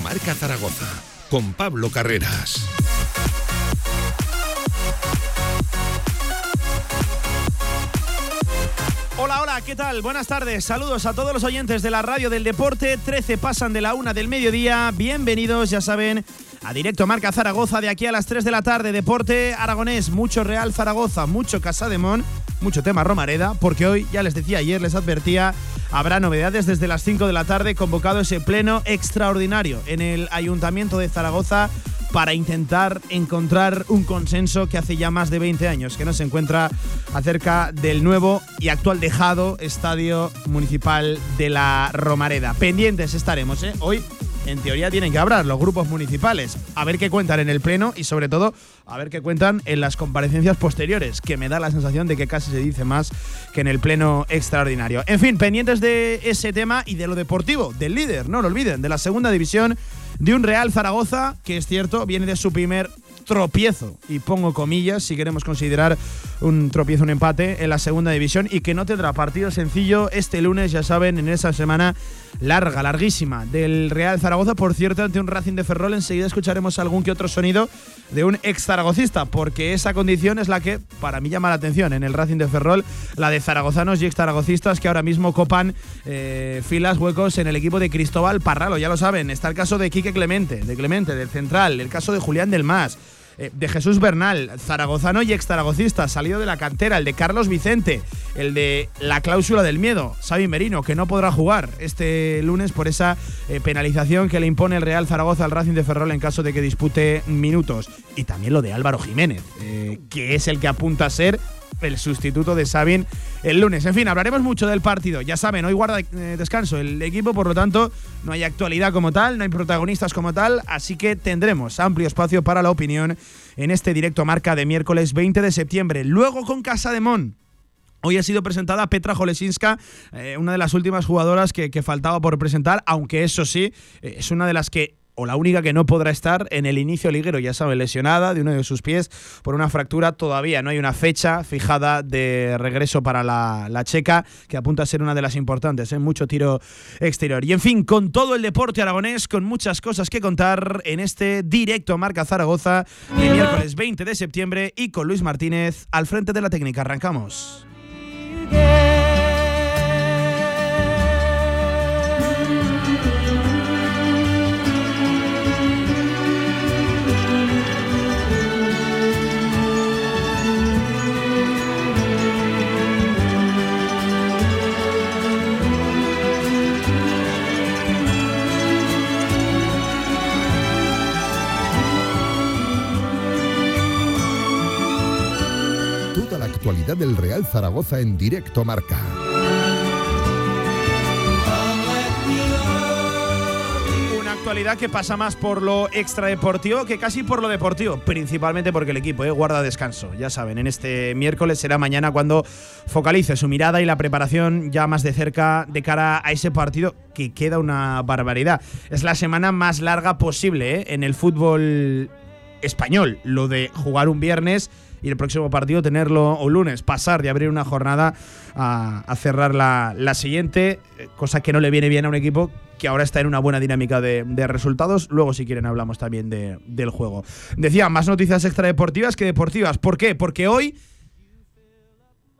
Marca Zaragoza con Pablo Carreras. Hola, hola, ¿qué tal? Buenas tardes. Saludos a todos los oyentes de la radio del deporte. 13 pasan de la una del mediodía. Bienvenidos, ya saben, a Directo Marca Zaragoza de aquí a las 3 de la tarde. Deporte aragonés, mucho Real Zaragoza, mucho Casa de Mon, mucho tema Romareda, porque hoy, ya les decía ayer, les advertía, habrá novedades desde las 5 de la tarde, convocado ese pleno extraordinario en el Ayuntamiento de Zaragoza para intentar encontrar un consenso que hace ya más de 20 años que no se encuentra acerca del nuevo y actual dejado Estadio Municipal de la Romareda. Pendientes estaremos, ¿eh? Hoy en teoría tienen que hablar los grupos municipales, a ver qué cuentan en el pleno y sobre todo a ver qué cuentan en las comparecencias posteriores, que me da la sensación de que casi se dice más que en el pleno extraordinario. En fin, pendientes de ese tema y de lo deportivo, del líder, no lo olviden, de la segunda división de un Real Zaragoza, que es cierto, viene de su primer tropiezo, y pongo comillas si queremos considerar un tropiezo, un empate en la segunda división y que no tendrá partido sencillo este lunes, ya saben, en esa semana larga, larguísima del Real Zaragoza. Por cierto, ante un Racing de Ferrol enseguida escucharemos algún que otro sonido de un ex zaragocista, porque esa condición es la que para mí llama la atención en el Racing de Ferrol, la de zaragozanos y ex zaragocistas que ahora mismo copan eh, filas, huecos en el equipo de Cristóbal Parralo, ya lo saben, está el caso de Quique Clemente, de Clemente, del Central, el caso de Julián del Mas. Eh, de Jesús Bernal, zaragozano y ex zaragocista, salido de la cantera, el de Carlos Vicente, el de la cláusula del miedo, Xavi Merino, que no podrá jugar este lunes por esa eh, penalización que le impone el Real Zaragoza al Racing de Ferrol en caso de que dispute minutos. Y también lo de Álvaro Jiménez, eh, que es el que apunta a ser el sustituto de Sabin el lunes. En fin, hablaremos mucho del partido. Ya saben, hoy guarda eh, descanso el equipo, por lo tanto, no hay actualidad como tal, no hay protagonistas como tal, así que tendremos amplio espacio para la opinión en este directo marca de miércoles 20 de septiembre. Luego con Casa de Mon. Hoy ha sido presentada Petra Jolesinska, eh, una de las últimas jugadoras que, faltaba por presentar, aunque eso sí, eh, es una de las que o la única que no podrá estar en el inicio liguero, ya sabe, lesionada de uno de sus pies por una fractura. Todavía no hay una fecha fijada de regreso para la, la checa, que apunta a ser una de las importantes, en ¿eh? mucho tiro exterior. Y en fin, con todo el deporte aragonés, con muchas cosas que contar en este directo Marca Zaragoza de miércoles 20 de septiembre y con Luis Martínez al frente de la técnica. Arrancamos. Actualidad del Real Zaragoza en directo marca. Una actualidad que pasa más por lo extradeportivo que casi por lo deportivo, principalmente porque el equipo eh, guarda descanso. Ya saben, en este miércoles será mañana cuando focalice su mirada y la preparación ya más de cerca de cara a ese partido que queda una barbaridad. Es la semana más larga posible eh, en el fútbol español, lo de jugar un viernes y el próximo partido tenerlo o lunes, pasar de abrir una jornada a, cerrar la, la, siguiente, cosa que no le viene bien a un equipo que ahora está en una buena dinámica de, resultados. Luego, si quieren, hablamos también de, del juego. Decía, más noticias extradeportivas que deportivas. ¿Por qué? Porque hoy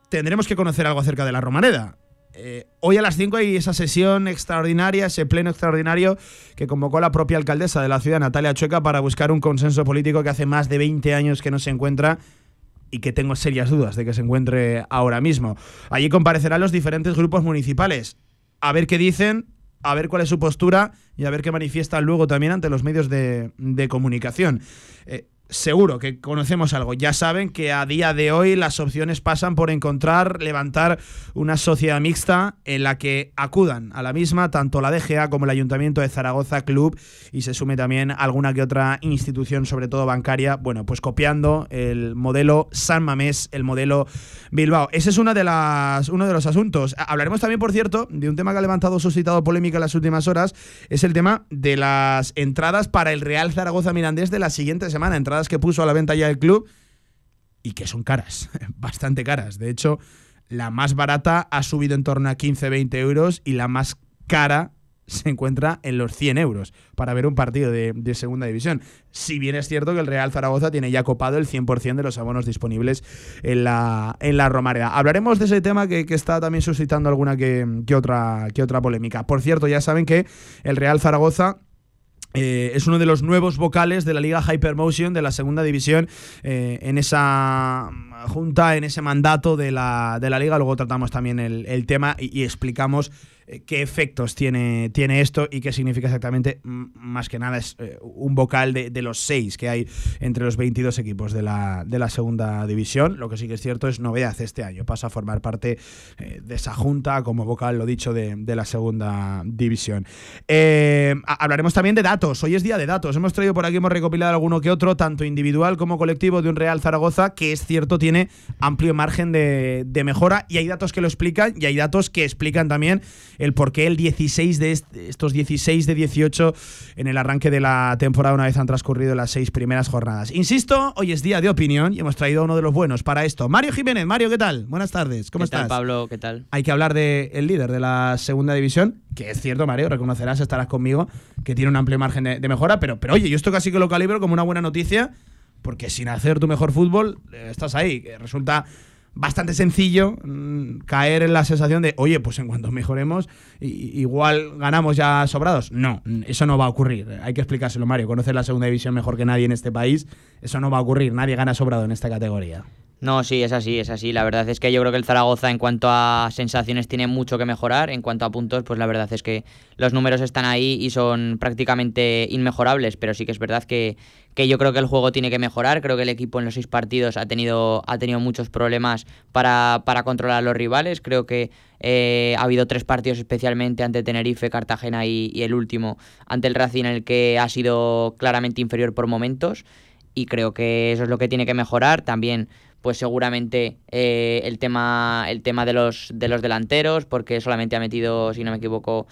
tendremos que conocer algo acerca de la Romareda. Eh, hoy a las 5 hay esa sesión extraordinaria, ese pleno extraordinario que convocó la propia alcaldesa de la ciudad, Natalia Chueca, para buscar un consenso político que hace más de 20 años que no se encuentra y que tengo serias dudas de que se encuentre ahora mismo. Allí comparecerán los diferentes grupos municipales, a ver qué dicen, a ver cuál es su postura y a ver qué manifiestan luego también ante los medios de, de comunicación. Eh, seguro que conocemos algo. Ya saben que a día de hoy las opciones pasan por encontrar, levantar una sociedad mixta en la que acudan a la misma tanto la DGA como el Ayuntamiento de Zaragoza Club y se sume también alguna que otra institución, sobre todo bancaria, bueno, pues copiando el modelo San Mamés, el modelo Bilbao. Ese es una de las, uno de los asuntos. Hablaremos también, por cierto, de un tema que ha levantado, suscitado polémica en las últimas horas, es el tema de las entradas para el Real Zaragoza Mirandés de la siguiente semana. Entradas que puso a la venta ya el club y que son caras, bastante caras. De hecho, la más barata ha subido en torno a 15-20 euros y la más cara se encuentra en los 100 euros para ver un partido de, segunda división. Si bien es cierto que el Real Zaragoza tiene ya copado el 100% de los abonos disponibles en la, en la Romareda. Hablaremos de ese tema que, está también suscitando alguna que, otra, que otra polémica. Por cierto, ya saben que el Real Zaragoza eh, es uno de los nuevos vocales de la Liga Hypermotion de la segunda división eh, en esa junta, en ese mandato de la, de la liga. Luego tratamos también el, tema y explicamos qué efectos tiene, tiene esto y qué significa exactamente. Más que nada es eh, un vocal de, los seis que hay entre los 22 equipos de la, de la segunda división. Lo que sí que es cierto es novedad este año. Pasa a formar parte eh, de esa junta como vocal, lo dicho, de, la segunda división. hablaremos también de datos. Hoy es día de datos. Hemos traído por aquí, hemos recopilado alguno que otro, tanto individual como colectivo de un Real Zaragoza, que es cierto, tiene amplio margen de, de mejora y hay datos que lo explican y hay datos que explican también el por qué el 16 de estos 16 de 18 en el arranque de la temporada una vez han transcurrido las seis primeras jornadas. Insisto, hoy es día de opinión y hemos traído uno de los buenos para esto. Mario Jiménez, Mario, ¿qué tal? Buenas tardes, ¿cómo ¿Qué estás? Tal, Pablo, ¿qué tal? Hay que hablar del el líder de la segunda división, que es cierto, Mario, reconocerás, estarás conmigo, que tiene un amplio margen de, mejora, pero, pero oye, yo esto casi que lo calibro como una buena noticia, porque sin hacer tu mejor fútbol, eh, estás ahí, resulta bastante sencillo mm, caer en la sensación de, oye, pues en cuanto mejoremos, igual ganamos ya sobrados. No, eso no va a ocurrir. Hay que explicárselo, Mario. Conoces la segunda división mejor que nadie en este país. Eso no va a ocurrir. Nadie gana sobrado en esta categoría. No, sí, es así, es así. La verdad es que yo creo que el Zaragoza en cuanto a sensaciones tiene mucho que mejorar. En cuanto a puntos, pues la verdad es que los números están ahí y son prácticamente inmejorables. Pero sí que es verdad que, que yo creo que el juego tiene que mejorar. Creo que el equipo en los seis partidos ha tenido, ha tenido muchos problemas para, para controlar a los rivales. Creo que eh, ha habido tres partidos especialmente ante Tenerife, Cartagena y, y el último ante el Racing en el que ha sido claramente inferior por momentos. Y creo que eso es lo que tiene que mejorar. También pues seguramente eh, el tema el tema de los de los delanteros porque solamente ha metido si no me equivoco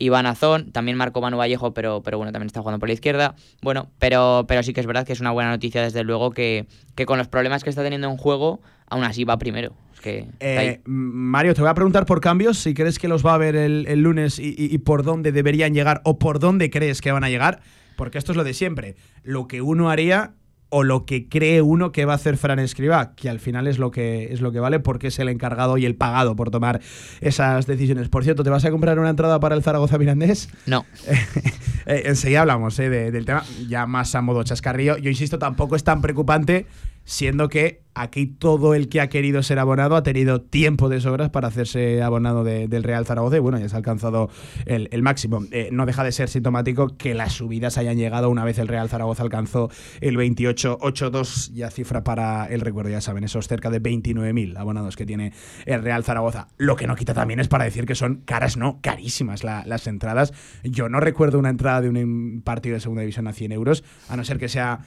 Iván Azón, también Marco Manu Vallejo, pero, pero bueno, también está jugando por la izquierda. Bueno, pero, pero sí que es verdad que es una buena noticia, desde luego, que, que con los problemas que está teniendo en juego, aún así va primero. que eh, Mario, te voy a preguntar por cambios, si crees que los va a ver el, el lunes y, y, por dónde deberían llegar o por dónde crees que van a llegar, porque esto es lo de siempre. Lo que uno haría o lo que cree uno que va a hacer Fran Escriba, que al final es lo que, es lo que vale porque es el encargado y el pagado por tomar esas decisiones. Por cierto, ¿te vas a comprar una entrada para el Zaragoza Mirandés? No. eh, enseguida hablamos eh, del tema, ya más a modo chascarrillo. Yo insisto, tampoco es tan preocupante siendo que aquí todo el que ha querido ser abonado ha tenido tiempo de sobras para hacerse abonado del Real Zaragoza y bueno, ya se ha alcanzado el, máximo. Eh, no deja de ser sintomático que las subidas hayan llegado una vez el Real Zaragoza alcanzó el 28.82, ya cifra para el recuerdo, ya saben, esos cerca de 29.000 abonados que tiene el Real Zaragoza. Lo que no quita también es para decir que son caras, no, carísimas las entradas. Yo no recuerdo una entrada de un partido de segunda división a 100 euros, a no ser que sea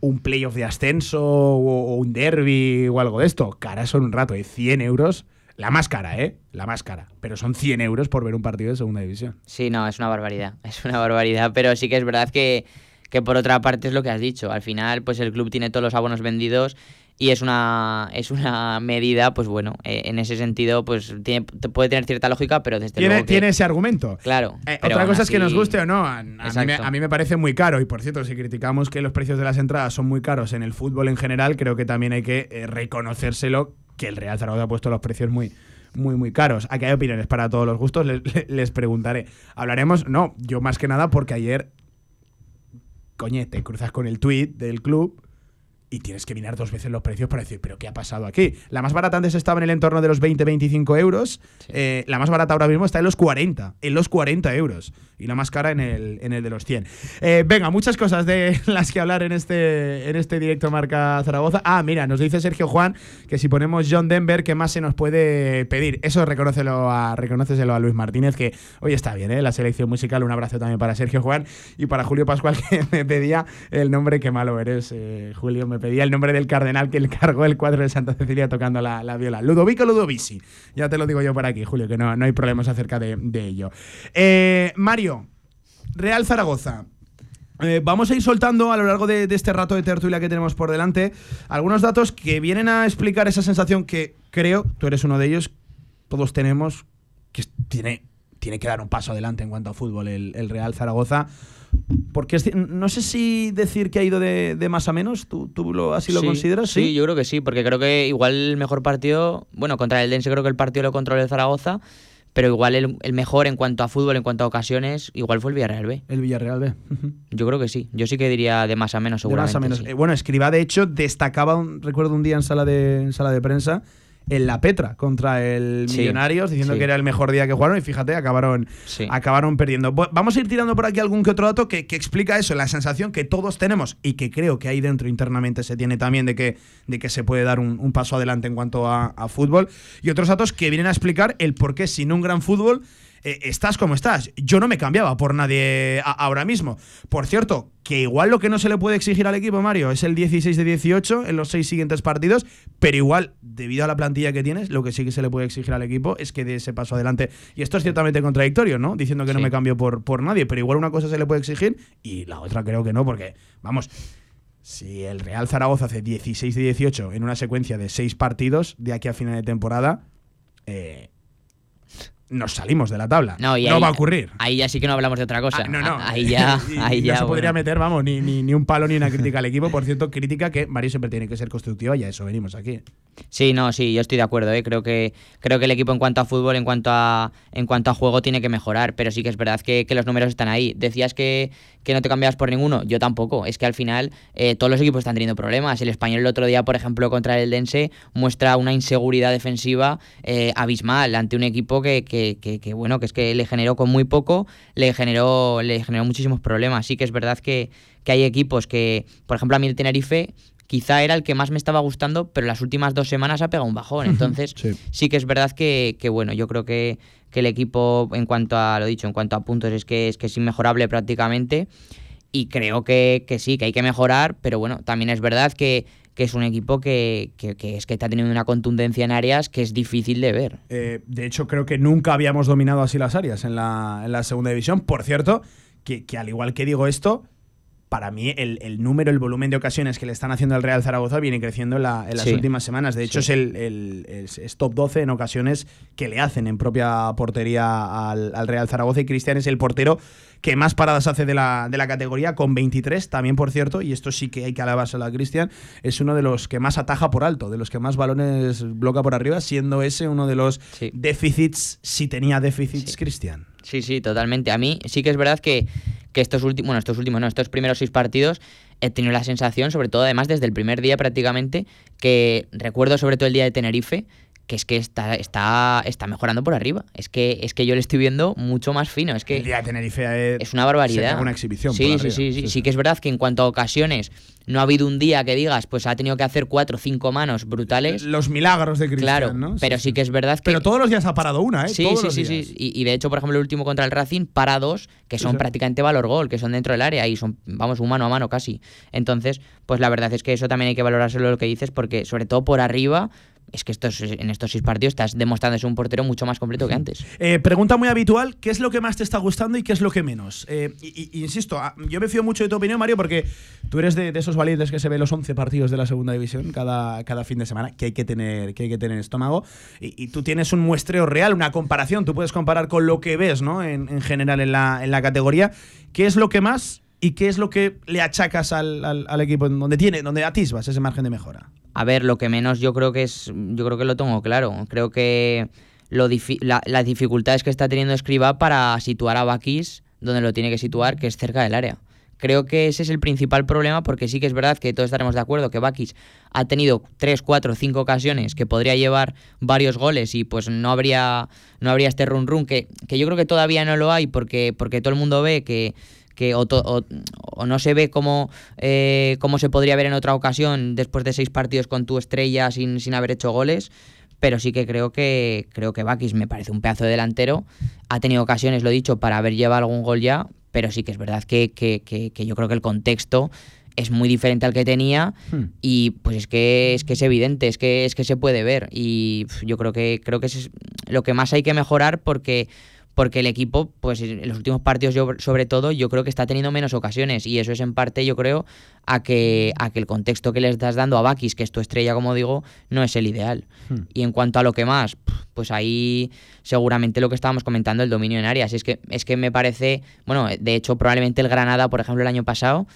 un playoff de ascenso o, un derby o algo de esto. Caras son un rato, de 100 euros. La más cara, ¿eh? La más cara. Pero son 100 euros por ver un partido de segunda división. Sí, no, es una barbaridad. Es una barbaridad. Pero sí que es verdad que, que por otra parte es lo que has dicho. Al final, pues el club tiene todos los abonos vendidos y es una es una medida pues bueno eh, en ese sentido pues tiene, puede tener cierta lógica pero desde tiene, luego tiene ese argumento claro eh, otra cosa es que nos guste o no a, mí me, parece muy caro y por cierto si criticamos que los precios de las entradas son muy caros en el fútbol en general creo que también hay que eh, reconocérselo que el Real Zaragoza ha puesto los precios muy muy, muy caros. Aquí hay opiniones para todos los gustos, les, les preguntaré. Hablaremos, no, yo más que nada porque ayer, coñe, te cruzas con el tweet del club y tienes que mirar dos veces los precios para decir, pero ¿qué ha pasado aquí? La más barata antes estaba en el entorno de los 20-25 euros, eh, la más barata ahora mismo está en los 40, en los 40 euros, y la más cara en el, en el de los 100. Eh, venga, muchas cosas de las que hablar en este, en este directo Marca Zaragoza. Ah, mira, nos dice Sergio Juan que si ponemos John Denver, ¿qué más se nos puede pedir? Eso reconócelo a, reconóceselo a Luis Martínez, que hoy está bien, ¿eh? la selección musical. Un abrazo también para Sergio Juan y para Julio Pascual, que me pedía el nombre, qué malo eres, eh, Julio, me pedía el nombre del cardenal que le cargó el cuadro de Santa Cecilia tocando la, viola. Ludovico Ludovici. Ya te lo digo yo por aquí, Julio, que no, no hay problemas acerca de, ello. Eh, Mario, Real Zaragoza. Eh, vamos a ir soltando a lo largo de, este rato de tertulia que tenemos por delante algunos datos que vienen a explicar esa sensación que creo, tú eres uno de ellos, todos tenemos, que tiene tiene que dar un paso adelante en cuanto a fútbol el, Real Zaragoza. Porque no sé si decir que ha ido de, más a menos, ¿tú, tú lo, así lo consideras? ¿sí? yo creo que sí, porque creo que igual el mejor partido, bueno, contra el Dense creo que el partido lo controló el Zaragoza, pero igual el, mejor en cuanto a fútbol, en cuanto a ocasiones, igual fue el Villarreal B. El Villarreal B. Yo creo que sí. Yo sí que diría de más a menos, seguramente. De más a menos. Eh, bueno, Escriba, de hecho, destacaba, recuerdo un día en sala de, en sala de prensa, en la Petra contra el Millonarios, diciendo que era el mejor día que jugaron y fíjate, acabaron, acabaron perdiendo. Vamos a ir tirando por aquí algún que otro dato que, explica eso, la sensación que todos tenemos y que creo que ahí dentro internamente se tiene también de que, de que se puede dar un, paso adelante en cuanto a, a fútbol. Y otros datos que vienen a explicar el por qué sin un gran fútbol eh, estás como estás. Yo no me cambiaba por nadie ahora mismo. Por cierto, que igual lo que no se le puede exigir al equipo, Mario, es el 16 de 18 en los seis siguientes partidos, pero igual, debido a la plantilla que tienes, lo que sí que se le puede exigir al equipo es que dé ese paso adelante. Y esto es ciertamente contradictorio, ¿no? Diciendo que no me cambio por, por nadie, pero igual una cosa se le puede exigir y la otra creo que no, porque, vamos, si el Real Zaragoza hace 16 de 18 en una secuencia de seis partidos de aquí a final de temporada, eh, nos salimos de la tabla. No, va a ocurrir. Ahí ya sí que no hablamos de otra cosa. Ah, no, no. Ahí ya, ahí ya. No se podría meter, vamos, ni, ni, un palo ni una crítica al equipo. Por cierto, crítica que Mario siempre tiene que ser constructiva y a eso venimos aquí. Sí, no, sí, yo estoy de acuerdo. ¿eh? Creo, que, creo que el equipo en cuanto a fútbol, en cuanto a, en cuanto a juego, tiene que mejorar. Pero sí que es verdad que, los números están ahí. Decías que, que, no te cambiabas por ninguno. Yo tampoco. Es que al final eh, todos los equipos están teniendo problemas. El español el otro día, por ejemplo, contra el Dense, muestra una inseguridad defensiva eh, abismal ante un equipo que, que, que, bueno, que es que le generó con muy poco, le generó, le generó muchísimos problemas. Sí que es verdad que, que hay equipos que, por ejemplo, a mí el Tenerife quizá era el que más me estaba gustando, pero las últimas dos semanas ha pegado un bajón. Entonces, sí. que es verdad que, bueno, yo creo que, el equipo, en cuanto a lo dicho, en cuanto a puntos, es que es, que es inmejorable prácticamente. Y creo que, sí, que hay que mejorar, pero bueno, también es verdad que, es un equipo que, es que está teniendo una contundencia en áreas que es difícil de ver. Eh, de hecho, creo que nunca habíamos dominado así las áreas en la, en la segunda división. Por cierto, que, que al igual que digo esto, para mí el, número, el volumen de ocasiones que le están haciendo al Real Zaragoza viene creciendo en, las últimas semanas. De hecho, es el, top 12 en ocasiones que le hacen en propia portería al, Real Zaragoza. Y Cristian es el portero que más paradas hace de la, de la categoría, con 23 también, por cierto, y esto sí que hay que alabárselo a Cristian, es uno de los que más ataja por alto, de los que más balones bloca por arriba, siendo ese uno de los déficits, si tenía déficits, Cristian. Sí, sí, totalmente. A mí sí que es verdad que, estos últimos, bueno, estos últimos, no, estos primeros seis partidos he tenido la sensación, sobre todo además desde el primer día prácticamente, que recuerdo sobre todo el día de Tenerife, que es que está, está, está mejorando por arriba. Es que, es que yo le estoy viendo mucho más fino. Es que el día de Tenerife es, una barbaridad. una exhibición. Sí, sí, sí, sí, sí, que es verdad que en cuanto a ocasiones no ha habido un día que digas, pues ha tenido que hacer cuatro o cinco manos brutales. Los milagros de Cristian, claro, ¿no? Pero sí, que es verdad que. Pero todos los días ha parado una, ¿eh? Sí, sí, sí, sí. Y, de hecho, por ejemplo, el último contra el Racing, para dos, que son prácticamente valor gol, que son dentro del área y son, vamos, un mano a mano casi. Entonces, pues la verdad es que eso también hay que valorárselo lo que dices, porque sobre todo por arriba es que estos, en estos seis partidos estás demostrando ser un portero mucho más completo que antes. Eh, pregunta muy habitual, ¿qué es lo que más te está gustando y qué es lo que menos? Eh, y, insisto, ah, yo me fío mucho de tu opinión, Mario, porque tú eres de, esos valientes que se ve los 11 partidos de la segunda división cada, cada fin de semana, que hay que tener, que hay que tener estómago, y, tú tienes un muestreo real, una comparación, tú puedes comparar con lo que ves ¿no? en, general en la, en la categoría. ¿Qué es lo que más y qué es lo que le achacas al, al, equipo donde tiene, donde atisbas ese margen de mejora? A ver, lo que menos yo creo que es, yo creo que lo tengo claro. Creo que lo la, las dificultades que está teniendo Escriba para situar a Bakis donde lo tiene que situar, que es cerca del área. Creo que ese es el principal problema porque sí que es verdad que todos estaremos de acuerdo que Bakis ha tenido 3, 4, 5 ocasiones que podría llevar varios goles y pues no habría, no habría este run run que, que yo creo que todavía no lo hay porque, porque todo el mundo ve que que o, no se ve como, eh, como se podría ver en otra ocasión después de seis partidos con tu estrella sin, sin haber hecho goles pero sí que creo que creo que Bakis me parece un pedazo de delantero. Ha tenido ocasiones, lo he dicho, para haber llevado algún gol ya, pero sí que es verdad que, que, yo creo que el contexto es muy diferente al que tenía hmm. y pues es que es que es evidente, es que es que se puede ver y yo creo que creo que es lo que más hay que mejorar porque porque el equipo, pues en los últimos partidos, yo, sobre todo, yo creo que está teniendo menos ocasiones y eso es en parte, yo creo, a que, a que el contexto que le estás dando a Bakis, que es tu estrella, como digo, no es el ideal. Hmm. Y en cuanto a lo que más, pues ahí seguramente lo que estábamos comentando, el dominio en áreas. Es que, es que me parece, bueno, de hecho, probablemente el Granada, por ejemplo, el año pasado,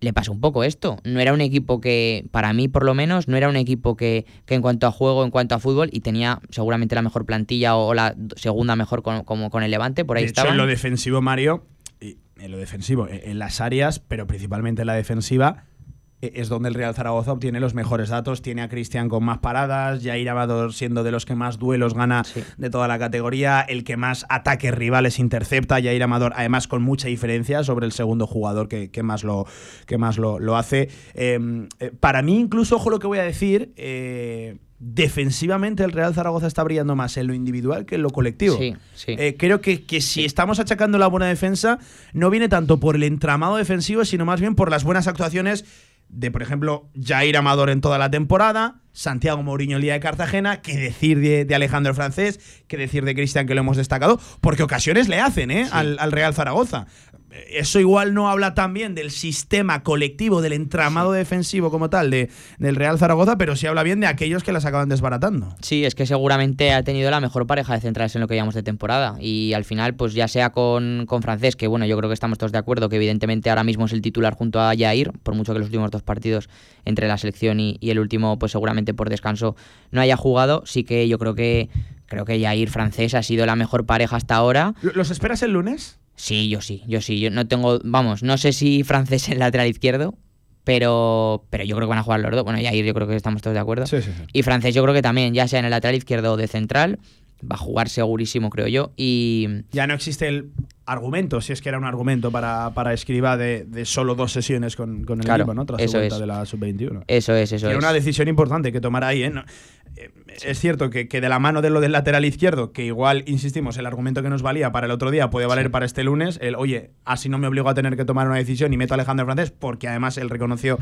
le pasó un poco esto. No era un equipo que, para mí por lo menos, no era un equipo que, que en cuanto a juego, en cuanto a fútbol, y tenía seguramente la mejor plantilla o, la segunda mejor como con el Levante, por ahí estaba. en lo defensivo, Mario, en lo defensivo, en las áreas, pero principalmente en la defensiva, e, es donde el Real Zaragoza obtiene los mejores datos. Tiene a Cristian con más paradas, Jair Amador siendo de los que más duelos gana de toda la categoría, el que más ataques rivales intercepta, Jair Amador, además con mucha diferencia sobre el segundo jugador que, más lo, que más lo, hace. Em, eh, para mí, incluso, ojo lo que voy a decir, eh, defensivamente el Real Zaragoza está brillando más en lo individual que en lo colectivo. Sí, sí. Eh, creo que, que si estamos achacando la buena defensa, no viene tanto por el entramado defensivo, sino más bien por las buenas actuaciones de, por ejemplo, Jair Amador en toda la temporada, Santiago Mourinho el día de Cartagena, qué decir de, Alejandro Francés, qué decir de Cristian que lo hemos destacado, porque ocasiones le hacen ¿eh? al, al, Real Zaragoza eso igual no habla también del sistema colectivo, del entramado defensivo como tal de, del Real Zaragoza, pero sí habla bien de aquellos que las acaban desbaratando. Sí, es que seguramente ha tenido la mejor pareja de centrales en lo que llamamos de temporada. Y al final, pues ya sea con, con Francés, que bueno, yo creo que estamos todos de acuerdo, que evidentemente ahora mismo es el titular junto a Jair, por mucho que los últimos dos partidos entre la selección y, y el último, pues seguramente por descanso no haya jugado, sí que yo creo que creo que Jair Francés ha sido la mejor pareja hasta ahora. ¿Los esperas el lunes? Sí, yo sí, yo sí. Yo no tengo, vamos, no sé si francés en lateral izquierdo, pero, pero yo creo que van a jugar los dos. Bueno, ya yo creo que estamos todos de acuerdo. Sí, sí, Y francés yo creo que también, ya sea en el lateral izquierdo o de central, va a jugar segurísimo, creo yo. Y ya no existe el argumento, si es que era un argumento para, para Escriba de, de solo dos sesiones con, con el equipo, ¿no? Tras eso su vuelta de la sub-21. Eso es, eso Era una decisión importante que tomar ahí, ¿eh? Eh, es cierto que, de la mano de lo del lateral izquierdo, que igual, insistimos, el argumento que nos valía para el otro día puede valer para este lunes, el, oye, así no me obligo a tener que tomar una decisión y meto a Alejandro Francés, porque además él reconoció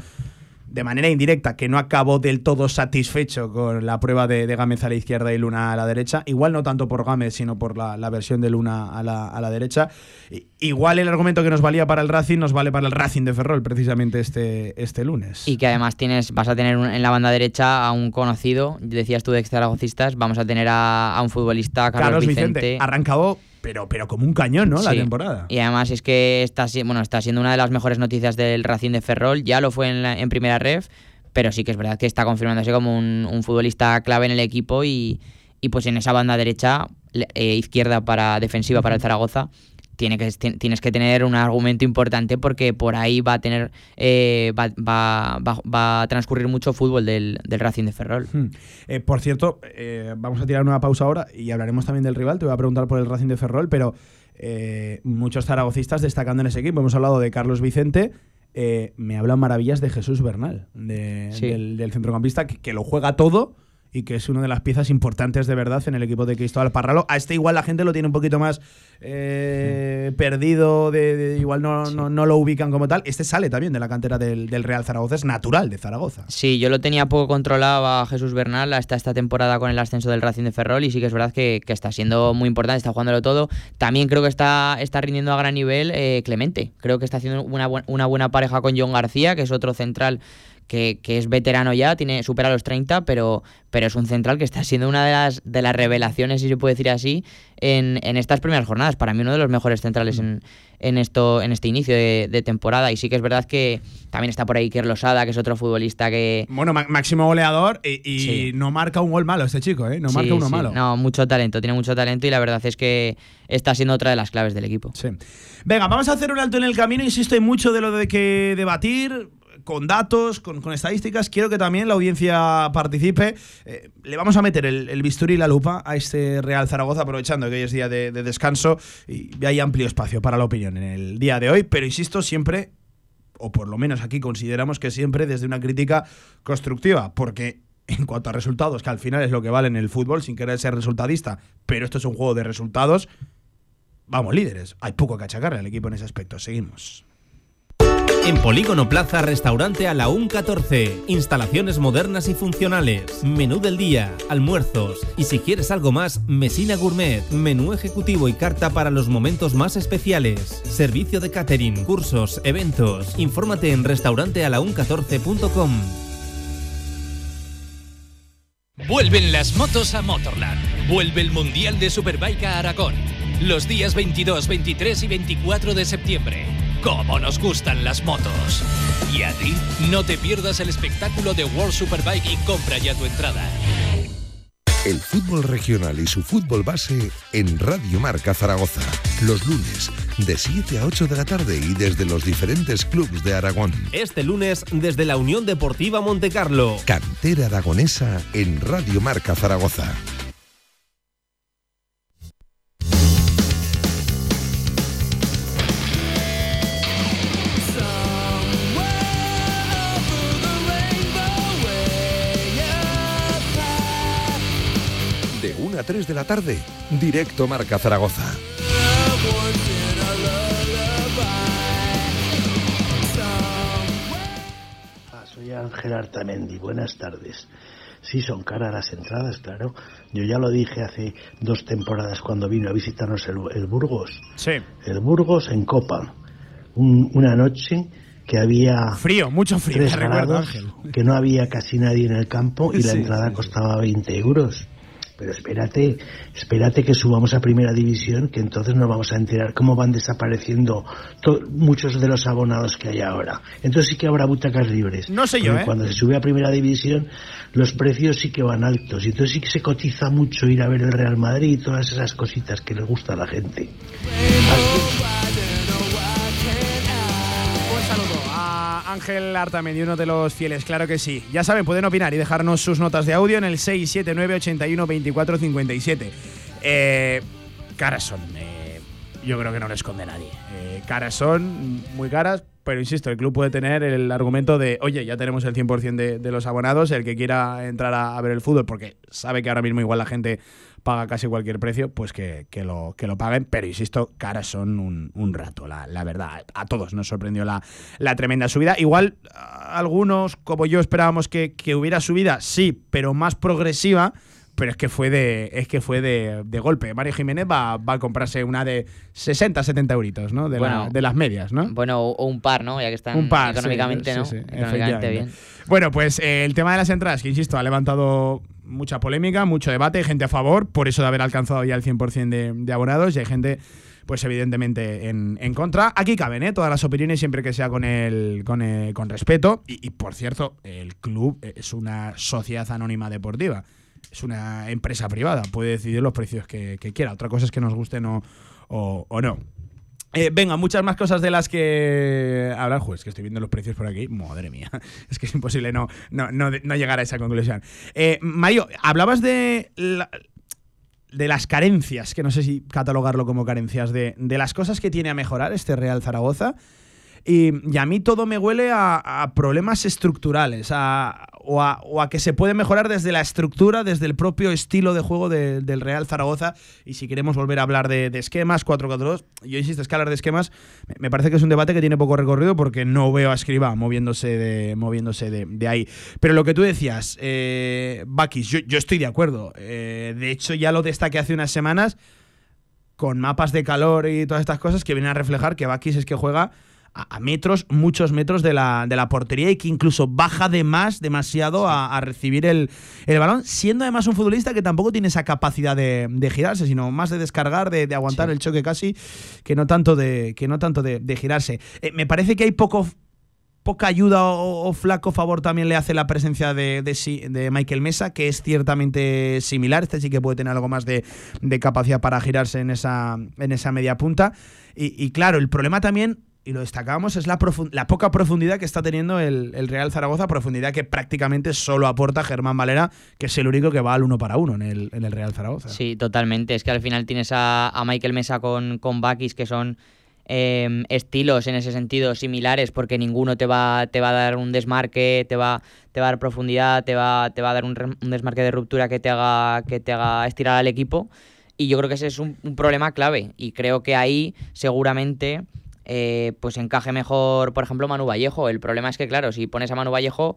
de manera indirecta que no acabó del todo satisfecho con la prueba de, de Gámez a la izquierda y Luna a la derecha. Igual no tanto por Gámez, sino por la, versión de Luna a la, a la, derecha. Igual el argumento que nos valía para el Racing nos vale para el Racing de Ferrol precisamente este, este lunes. Y que además tienes, vas a tener en la banda derecha a un conocido, decías tú de ex vamos a tener a, un futbolista, Carlos, Vicente. Arrancado pero, pero como un cañón, ¿no? La temporada. Y además es que está, bueno, está siendo una de las mejores noticias del Racing de Ferrol. Ya lo fue en, en primera ref, pero sí que es verdad que está confirmándose como un, un futbolista clave en el equipo y, y, pues en esa banda derecha, eh, izquierda para defensiva para el Zaragoza, tiene que, tienes que tener un argumento importante porque por ahí va a tener eh, va, va, va, a transcurrir mucho fútbol del, del Racing de Ferrol. Hmm. Eh, por cierto, eh, vamos a tirar una pausa ahora y hablaremos también del rival. Te voy a preguntar por el Racing de Ferrol, pero muchos zaragocistas destacando en ese equipo. Hemos hablado de Carlos Vicente. me hablan maravillas de Jesús Bernal, del, centrocampista, que, que lo juega todo y que es una de las piezas importantes de verdad en el equipo de Cristóbal Parralo. A este igual la gente lo tiene un poquito más eh, perdido, de, igual no, no, lo ubican como tal. Este sale también de la cantera del, Real Zaragoza, es natural de Zaragoza. Sí, yo lo tenía poco controlado a Jesús Bernal hasta esta temporada con el ascenso del Racing de Ferrol y sí que es verdad que, está siendo muy importante, está jugándolo todo. También creo que está, está rindiendo a gran nivel eh, Clemente. Creo que está haciendo una, una buena pareja con John García, que es otro central que, es veterano ya, tiene supera los 30, pero, pero es un central que está siendo una de las, de las revelaciones, si se puede decir así, en, estas primeras jornadas. Para mí uno de los mejores centrales en, en, esto, en este inicio de, temporada. Y sí que es verdad que también está por ahí Kier Losada, que es otro futbolista que... Bueno, máximo goleador y, no marca un gol malo este chico, ¿eh? No marca uno malo. No, mucho talento, tiene mucho talento y la verdad es que está siendo otra de las claves del equipo. Sí. Venga, vamos a hacer un alto en el camino. Insisto, hay mucho de lo de que debatir con datos, con, estadísticas. Quiero que también la audiencia participe. Eh, le vamos a meter el, bisturí y la lupa a este Real Zaragoza, aprovechando que hoy es día de, descanso y hay amplio espacio para la opinión en el día de hoy. Pero insisto, siempre, o por lo menos aquí consideramos que siempre desde una crítica constructiva, porque en cuanto a resultados, que al final es lo que vale en el fútbol, sin querer ser resultadista, pero esto es un juego de resultados, vamos líderes. Hay poco que achacarle al equipo en ese aspecto. Seguimos. En Polígono Plaza, restaurante a la 14. Instalaciones modernas y funcionales. Menú del día, almuerzos. Y si quieres algo más, Mesina Gourmet. Menú ejecutivo y carta para los momentos más especiales. Servicio de catering, cursos, eventos. Infórmate en restaurantealaun14.com. Vuelven las motos a Motorland. Vuelve el Mundial de Superbike a Aragón. Los días 22, 23 y 24 de septiembre cómo nos gustan las motos. Y a ti, no te pierdas el espectáculo de World Superbike y compra ya tu entrada. El fútbol regional y su fútbol base en Radio Marca Zaragoza. Los lunes de 7 a 8 de la tarde y desde los diferentes clubes de Aragón. Este lunes desde la Unión Deportiva Montecarlo. Cantera aragonesa en Radio Marca Zaragoza. 3 de la tarde, directo Marca Zaragoza. Ah, soy Ángel Artamendi, buenas tardes. Sí, son caras las entradas, claro. Yo ya lo dije hace dos temporadas cuando vino a visitarnos el, el Burgos. Sí. El Burgos en Copa. Un- una noche que había Frío, mucho frío, tres te recuerdo, grados, Ángel. que no había casi nadie en el campo y la entrada sí. costaba 20 euros. Pero espérate, espérate que subamos a primera división, que entonces nos vamos a enterar cómo van desapareciendo muchos de los abonados que hay ahora. Entonces sí que habrá butacas libres. No sé yo, Porque ¿eh? Cuando se sube a primera división, los precios sí que van altos. Y entonces sí que se cotiza mucho ir a ver el Real Madrid y todas esas cositas que les gusta a la gente. A Ángel Artamendi, uno de los fieles, claro que sí. Ya saben, pueden opinar y dejarnos sus notas de audio en el 679 81 24 57. Eh, caras son, eh, yo creo que no le esconde nadie. Eh, caras son muy caras, pero insisto, el club puede tener el argumento de, oye, ya tenemos el 100% de, de los abonados, el que quiera entrar a ver el fútbol, porque sabe que ahora mismo igual la gente paga casi cualquier precio, pues que, que lo, que lo paguen. Pero insisto, caras son un, un rato, la, la verdad. A todos nos sorprendió la, la tremenda subida. Igual algunos, como yo, esperábamos que, que hubiera subida, sí, pero más progresiva. Pero es que fue de, es que fue de, de golpe. Mario Jiménez va, va a comprarse una de 60, 70 euritos, ¿no? De, la- de las medias, ¿no? Bueno, o, o un par, ¿no? Ya que están Un par, económicamente, sí, ¿no? sí, económicamente efectivamente. bien. Bueno, pues eh, el tema de las entradas, que insisto, ha levantado mucha polémica, mucho debate, gente a favor, por eso de haber alcanzado ya el 100% de, de abonados, y hay gente, pues evidentemente, en, en contra. Aquí caben, ¿eh? Todas las opiniones, siempre que sea con el, con, el- con respeto. Y, por cierto, el club es una sociedad anónima deportiva. Es una empresa privada, puede decidir los precios que, quiera. Otra cosa es que nos gusten o, o- o no. Eh, venga, muchas más cosas de las que hablar. Juez, que estoy viendo los precios por aquí. Madre mía. Es que es imposible no, no, no, no llegar a esa conclusión. Eh, Mario, hablabas de, de las carencias, que no sé si catalogarlo como carencias, de, de las cosas que tiene a mejorar este Real Zaragoza. Y, y a mí todo me huele a, a problemas estructurales, a- o, a, que se puede mejorar desde la estructura, desde el propio estilo de juego de- del Real Zaragoza. Y si queremos volver a hablar de, esquemas, 4-4-2, yo insisto, es que hablar de esquemas me- parece que es un debate que tiene poco recorrido porque no veo a Escriba moviéndose de, moviéndose de, ahí. Pero lo que tú decías, eh, Bakis, yo, yo estoy de acuerdo. Eh, de hecho, ya lo destaqué hace unas semanas con mapas de calor y todas estas cosas que vienen a reflejar que Bakis es que juega a, metros, muchos metros de la, de la portería y que incluso baja de más, demasiado a, a recibir el, el balón, siendo además un futbolista que tampoco tiene esa capacidad de, de girarse, sino más de descargar, de, de aguantar Sí. el choque casi, que no tanto de, que no tanto de, de girarse. Eh, me parece que hay poco poca ayuda o, o flaco favor también le hace la presencia de, de Michael Mesa, que es ciertamente similar. Este sí que puede tener algo más de, de capacidad para girarse en esa, en esa media punta. Y, y claro, el problema también, y lo destacábamos, es la, poca profundidad que está teniendo el, Real Zaragoza, profundidad que prácticamente solo aporta Germán Valera, que es el único que va al uno para uno en el, Real Zaragoza. Sí, totalmente. Es que al final tienes a, a Michael Mesa con, con Bakis, que son eh, estilos en ese sentido similares, porque ninguno te va, te va a dar un desmarque, te va, te va a dar profundidad, te va, te va a dar un, desmarque de ruptura que te haga, que te haga estirar al equipo. Y yo creo que ese es un problema clave. Y creo que ahí seguramente eh, pues encaje mejor, por ejemplo, Manu Vallejo. El problema es que, claro, si pones a Manu Vallejo,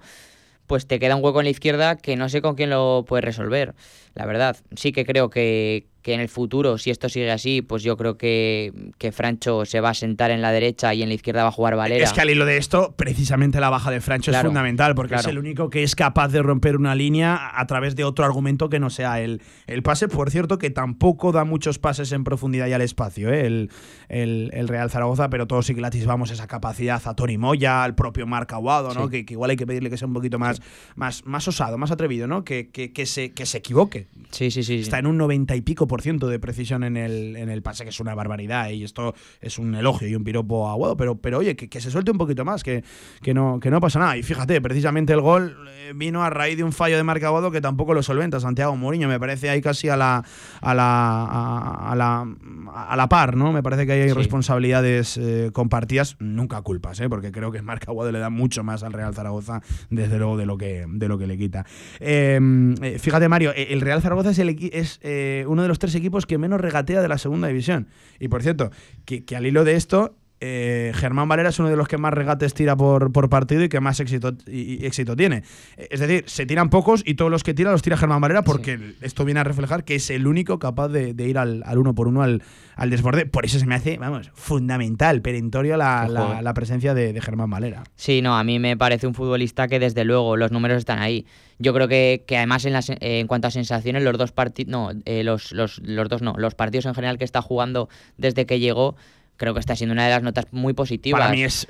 pues te queda un hueco en la izquierda que no sé con quién lo puedes resolver. La verdad, sí que creo que, que en el futuro, si esto sigue así, pues yo creo que, que, Francho se va a sentar en la derecha y en la izquierda va a jugar Valera. Es que al hilo de esto, precisamente la baja de Francho es fundamental, porque es el único que es capaz de romper una línea a través de otro argumento que no sea el, el pase. Por cierto, que tampoco da muchos pases en profundidad y al espacio, ¿eh? el, el, Real Zaragoza, pero todos sí que vamos esa capacidad a Tony Moya, al propio Marc Aguado, ¿no? Que, igual hay que pedirle que sea un poquito más, más, más osado, más atrevido, ¿no? Que, que, se, que se equivoque. Sí, sí, sí. Está en un 90 y pico por ciento de precisión en el, en el pase, que es una barbaridad, y esto es un elogio y un piropo aguado, pero, pero oye, que, se suelte un poquito más, que, que, no, que no pasa nada. Y fíjate, precisamente el gol eh, vino a raíz de un fallo de marca Aguado que tampoco lo solventa Santiago Mourinho, me parece ahí casi a la, a la, a, la, a la par, ¿no? Me parece que hay responsabilidades eh, compartidas, nunca culpas, ¿eh? porque creo que marca Aguado le da mucho más al Real Zaragoza, desde luego, de lo que, de lo que le quita. Em, fíjate, Mario, el Real Zaragoza es, es uno de los tres equipos que menos regatea de la segunda división. Y por cierto, que, al hilo de esto, eh, Germán Valera es uno de los que más regates tira por, por partido y que más éxito, y, éxito tiene. Es decir, se tiran pocos y todos los que tira los tira Germán Valera porque esto viene a reflejar que es el único capaz de, ir al, uno por uno al, al, desborde. Por eso se me hace, vamos, fundamental, perentorio la, la, presencia de, Germán Valera. Sí, no, a mí me parece un futbolista que desde luego los números están ahí. Yo creo que, que además en, las, en cuanto a sensaciones, los dos partidos, no, eh, los, los, los dos no, los partidos en general que está jugando desde que llegó creo que está siendo una de las notas muy positivas. Para mí es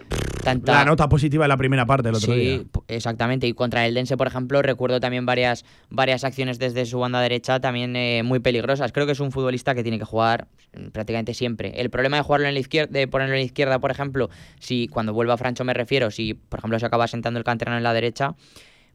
la nota positiva de la primera parte del otro día. Sí, exactamente. Y contra el Dense, por ejemplo, recuerdo también varias, varias acciones desde su banda derecha también eh, muy peligrosas. Creo que es un futbolista que tiene que jugar prácticamente siempre. El problema de jugarlo en la izquierda, de ponerlo en la izquierda, por ejemplo, si cuando vuelva a Francho me refiero, si por ejemplo se acaba sentando el canterano en la derecha,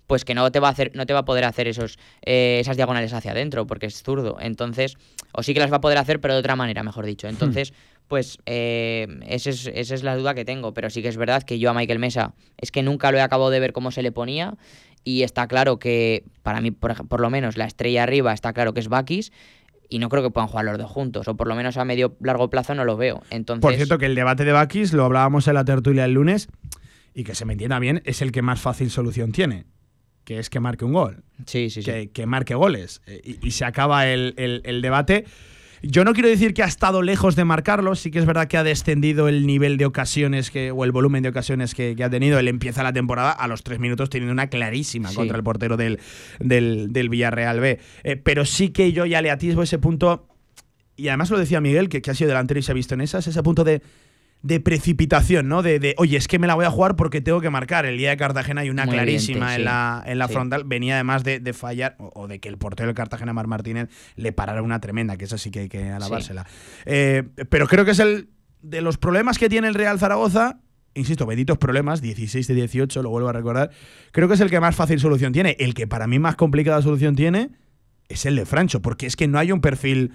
pues que no te va a hacer, no te va a poder hacer esos, eh, esas diagonales hacia adentro, porque es zurdo. Entonces, o sí que las va a poder hacer, pero de otra manera, mejor dicho. Entonces, pues eh, esa, es, la duda que tengo. Pero sí que es verdad que yo a Michael Mesa es que nunca lo he acabado de ver cómo se le ponía. Y está claro que, para mí, por, por lo menos, la estrella arriba está claro que es Bakis y no creo que puedan jugar los dos juntos, o por lo menos a medio largo plazo no lo veo. Entonces... Por cierto, que el debate de Bakis, lo hablábamos en la tertulia el lunes, y que se me entienda bien, es el que más fácil solución tiene que es que marque un gol. Sí, sí, sí. Que, marque goles. Eh, y, se acaba el, debate. Yo no quiero decir que ha estado lejos de marcarlo, sí que es verdad que ha descendido el nivel de ocasiones que, o el volumen de ocasiones que, ha tenido. Él empieza la temporada a los tres minutos teniendo una clarísima contra el portero del, del, Villarreal B. Eh, pero sí que yo ya le atisbo ese punto, y además lo decía Miguel, que, que ha sido delantero y se ha visto en esas, ese punto de de precipitación, ¿no? De, de, oye, es que me la voy a jugar porque tengo que marcar. El día de Cartagena hay una clarísima en la, en la frontal. Venía además de, fallar, o, de que el portero del Cartagena, Mar Martínez, le parara una tremenda, que eso sí que hay que alabársela. Eh, pero creo que es el de los problemas que tiene el Real Zaragoza. Insisto, benditos problemas, 16 de 18, lo vuelvo a recordar. Creo que es el que más fácil solución tiene. El que para mí más complicada solución tiene es el de Francho, porque es que no hay un perfil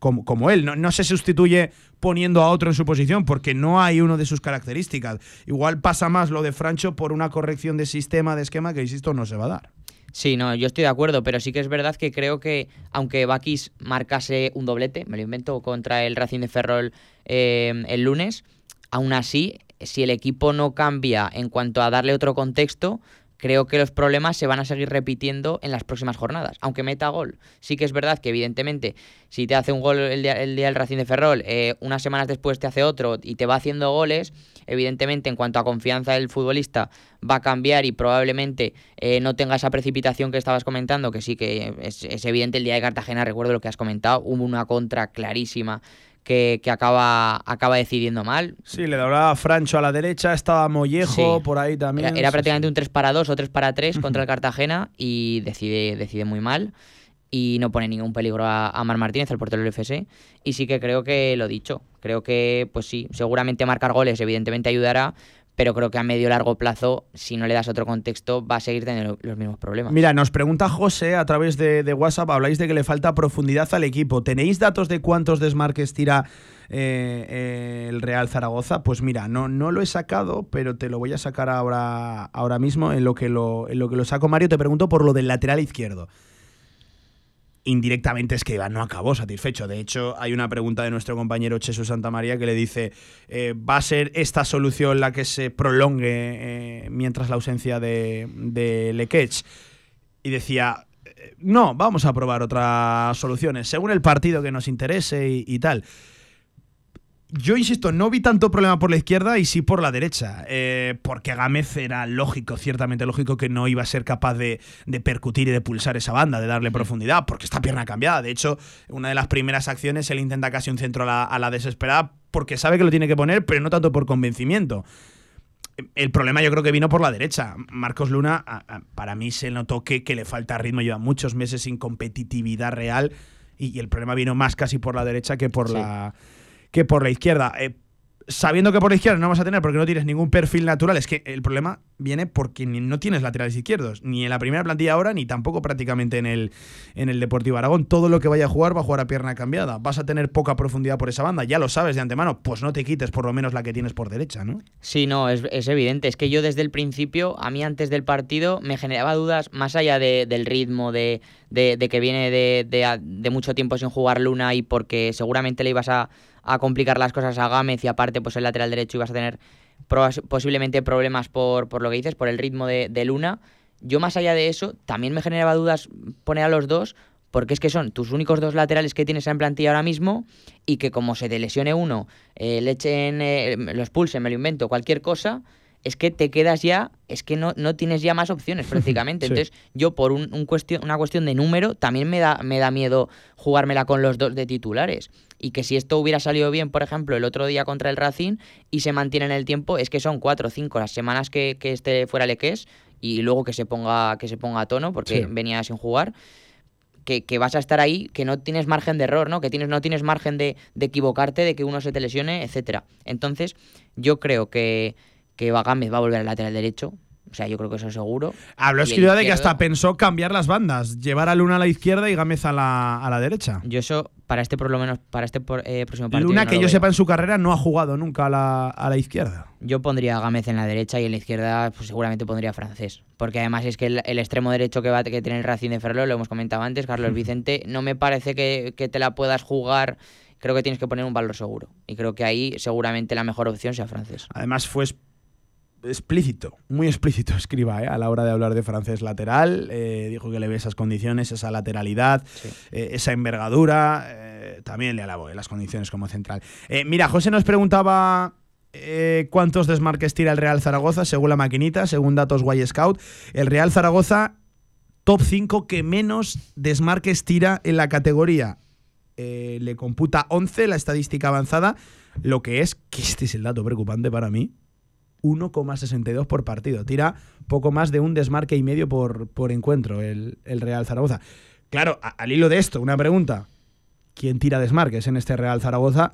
como, él. No, no, se sustituye poniendo a otro en su posición porque no hay uno de sus características. Igual pasa más lo de Francho por una corrección de sistema, de esquema, que insisto, no se va a dar. Sí, no, yo estoy de acuerdo, pero sí que es verdad que creo que aunque Bakis marcase un doblete, me lo invento, contra el Racing de Ferrol eh, el lunes, aún así, si el equipo no cambia en cuanto a darle otro contexto, creo que los problemas se van a seguir repitiendo en las próximas jornadas, aunque meta gol. Sí que es verdad que evidentemente si te hace un gol el día, el día del Racing de Ferrol, eh, unas semanas después te hace otro y te va haciendo goles, evidentemente en cuanto a confianza del futbolista va a cambiar y probablemente eh, no tenga esa precipitación que estabas comentando, que sí que es, es evidente el día de Cartagena, recuerdo lo que has comentado, hubo una contra clarísima que, acaba, acaba decidiendo mal. Sí, le daba Francho a la derecha, estaba Mollejo por ahí también. Era, prácticamente un 3 para 2 o 3 para 3 contra el Cartagena y decide, decide muy mal y no pone ningún peligro a, Mar Martínez, el portero del FC. Y sí que creo que lo dicho. Creo que, pues sí, seguramente marcar goles evidentemente ayudará, pero creo que a medio largo plazo, si no le das otro contexto, va a seguir teniendo los mismos problemas. Mira, nos pregunta José a través de, WhatsApp, habláis de que le falta profundidad al equipo. ¿Tenéis datos de cuántos desmarques tira eh, eh, el Real Zaragoza? Pues mira, no, no lo he sacado, pero te lo voy a sacar ahora, ahora mismo. En lo, que lo, en lo que lo saco, Mario, te pregunto por lo del lateral izquierdo. Indirectamente es que Iván no acabó satisfecho. De hecho, hay una pregunta de nuestro compañero Chesu Santamaría que le dice, eh, ¿va a ser esta solución la que se prolongue eh, mientras la ausencia de, de Lequech? Y decía, eh, no, vamos a probar otras soluciones, según el partido que nos interese y tal yo insisto, no vi tanto problema por la izquierda y sí por la derecha, eh, porque Gámez era lógico, ciertamente lógico, que no iba a ser capaz de, percutir y de pulsar esa banda, de darle profundidad, porque está pierna cambiada. De hecho, una de las primeras acciones, él intenta casi un centro a la, desesperada, porque sabe que lo tiene que poner, pero no tanto por convencimiento. El problema yo creo que vino por la derecha. Marcos Luna, para mí se notó que, que le falta ritmo, lleva muchos meses sin competitividad real y, el problema vino más casi por la derecha que por la que por la izquierda. Eh, sabiendo que por la izquierda no vas a tener porque no tienes ningún perfil natural, es que el problema viene porque no tienes laterales izquierdos, ni en la primera plantilla ahora, ni tampoco prácticamente en el, en el Deportivo Aragón. Todo lo que vaya a jugar va a jugar a pierna cambiada. Vas a tener poca profundidad por esa banda, ya lo sabes de antemano, pues no te quites por lo menos la que tienes por derecha, ¿no? Sí, no, es, evidente. Es que yo desde el principio, a mí antes del partido, me generaba dudas más allá del ritmo, de, de, que viene de, de mucho tiempo sin jugar Luna y porque seguramente le ibas a a complicar las cosas a Gámez y aparte pues el lateral derecho ibas a tener posiblemente problemas por, por lo que dices, por el ritmo de, Luna. Yo más allá de eso, también me generaba dudas poner a los dos, porque es que son tus únicos dos laterales que tienes en plantilla ahora mismo y que como se te lesione uno, eh, le echen, eh, lo expulsen, me lo invento, cualquier cosa, es que te quedas ya, es que no, no tienes ya más opciones prácticamente. Entonces, yo por un, cuestión, una cuestión de número, también me da, me da miedo jugármela con los dos de titulares y que si esto hubiera salido bien, por ejemplo, el otro día contra el Racing y se mantiene en el tiempo, es que son cuatro o cinco las semanas que, que esté fuera Leques y luego que se ponga, que se ponga a tono porque venía sin jugar. Que, que, vas a estar ahí, que no tienes margen de error, ¿no? Que tienes, no tienes margen de, de equivocarte, de que uno se te lesione, etcétera. Entonces, yo creo que, que Bagámez va a volver al lateral derecho, o sea, yo creo que eso es seguro. Habló Escriba de que hasta pensó cambiar las bandas, llevar a Luna a la izquierda y Gámez a la, a la derecha. Yo eso, para este por lo menos, para este eh, próximo partido. Luna, que yo sepa en su carrera, no ha jugado nunca a la, a la izquierda. Yo pondría a Gámez en la derecha y en la izquierda pues seguramente pondría a Francés. Porque además es que el, extremo derecho que va que tiene el Racing de Ferrol, lo hemos comentado antes, Carlos Vicente, no me parece que, que te la puedas jugar creo que tienes que poner un valor seguro. Y creo que ahí seguramente la mejor opción sea francés. Además fue explícito, muy explícito escriba ¿eh? a la hora de hablar de francés lateral. Eh, dijo que le ve esas condiciones, esa lateralidad, eh, esa envergadura. también le alabo las condiciones como central. mira, José nos preguntaba cuántos desmarques tira el Real Zaragoza según la maquinita, según datos Y Scout. El Real Zaragoza, top 5 que menos desmarques tira en la categoría. le computa 11 la estadística avanzada, lo que es, que este es el dato preocupante para mí, 1,62 por partido. Tira poco más de un desmarque y medio por, por encuentro el, Real Zaragoza. Claro, al hilo de esto, una pregunta. ¿Quién tira desmarques en este Real Zaragoza?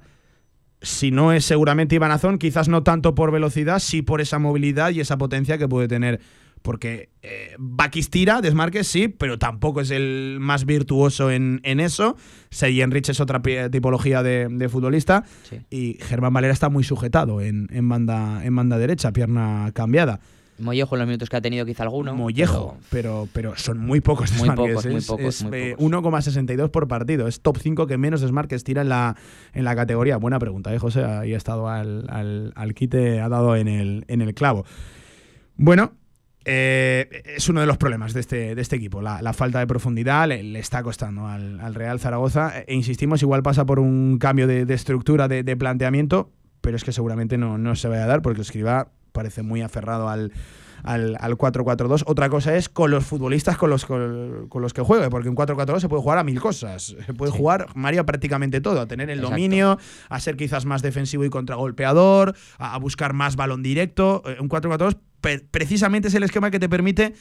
Si no es seguramente Iván Azón, quizás no tanto por velocidad, sí por esa movilidad y esa potencia que puede tener porque eh, Bakis tira, desmarques sí, pero tampoco es el más virtuoso en, eso. Sergi Enrich es otra tipología de, futbolista. Y Germán Valera está muy sujetado en, banda, en banda derecha, pierna cambiada. Mollejo en los minutos que ha tenido quizá alguno. Mollejo, pero, pero, son muy pocos desmarques. Muy pocos, muy pocos. 1,62 por partido. Es top 5 que menos desmarques tira en la, en la categoría. Buena pregunta, ¿eh, José? Ahí ha estado al, al, al quite, ha dado en el, en el clavo. Bueno, eh, es uno de los problemas de este, de este equipo. La, falta de profundidad le, está costando al, Real Zaragoza. E insistimos, igual pasa por un cambio de, estructura, de, planteamiento, pero es que seguramente no, no se vaya a dar porque Escriba parece muy aferrado al, al, 4-4-2. Otra cosa es con los futbolistas con los, con, los que juegue, porque en 4-4-2 se puede jugar a mil cosas. Se puede jugar, Mario, prácticamente todo. A tener el dominio, a ser quizás más defensivo y contragolpeador, a, buscar más balón directo. Eh, un 4-4-2 precisamente es el esquema que te permite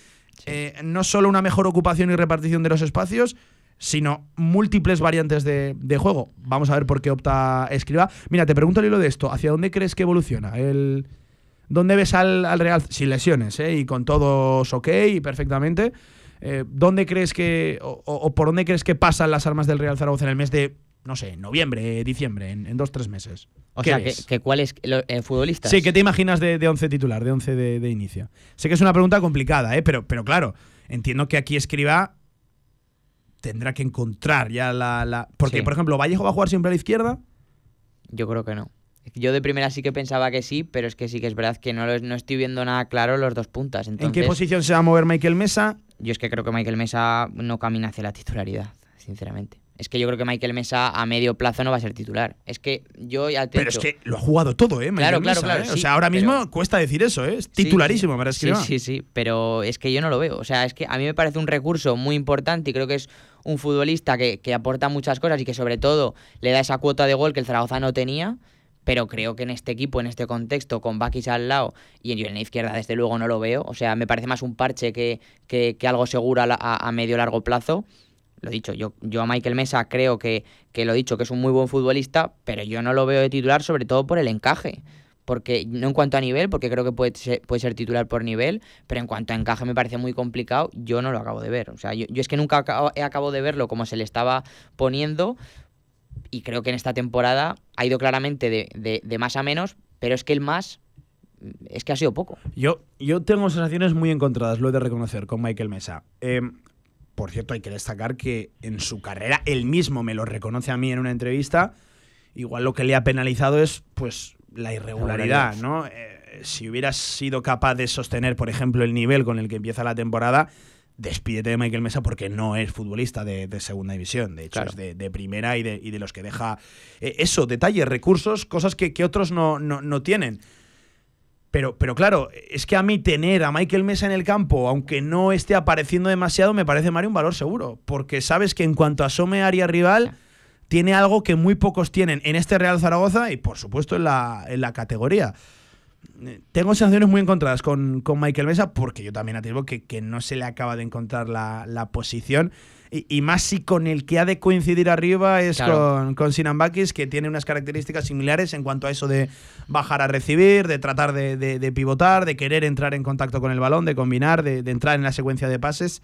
eh, no solo una mejor ocupación y repartición de los espacios, sino múltiples variantes de, juego. Vamos a ver por qué opta Escriba. Mira, te pregunto el hilo de esto. ¿Hacia dónde crees que evoluciona? El, ¿Dónde ves al, Real, sin lesiones, eh, y con todos ok y perfectamente? Eh, ¿Dónde crees que, o, por dónde crees que pasan las armas del Real Zaragoza en el mes de no sé, noviembre, diciembre, en, dos, tres meses. O sea, que, que, ¿cuáles eh, futbolistas? Sí, ¿qué te imaginas de, de 11 titular, de 11 de, inicio? Sé que es una pregunta complicada, ¿eh? pero, pero claro, entiendo que aquí escriba tendrá que encontrar ya la. la- Porque, Sí. por ejemplo, Vallejo va a jugar siempre a la izquierda. Yo creo que no. Yo de primera sí que pensaba que sí, pero es que sí que es verdad que no, no estoy viendo nada claro los dos puntas. ¿En qué posición se va a mover Michael Mesa? Yo es que creo que Michael Mesa no camina hacia la titularidad, sinceramente. Es que yo creo que Michael Mesa a medio plazo no va a ser titular. Es que yo ya te Pero es que lo ha jugado todo, ¿eh? Michael Claro, claro, Mesa, claro, ¿eh? O sí, sea, ahora mismo pero- cuesta decir eso, ¿eh? Es Sí, titularísimo sí. para Sí, Escribá. sí, sí, pero es que yo no lo veo. O sea, es que a mí me parece un recurso muy importante y creo que es un futbolista que, que aporta muchas cosas y que sobre todo le da esa cuota de gol que el Zaragoza no tenía. Pero creo que en este equipo, en este contexto, con Bakis al lado y en- yo en la izquierda, desde luego no lo veo. O sea, me parece más un parche que, que, que algo seguro a, a- a medio largo plazo. Lo dicho, yo, yo a Michael Mesa creo que, que lo dicho, que es un muy buen futbolista, pero yo no lo veo de titular, sobre todo por el encaje porque no en cuanto a nivel, porque creo que puede ser, puede ser titular por nivel, pero en cuanto a encaje me parece muy complicado, yo no lo acabo de ver. O sea, yo, yo es que nunca acabo, he acabado de verlo como se le estaba poniendo y creo que en esta temporada ha ido claramente de, de- de más a menos, pero es que el más es que ha sido poco. Yo, yo tengo sensaciones muy encontradas, lo he de reconocer, con Michael Mesa. Eh, por cierto, hay que destacar que en su carrera él mismo me lo reconoce a mí en una entrevista. Igual lo que le ha penalizado es pues la irregularidad, ¿no? Eh, si hubieras sido capaz de sostener, por ejemplo, el nivel con el que empieza la temporada, despídete de Michael Mesa porque no es futbolista de, de segunda división. De hecho, Claro. es de, de primera y de, y de los que deja eh, eso, detalles, recursos, cosas que, que otros no, no, no tienen. Pero, pero claro, es que a mí tener a Michael Mesa en el campo, aunque no esté apareciendo demasiado, me parece, Mario, un valor seguro. Porque sabes que en cuanto asome área rival, tiene algo que muy pocos tienen en este Real Zaragoza y, por supuesto, en la, en la categoría. Tengo sensaciones muy encontradas con, con Michael Mesa porque yo también atribuyo que, que no se le acaba de encontrar la, la posición. Y, y más si con el que ha de coincidir arriba es Claro. con, con Sinan Bakis, que tiene unas características similares en cuanto a eso de bajar a recibir, de tratar de, de- de pivotar, de querer entrar en contacto con el balón, de combinar, de, de entrar en la secuencia de pases.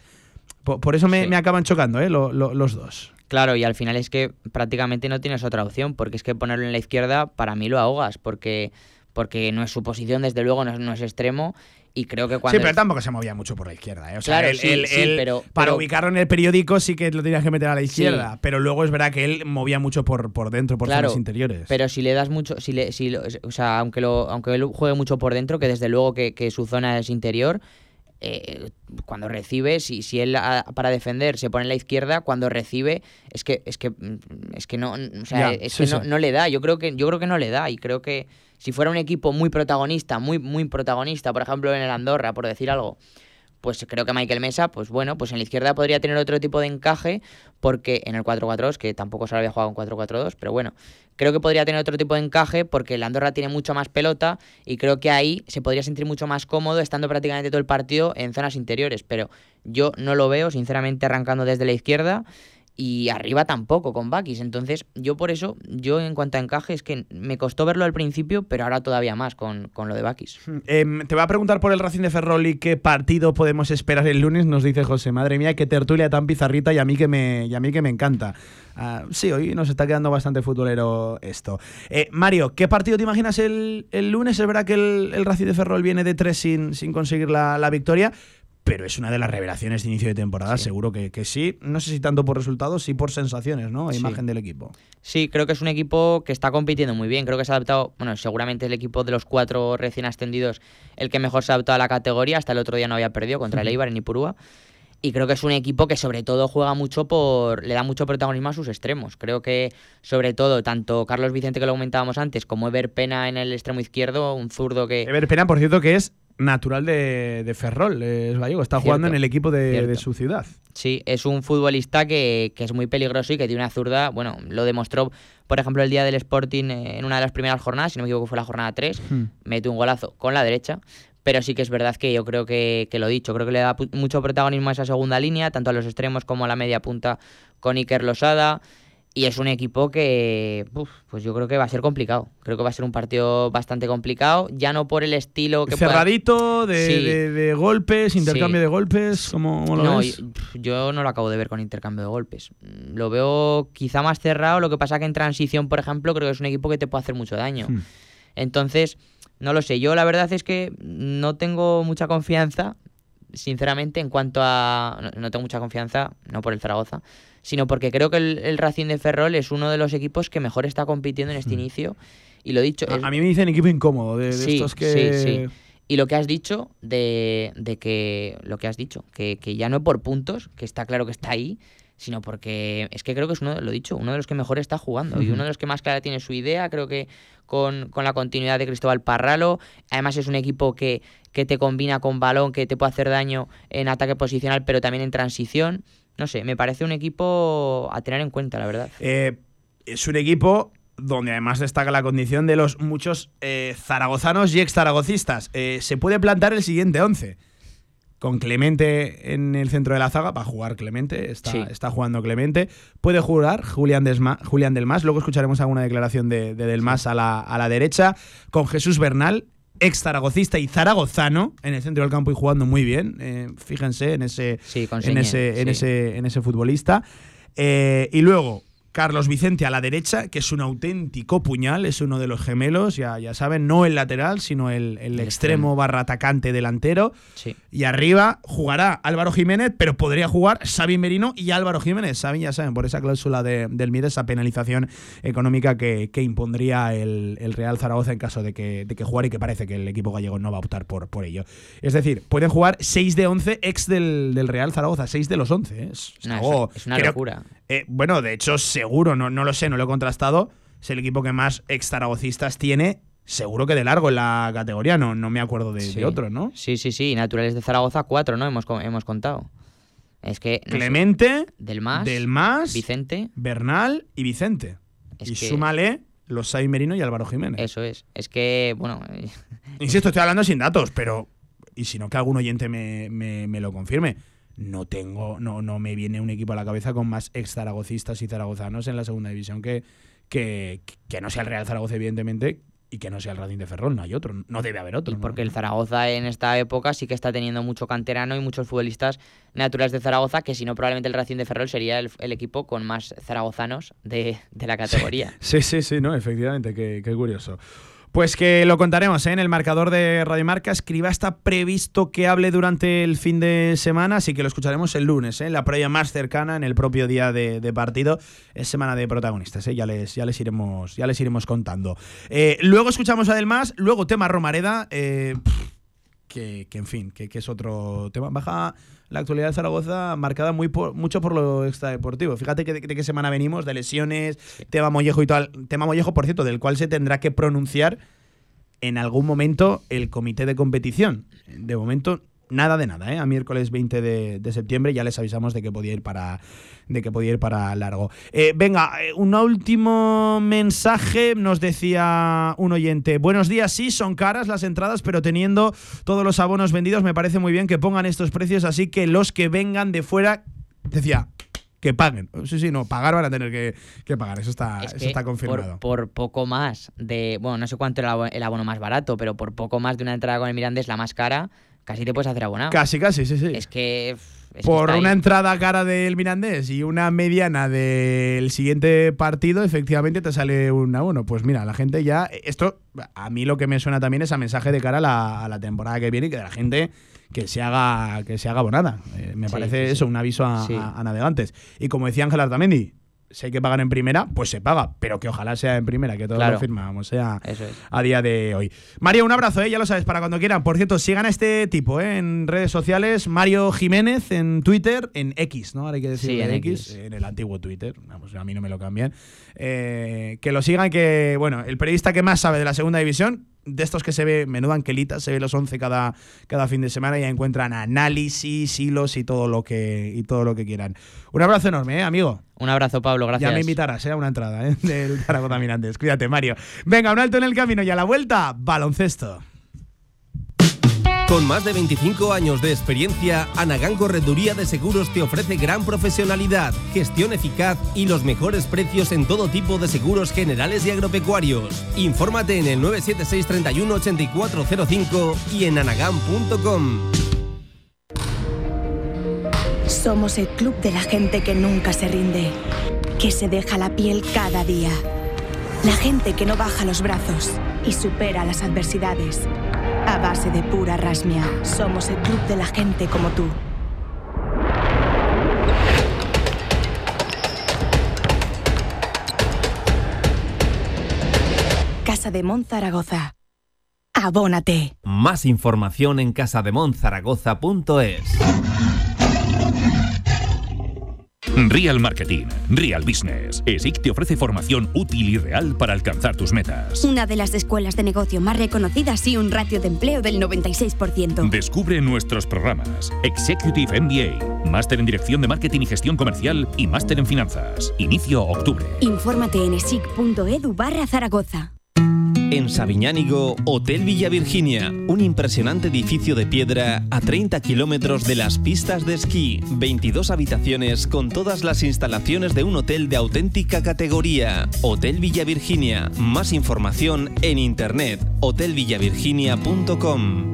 Por, por eso me, Sí. me acaban chocando ¿eh? lo- lo- los dos. Claro, y al final es que prácticamente no tienes otra opción, porque es que ponerlo en la izquierda para mí lo ahogas, porque, porque no es su posición, desde luego no es, no es extremo, y creo que cuando... Sí, pero tampoco se movía mucho por la izquierda. ¿eh? O sea, Claro, él- sí, él- sí, él, pero- para pero- ubicarlo en el periódico sí que lo tenías que meter a la Sí. izquierda. Pero luego es verdad que él movía mucho por, por dentro, por Claro, zonas interiores. Pero si le das mucho, si le, si lo- o sea, aunque lo, aunque él juegue mucho por dentro, que desde luego que, que su zona es interior, eh, cuando recibe, si, si él ah, para defender se pone en la izquierda, cuando recibe, es que, es que, mm, es que no, o sea, Ya, es sí, que no, no le da. Yo creo que, yo creo que no le da. Y creo que si fuera un equipo muy protagonista, muy, muy protagonista, por ejemplo en el Andorra, por decir algo, pues creo que Michael Mesa, pues bueno, pues en la izquierda podría tener otro tipo de encaje, porque en el 4-4-2, que tampoco se lo había jugado en 4-4-2, pero bueno, creo que podría tener otro tipo de encaje porque el Andorra tiene mucho más pelota y creo que ahí se podría sentir mucho más cómodo estando prácticamente todo el partido en zonas interiores, pero yo no lo veo, sinceramente, arrancando desde la izquierda. Y arriba tampoco con Bakis. Entonces, yo por eso, yo en cuanto a encaje, es que me costó verlo al principio, pero ahora todavía más con, con lo de Bakis. Em, te voy a preguntar por el Racing de Ferrol y qué partido podemos esperar el lunes, nos dice José. Madre mía, qué tertulia tan pizarrita y a mí que me, a mí que me encanta. Ah, sí, hoy nos está quedando bastante futbolero esto. Eh, Mario, ¿qué partido te imaginas el, el lunes? Es verdad que el, el Racing de Ferrol viene de tres sin, sin conseguir la, la victoria, pero es una de las revelaciones de inicio de temporada, Sí. seguro que, que sí. No sé si tanto por resultados, sí por sensaciones, ¿no? A Sí. Imagen del equipo. Sí, creo que es un equipo que está compitiendo muy bien. Creo que se ha adaptado, bueno, seguramente el equipo de los cuatro recién ascendidos, el que mejor se ha adaptado a la categoría. Hasta el otro día no había perdido contra el Eibar en Ipurúa. Y creo que es un equipo que sobre todo juega mucho por. le da mucho protagonismo a sus extremos. Creo que, sobre todo, tanto Carlos Vicente, que lo comentábamos antes, como Ever Pena en el extremo izquierdo, un zurdo que. Ever Pena, por cierto, que es natural de, de Ferrol, es gallego, está jugando en el equipo de, su ciudad. Sí, es un futbolista que, que es muy peligroso y que tiene una zurda. Bueno, lo demostró, por ejemplo, el día del Sporting en una de las primeras jornadas, si no me equivoco, fue la jornada 3. Hmm. Mete un golazo con la derecha. Pero sí que es verdad que yo creo que, que lo dicho, creo que le da mucho protagonismo a esa segunda línea, tanto a los extremos como a la media punta con Iker Losada. Y es un equipo que, uf, pues yo creo que va a ser complicado. Creo que va a ser un partido bastante complicado, ya no por el estilo que pueda- Cerradito, de, Sí. de- de golpes, intercambio Sí. de golpes, ¿cómo, cómo lo no, ves? yo, yo no lo acabo de ver con intercambio de golpes. Mm, Lo veo quizá más cerrado, lo que pasa que en transición, por ejemplo, creo que es un equipo que te puede hacer mucho daño. Hmm. Entonces, no lo sé, yo la verdad es que no tengo mucha confianza, sinceramente, en cuanto a... No, no tengo mucha confianza, no por el Zaragoza, sino porque creo que el, Racing de Ferrol es uno de los equipos que mejor está compitiendo en este mm. inicio. Y lo dicho. A, mí me dicen equipo incómodo, de, estos que. Sí, sí. Y lo que has dicho de, de que. Lo que has dicho, que, que, ya no por puntos, que está claro que está ahí, sino porque es que creo que es uno, lo dicho, uno de los que mejor está jugando y uno de los que más clara tiene su idea. Creo que con, con la continuidad de Cristóbal Parralo. Además, es un equipo que, que te combina con balón, que te puede hacer daño en ataque posicional, pero también en transición. No sé, me parece un equipo a tener en cuenta, la verdad. Eh, es un equipo donde además destaca la condición de los muchos eh, zaragozanos y ex zaragocistas. Eh, se puede plantar el siguiente 11. Con Clemente en el centro de la zaga, para jugar Clemente, está, está jugando Clemente. Puede jugar Julián, Julián Delmas, luego escucharemos alguna declaración de, Delmas a, la, a la derecha. Con Jesús Bernal, ex zaragocista y zaragozano en el centro del campo y jugando muy bien. Eh, fíjense en ese, en, ese, en, ese, en ese futbolista. Eh, y luego, Carlos Vicente a la derecha, que es un auténtico puñal, es uno de los gemelos, ya, ya saben, no el lateral, sino el, extremo barra atacante delantero. Y arriba jugará Álvaro Jiménez, pero podría jugar Xavi Merino y Álvaro Jiménez. Saben, ya saben, por esa cláusula de, del MIR, esa penalización económica que, impondría el, Real Zaragoza en caso de que, de que jugara y que parece que el equipo gallego no va a optar por, por ello. Es decir, pueden jugar 6 de 11 ex del, Real Zaragoza, 6 de los 11. ¿eh? Es, es una locura. Eh, bueno, de hecho, seguro, no, no lo sé, no lo he contrastado. Es el equipo que más ex zaragocistas tiene seguro que de largo en la categoría, no, no me acuerdo de, otro, ¿no? Sí, sí, sí, naturales de Zaragoza, cuatro, ¿no? Hemos, hemos contado. Es que. Clemente, Del Más, Del Más, Vicente, Bernal y Vicente. y súmale los Sai Merino y Álvaro Jiménez. Eso es. Es que, bueno. Insisto, estoy hablando sin datos, pero. Y si no, que algún oyente me, me lo confirme no tengo, no, no me viene un equipo a la cabeza con más ex zaragocistas y zaragozanos en la segunda división que, que, que no sea el Real Zaragoza, evidentemente, y que no sea el Racing de Ferrol, no hay otro, no debe haber otro. porque el Zaragoza en esta época sí que está teniendo mucho canterano y muchos futbolistas naturales de Zaragoza, que si no probablemente el Racing de Ferrol sería el, equipo con más zaragozanos de, la categoría. Sí, sí, sí, no, efectivamente, qué, qué curioso. Pues que lo contaremos ¿eh? en el marcador de Radio Marca. Escriba está previsto que hable durante el fin de semana, así que lo escucharemos el lunes, ¿eh? la previa más cercana, en el propio día de, partido. Es semana de protagonistas, ¿eh? ya, les, ya, les iremos, ya les iremos contando. Eh, luego escuchamos a Delmas, luego tema Romareda, que, que, en fin, que es otro tema. Baja la actualidad de Zaragoza marcada muy mucho por lo extradeportivo. Fíjate que, de, qué semana venimos, de lesiones, tema Mollejo y tal. Tema Mollejo, por cierto, del cual se tendrá que pronunciar en algún momento el comité de competición. De momento nada de nada, ¿eh? A miércoles 20 de, septiembre ya les avisamos de que podía ir para, de que podía ir para largo. Eh, venga, eh, un último mensaje nos decía un oyente. Buenos días, sí, son caras las entradas, pero teniendo todos los abonos vendidos me parece muy bien que pongan estos precios, así que los que vengan de fuera, decía, que paguen. Sí, sí, no, pagar van a tener que, pagar, eso está, eso está confirmado. Por, poco más de, bueno, no sé cuánto era el abono más barato, pero por poco más de una entrada con el Mirandés, la más cara, casi te puedes hacer abonado. Casi, casi, sí, sí. Es que. Por una entrada cara del Mirandés y una mediana del siguiente partido, efectivamente te sale un abono. Pues mira, la gente ya. Esto, a mí lo que me suena también es a mensaje de cara a la, temporada que viene y que la gente que se haga que se haga abonada. Eh, me parece eso, un aviso a, a, navegantes. Y como decía Ángel Artamendi, si hay que pagar en primera, pues se paga, pero que ojalá sea en primera, que todos lo firmamos, sea a día de hoy. Mario, un abrazo, ¿eh? ya lo sabes, para cuando quieran. Por cierto, sigan a este tipo ¿eh? en redes sociales, Mario Jiménez en Twitter, en X, ¿no? Ahora hay que decir en, X, en el antiguo Twitter, vamos, a mí no me lo cambian. Eh, que lo sigan, que, bueno, el periodista que más sabe de la segunda división, de estos que se ve menudo anquelita, se ve los 11 cada, cada fin de semana y encuentran análisis, hilos y todo lo que, y todo lo que quieran. Un abrazo enorme, ¿eh, amigo. Un abrazo, Pablo, gracias. Ya me invitarás ¿eh? a una entrada ¿eh? del Zaragoza Mirantes. Cuídate, Mario. Venga, un alto en el camino y a la vuelta, baloncesto. Con más de 25 años de experiencia, Anagán Correduría de Seguros te ofrece gran profesionalidad, gestión eficaz y los mejores precios en todo tipo de seguros generales y agropecuarios. Infórmate en el 976 31 8405 y en anagán.com. Somos el club de la gente que nunca se rinde, que se deja la piel cada día. La gente que no baja los brazos y supera las adversidades a base de pura rasmia, somos el club de la gente como tú. Casa de Mon Zaragoza. Abónate. Más información en casademonzaragoza.es. Real Marketing, Real Business. ESIC te ofrece formación útil y real para alcanzar tus metas. Una de las escuelas de negocio más reconocidas y un ratio de empleo del 96%. Descubre nuestros programas. Executive MBA, Máster en Dirección de Marketing y Gestión Comercial y Máster en Finanzas. Inicio octubre. Infórmate en esic.edu barra Zaragoza. En Sabiñánigo, Hotel Villa Virginia, un impresionante edificio de piedra a 30 kilómetros de las pistas de esquí, 22 habitaciones con todas las instalaciones de un hotel de auténtica categoría. Hotel Villa Virginia, más información en internet, hotelvillavirginia.com.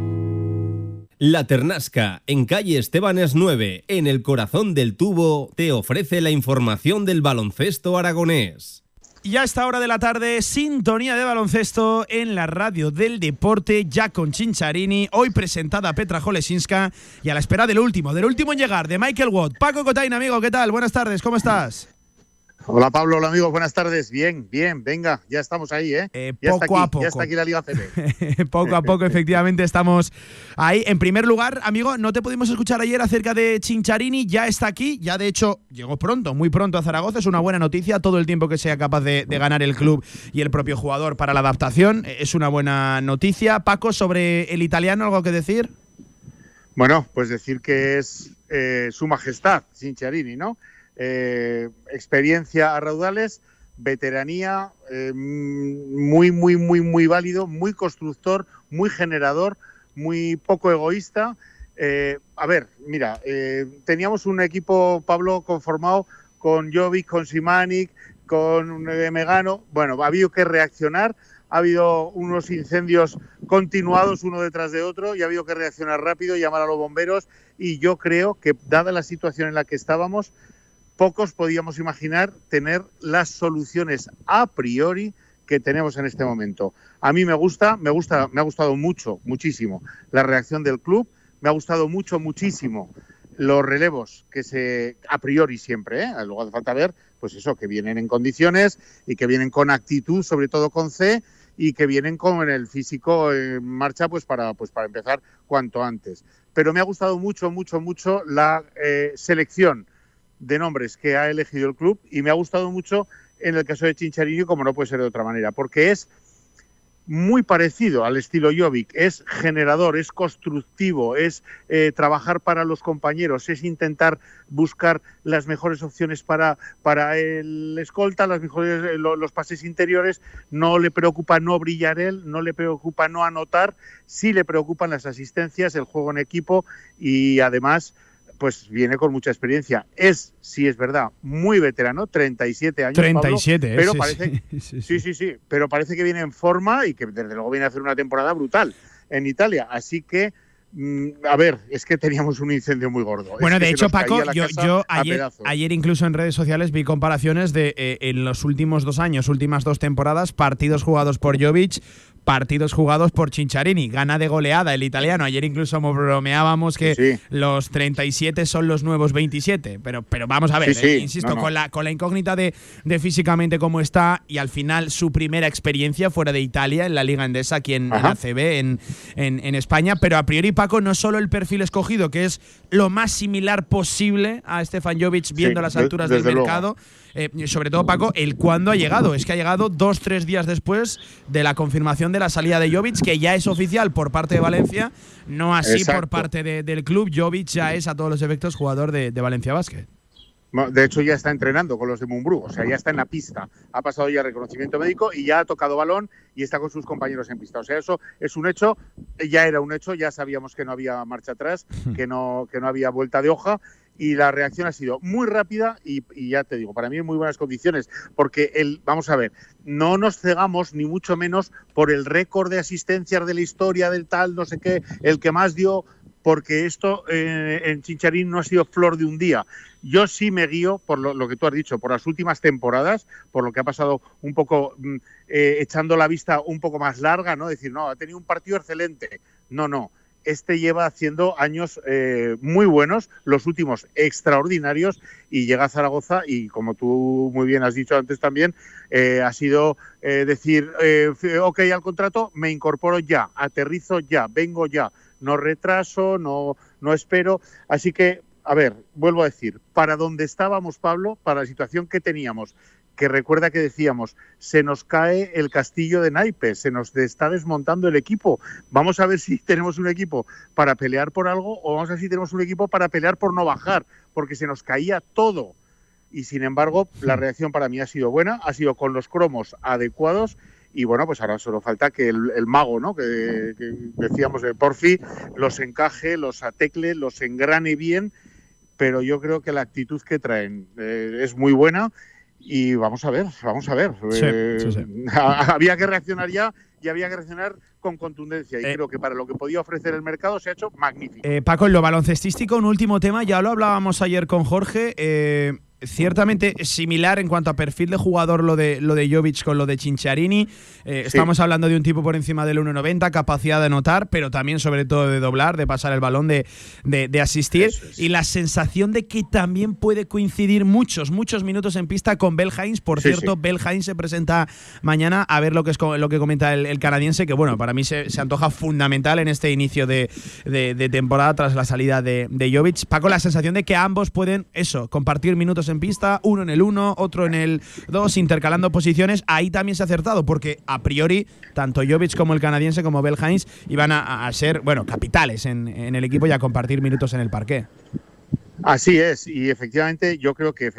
La Ternasca, en calle Estebanes 9, en el corazón del tubo, te ofrece la información del baloncesto aragonés. Y a esta hora de la tarde, sintonía de baloncesto en la radio del deporte, ya con Chincharini, hoy presentada Petra Jolesinska y a la espera del último, del último en llegar, de Michael Watt. Paco Cotain, amigo, ¿qué tal? Buenas tardes, ¿cómo estás? Hola Pablo, hola amigos, buenas tardes. Bien, bien, venga, ya estamos ahí, ¿eh? eh poco a poco. Ya está aquí la Liga CB. poco a poco, efectivamente, estamos ahí. En primer lugar, amigo, no te pudimos escuchar ayer acerca de Chincharini, ya está aquí, ya de hecho llegó pronto, muy pronto a Zaragoza, es una buena noticia, todo el tiempo que sea capaz de, ganar el club y el propio jugador para la adaptación, eh, es una buena noticia. Paco, sobre el italiano, ¿algo que decir? Bueno, pues decir que es eh, su majestad, Chincharini, ¿no? Eh, experiencia a raudales, veteranía, eh, muy, muy, muy, muy válido, muy constructor, muy generador, muy poco egoísta. Eh, a ver, mira, teníamos un equipo, Pablo, conformado con Jovic, con Simanic, con Megano. Bueno, ha habido que reaccionar, ha habido unos incendios continuados uno detrás de otro y ha habido que reaccionar rápido, llamar a los bomberos y yo creo que, dada la situación en la que estábamos, pocos podíamos imaginar tener las soluciones a priori que tenemos en este momento. A mí me gusta, me gusta, me ha gustado mucho, muchísimo la reacción del club, me ha gustado mucho, muchísimo los relevos que se a priori siempre, ¿eh? luego hace falta ver, pues eso, que vienen en condiciones y que vienen con actitud, sobre todo con C, y que vienen con el físico en marcha, pues para, pues para empezar cuanto antes. Pero me ha gustado mucho, mucho, mucho la eh, selección de nombres que ha elegido el club y me ha gustado mucho en el caso de Chincharillo, como no puede ser de otra manera, porque es muy parecido al estilo Jovic, es generador, es constructivo, es eh, trabajar para los compañeros, es intentar buscar las mejores opciones para, para el escolta, las mejores, eh, los pases interiores, no le preocupa no brillar él, no le preocupa no anotar, sí le preocupan las asistencias, el juego en equipo y además pues viene con mucha experiencia. Es, sí es verdad, muy veterano, 37 años. 37, pero parece, sí sí, sí sí, pero parece que viene en forma y que desde luego viene a hacer una temporada brutal en Italia. Así que mm, a ver, es que teníamos un incendio muy gordo. Bueno, de hecho, Paco, yo, ayer, incluso en redes sociales vi comparaciones de eh, en los últimos dos años, últimas dos temporadas, partidos jugados por Jovic, partidos jugados por Cincharini. Gana de goleada el italiano. Ayer incluso bromeábamos que los 37 son los nuevos 27. Pero, pero vamos a ver, eh, insisto, Con, la, con la incógnita de, de, físicamente cómo está y al final su primera experiencia fuera de Italia en la Liga Endesa, aquí en, en ACB, en, en, España. Pero a priori, Paco, no solo el perfil escogido, que es lo más similar posible a Stefan Jovic viendo las alturas del mercado. Eh, sobre todo Paco, el cuándo ha llegado. Es que ha llegado dos, tres días después de la confirmación de la salida de Jovic, que ya es oficial por parte de Valencia, no así por parte del club. Jovic ya es a todos los efectos jugador de, Valencia Basket. De hecho, ya está entrenando con los de Mumbrú, o sea, ya está en la pista. Ha pasado ya reconocimiento médico y ya ha tocado balón y está con sus compañeros en pista. O sea, eso es un hecho, ya era un hecho, ya sabíamos que no había marcha atrás, que no, que no había vuelta de hoja y la reacción ha sido muy rápida y, ya te digo, para mí en muy buenas condiciones, porque el, vamos a ver, no nos cegamos ni mucho menos por el récord de asistencias de la historia del tal, no sé qué, el que más dio, porque esto eh, en Chincharín no ha sido flor de un día. Yo sí me guío por lo, que tú has dicho, por las últimas temporadas, por lo que ha pasado un poco mm, eh, echando la vista un poco más larga, ¿no? Decir, no, ha tenido un partido excelente. No, no este lleva haciendo años eh, muy buenos, los últimos extraordinarios, y llega a Zaragoza y como tú muy bien has dicho antes también, eh, ha sido eh, decir, ok al contrato, me incorporo ya, aterrizo ya, vengo ya, no retraso, no, no espero. Así que, a ver, vuelvo a decir, para donde estábamos, Pablo, para la situación que teníamos, que recuerda que decíamos, se nos cae el castillo de naipes, se nos está desmontando el equipo. Vamos a ver si tenemos un equipo para pelear por algo o vamos a ver si tenemos un equipo para pelear por no bajar, porque se nos caía todo. Y sin embargo, la reacción para mí ha sido buena, ha sido con los cromos adecuados y bueno, pues ahora solo falta que el, mago, ¿no? Que, decíamos de Porfi los encaje, los atecle, los engrane bien, pero yo creo que la actitud que traen eh, es muy buena y vamos a ver, vamos a ver. Eh, había que reaccionar ya y había que reaccionar con contundencia. Y eh, creo que para lo que podía ofrecer el mercado se ha hecho magnífico. Eh, Paco, en lo baloncestístico, un último tema, ya lo hablábamos ayer con Jorge ciertamente similar en cuanto a perfil de jugador lo de lo de Jovic con lo de Chincharini. Eh, estamos hablando de un tipo por encima del 1.90, capacidad de anotar, pero también sobre todo de doblar, de pasar el balón, de, de, asistir. Y la sensación de que también puede coincidir muchos, muchos minutos en pista con Bel Por cierto, Bel se presenta mañana a ver lo que es lo que comenta el, canadiense, que bueno, para mí se, se, antoja fundamental en este inicio de, de temporada tras la salida de, de Jovic. Paco, la sensación de que ambos pueden, eso, compartir minutos en pista, uno en el 1, otro en el 2, intercalando posiciones. Ahí también se ha acertado, porque a priori, tanto Jovic como el canadiense como Bel iban a, ser, bueno, capitales en, en el equipo y a compartir minutos en el parque. Así es, y efectivamente yo creo que,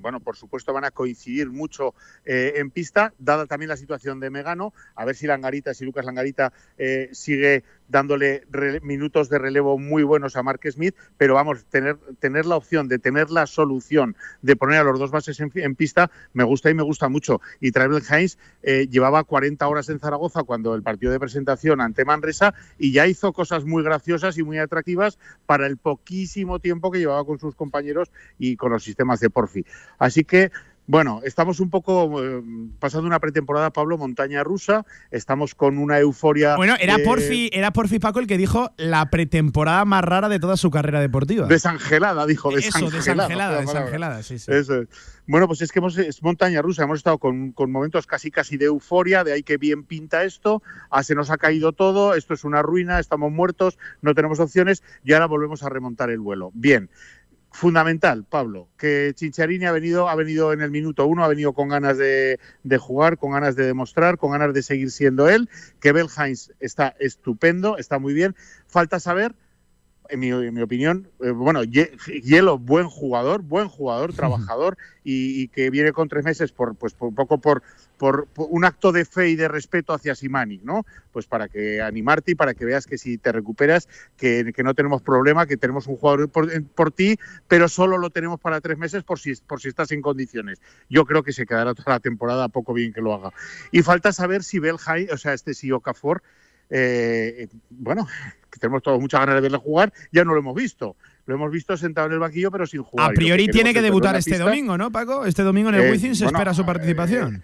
bueno, por supuesto van a coincidir mucho eh, en pista, dada también la situación de Megano, a ver si Langarita, si Lucas Langarita eh, sigue dándole minutos de relevo muy buenos a Mark Smith, pero vamos, tener, tener la opción de tener la solución de poner a los dos bases en, pista, me gusta y me gusta mucho. Y Travel Heinz eh, llevaba 40 horas en Zaragoza cuando el partido de presentación ante Manresa y ya hizo cosas muy graciosas y muy atractivas para el poquísimo tiempo que llevaba con sus compañeros y con los sistemas de Porfi. Así que bueno, estamos un poco eh, pasando una pretemporada, Pablo, montaña rusa. Estamos con una euforia. Bueno, era Porfi, era Porfi Paco el que dijo la pretemporada más rara de toda su carrera deportiva. Desangelada, dijo. Desangelada, Eso, desangelada, desangelada, sí, sí. Bueno, pues es que hemos, es montaña rusa. Hemos estado con, momentos casi casi de euforia, de ahí que bien pinta esto. Ah, se nos ha caído todo, esto es una ruina, estamos muertos, no tenemos opciones y ahora volvemos a remontar el vuelo. Bien fundamental, Pablo, que Chincharini ha venido, ha venido en el minuto uno, ha venido con ganas de, jugar, con ganas de demostrar, con ganas de seguir siendo él, que Belheinz está estupendo, está muy bien. Falta saber, en mi, opinión, eh, bueno, Hielo, buen jugador, buen jugador, trabajador, y, que viene con tres meses por, pues, por un poco por, por, un acto de fe y de respeto hacia Simani, ¿no? Pues para que animarte y para que veas que si te recuperas, que, no tenemos problema, que tenemos un jugador por, ti, pero solo lo tenemos para tres meses por si, por si estás en condiciones. Yo creo que se quedará toda la temporada, poco bien que lo haga. Y falta saber si Belhai, o sea, este si Okafor, eh, bueno, que tenemos todos muchas ganas de verle jugar, ya no lo hemos visto. Lo hemos visto sentado en el banquillo, pero sin jugar. A priori tiene que debutar este domingo, ¿no, Paco? Este domingo en el eh, se espera su participación.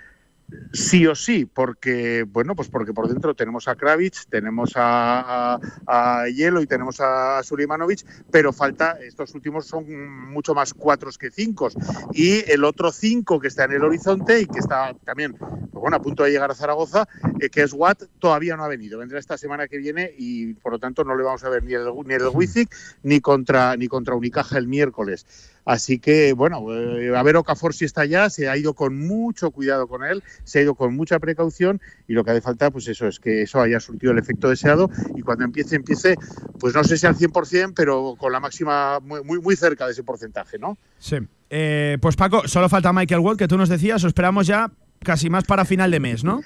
Sí o sí, porque bueno, pues porque por dentro tenemos a Kravitz, tenemos a, a, Hielo y tenemos a Sulimanovic, pero falta, estos últimos son mucho más cuatros que cinco. Y el otro cinco que está en el horizonte y que está también pues bueno, a punto de llegar a Zaragoza, eh, que es Watt, todavía no ha venido. Vendrá esta semana que viene y por lo tanto no le vamos a ver ni el, ni el Wizik ni contra, ni contra Unicaja el miércoles. Así que, bueno, eh, a ver Okafor si está ya, se ha ido con mucho cuidado con él, se ha ido con mucha precaución y lo que hace falta, pues eso, es que eso haya surtido el efecto deseado y cuando empiece, empiece, pues no sé si al 100%, pero con la máxima, muy, muy, cerca de ese porcentaje, ¿no? Sí. Eh, pues Paco, solo falta Michael Wall, que tú nos decías, o esperamos ya casi más para final de mes, ¿no?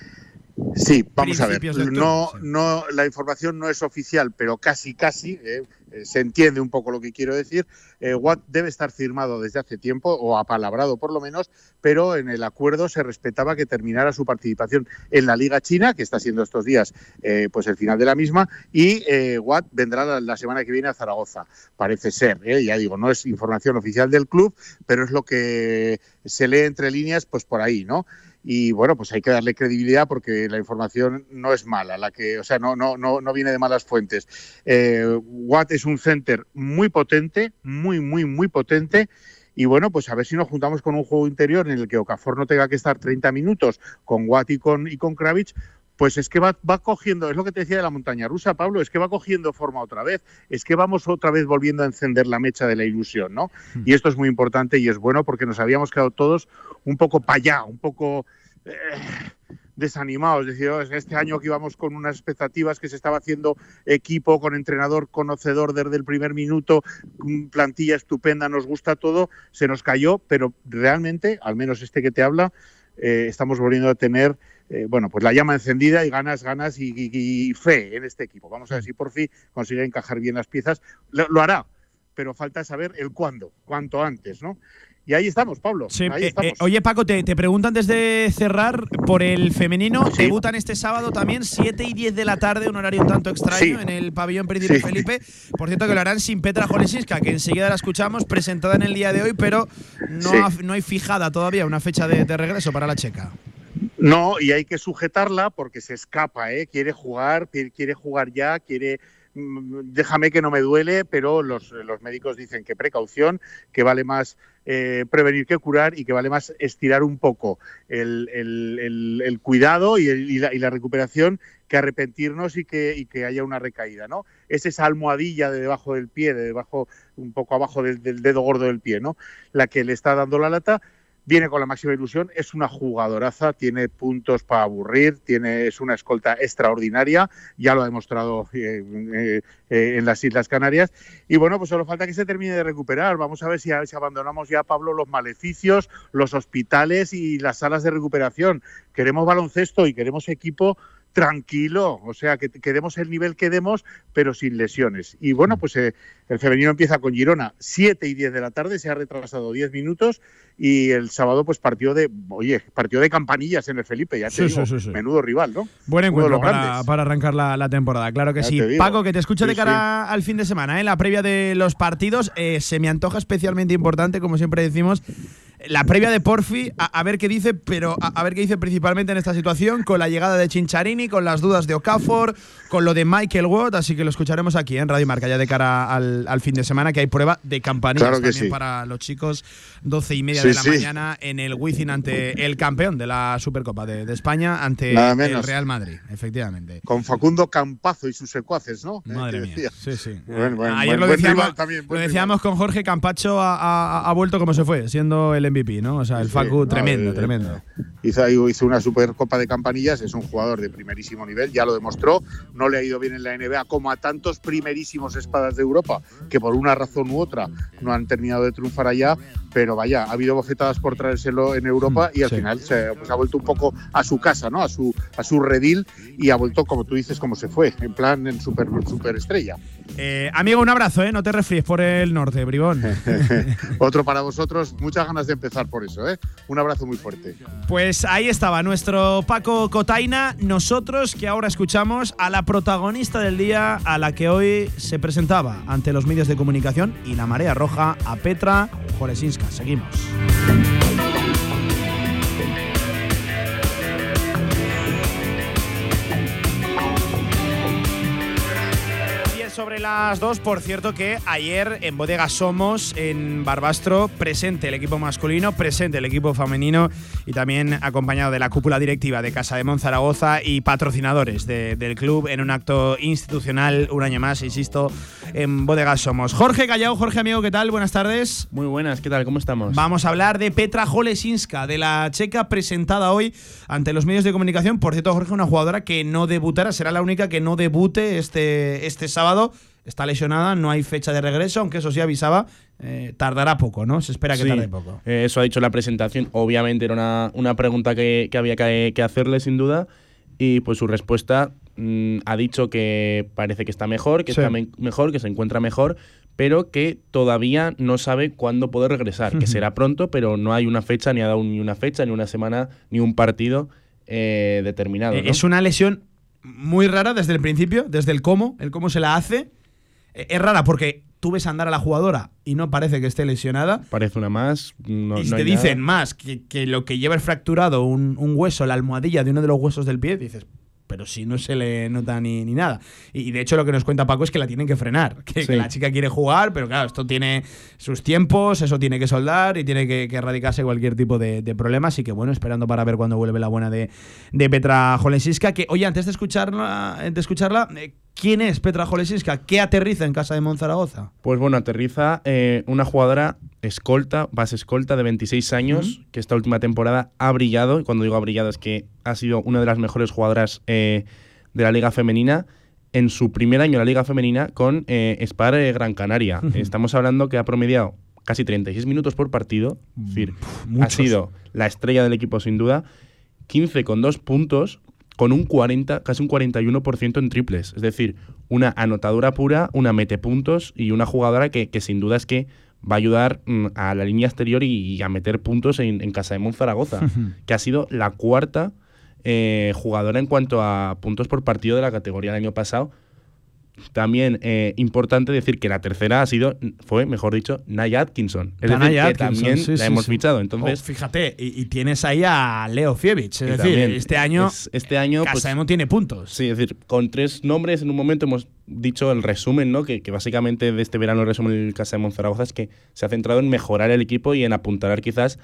Sí, vamos a ver. No, no, la información no es oficial, pero casi, casi, eh, se entiende un poco lo que quiero decir. Eh, Watt debe estar firmado desde hace tiempo, o apalabrado por lo menos, pero en el acuerdo se respetaba que terminara su participación en la Liga China, que está siendo estos días eh, pues el final de la misma, y Watt vendrá la, semana que viene a Zaragoza, parece ser. Ya digo, no es información oficial del club, pero es lo que se lee entre líneas, pues por ahí, ¿no? Y bueno, pues hay que darle credibilidad porque la información no es mala, la que, o sea, no, no, no, no viene de malas fuentes. Eh, Watt es un center muy potente, muy, muy, muy potente. Y bueno, pues a ver si nos juntamos con un juego interior en el que Okafor no tenga que estar 30 minutos con Watt y con, y con Kravitz, pues es que va, va, cogiendo, es lo que te decía de la montaña rusa, Pablo, es que va cogiendo forma otra vez, es que vamos otra vez volviendo a encender la mecha de la ilusión, ¿no? Hmm. Y esto es muy importante y es bueno porque nos habíamos quedado todos un poco para allá, un poco eh, desanimados. Es decir, oh, este año que íbamos con unas expectativas que se estaba haciendo equipo, con entrenador conocedor desde el primer minuto, plantilla estupenda, nos gusta todo, se nos cayó, pero realmente, al menos este que te habla, eh, estamos volviendo a tener eh, bueno, pues la llama encendida y ganas, ganas y, fe en este equipo. Vamos a ver si por fin consigue encajar bien las piezas. Lo, hará, pero falta saber el cuándo, cuanto antes, ¿no? Y ahí estamos, Pablo. Ahí eh, estamos. Eh, oye, Paco, te, preguntan desde cerrar por el femenino. Debutan este sábado también, 7 y 10 de la tarde, un horario un tanto extraño en el pabellón Príncipe Felipe. Por cierto, que lo harán sin Petra Jolesiska, que enseguida la escuchamos, presentada en el día de hoy, pero no, no hay fijada todavía una fecha de regreso para la checa. No, y hay que sujetarla porque se escapa, ¿eh? quiere jugar, quiere jugar ya, quiere mm, déjame que no me duele, pero los, médicos dicen que precaución, que vale más eh, prevenir que curar y que vale más estirar un poco el, cuidado y, la, recuperación que arrepentirnos y que, y que, haya una recaída, ¿no? Es esa almohadilla de debajo del pie, de debajo, un poco abajo del, del dedo gordo del pie, ¿no? La que le está dando la lata viene con la máxima ilusión, es una jugadoraza, tiene puntos para aburrir, tiene, es una escolta extraordinaria, ya lo ha demostrado eh, eh, eh, en las Islas Canarias. Y bueno, pues solo falta que se termine de recuperar. Vamos a ver si, si abandonamos ya, Pablo, los maleficios, los hospitales y las salas de recuperación. Queremos baloncesto y queremos equipo tranquilo, o sea, que, que, demos el nivel que demos, pero sin lesiones. Y bueno, pues el femenino empieza con Girona, 7 y 10 de la tarde, se ha retrasado 10 minutos y el sábado pues partió de, oye, partió de campanillas en el Felipe, ya te digo, menudo rival, ¿no? Buen encuentro para, para, arrancar la, temporada, claro que sí. Paco, que te escucho de cara al fin de semana, ¿eh? la previa de los partidos, eh, se me antoja especialmente importante, como siempre decimos, la previa de Porfi, a, ver qué dice, pero a, ver qué dice principalmente en esta situación, con la llegada de Chincharini, con las dudas de Okafor, con lo de Michael Watt, así que lo escucharemos aquí en Radio Marca, ya de cara al, fin de semana, que hay prueba de campanillas también para los chicos, 12 y media de la mañana en el Wizzing ante el campeón de la Supercopa de, España, ante el Real Madrid, efectivamente. Con Facundo Campazo y sus secuaces, ¿no? Eh, mía. Sí, sí. Ayer lo decíamos, lo decíamos con Jorge Campacho, ha, ha vuelto como se fue, siendo el MVP, ¿no? O sea, el Facu tremendo, tremendo. Hizo, hizo una supercopa de campanillas, es un jugador de primerísimo nivel, ya lo demostró. No le ha ido bien en la NBA como a tantos primerísimos espadas de Europa que por una razón u otra no han terminado de triunfar allá, pero vaya, ha habido bofetadas por traérselo en Europa y al final se pues, ha vuelto un poco a su casa, ¿no? A su, a su redil y ha vuelto, como tú dices, como se fue, en plan en super, super estrella. Eh, amigo, un abrazo, ¿eh? No te refríes por el norte, bribón. Otro para vosotros, muchas ganas de empezar por eso, ¿eh? Un abrazo muy fuerte. Pues ahí estaba nuestro Paco Cotaina, nosotros que ahora escuchamos a la protagonista del día, a la que hoy se presentaba ante los medios de comunicación y la marea roja, a Petra Jolesinska. Seguimos. Thank you. Las dos, por cierto que ayer en Bodega Somos, en Barbastro, presente el equipo masculino, presente el equipo femenino y también acompañado de la cúpula directiva de Casa de Monzaragoza y patrocinadores del club en un acto institucional un año más, insisto, en Bodega Somos. Jorge Callao, Jorge amigo, ¿qué tal? Buenas tardes. Muy buenas, ¿qué tal? ¿Cómo estamos? Vamos a hablar de Petra Jolesinska, de la checa presentada hoy ante los medios de comunicación. Por cierto, Jorge, una jugadora que no debutará, será la única que no debute este, este sábado está lesionada, no hay fecha de regreso, aunque eso sí avisaba, eh, tardará poco, ¿no? Se espera que tarde poco. Eh, eso ha dicho la presentación. Obviamente era una, pregunta que, había que, hacerle, sin duda. Y pues su respuesta mm, ha dicho que parece que está mejor, que está mejor, que se encuentra mejor, pero que todavía no sabe cuándo poder regresar, que será pronto, pero no hay una fecha, ni ha dado ni una fecha, ni una semana, ni un partido eh, determinado. Es una lesión muy rara desde el principio, desde el cómo, el cómo se la hace. E, es rara porque tú ves andar a la jugadora y no parece que esté lesionada. Parece una más. No, y no te dicen nada. más que, que lo que lleva es fracturado un, un hueso, la almohadilla de uno de los huesos del pie, dices, pero si no se le nota ni, ni nada. Y, y de hecho lo que nos cuenta Paco es que la tienen que frenar, que, Sí. que la chica quiere jugar, pero claro, esto tiene sus tiempos, eso tiene que soldar y tiene que, que erradicarse cualquier tipo de, de problema. Así que bueno, esperando para ver cuándo vuelve la buena de, de Petra Jolensiska. Que, oye, antes de escucharla, de escucharla eh, ¿quién es Petra Jolensiska? ¿Qué aterriza en casa de Monzaragoza? Pues bueno, aterriza eh, una jugadora escolta, base escolta de 26 años, que esta última temporada ha brillado. Y cuando digo ha brillado es que ha sido una de las mejores jugadoras eh, de la Liga Femenina. En su primer año en la Liga Femenina con eh, Spar eh, Gran Canaria. Estamos hablando que ha promediado casi 36 minutos por partido. Es decir, ha sido la estrella del equipo sin duda. 15 con dos puntos, con un 40, casi un 41% en triples. Es decir, una anotadora pura, una mete puntos y una jugadora que, que sin duda es que va a ayudar mm, a la línea exterior y, y a meter puntos en, en Casa de Monzaragoza, que ha sido la cuarta eh, jugadora en cuanto a puntos por partido de la categoría del año pasado. También eh, importante decir que la tercera ha sido, fue, mejor dicho, Naya Atkinson. Es La decir, Naya que Atkinson, también sí, la sí, hemos sí. fichado. Entonces, Oh, fíjate, y, y tienes ahí a Leo Fievich. Es decir, este año, es- este año pues, tiene puntos. Sí, es decir, con tres nombres en un momento hemos dicho el resumen, ¿no? Que, que básicamente de este verano el resumen del Casa de Monzaragoza es que se ha centrado en mejorar el equipo y en apuntalar quizás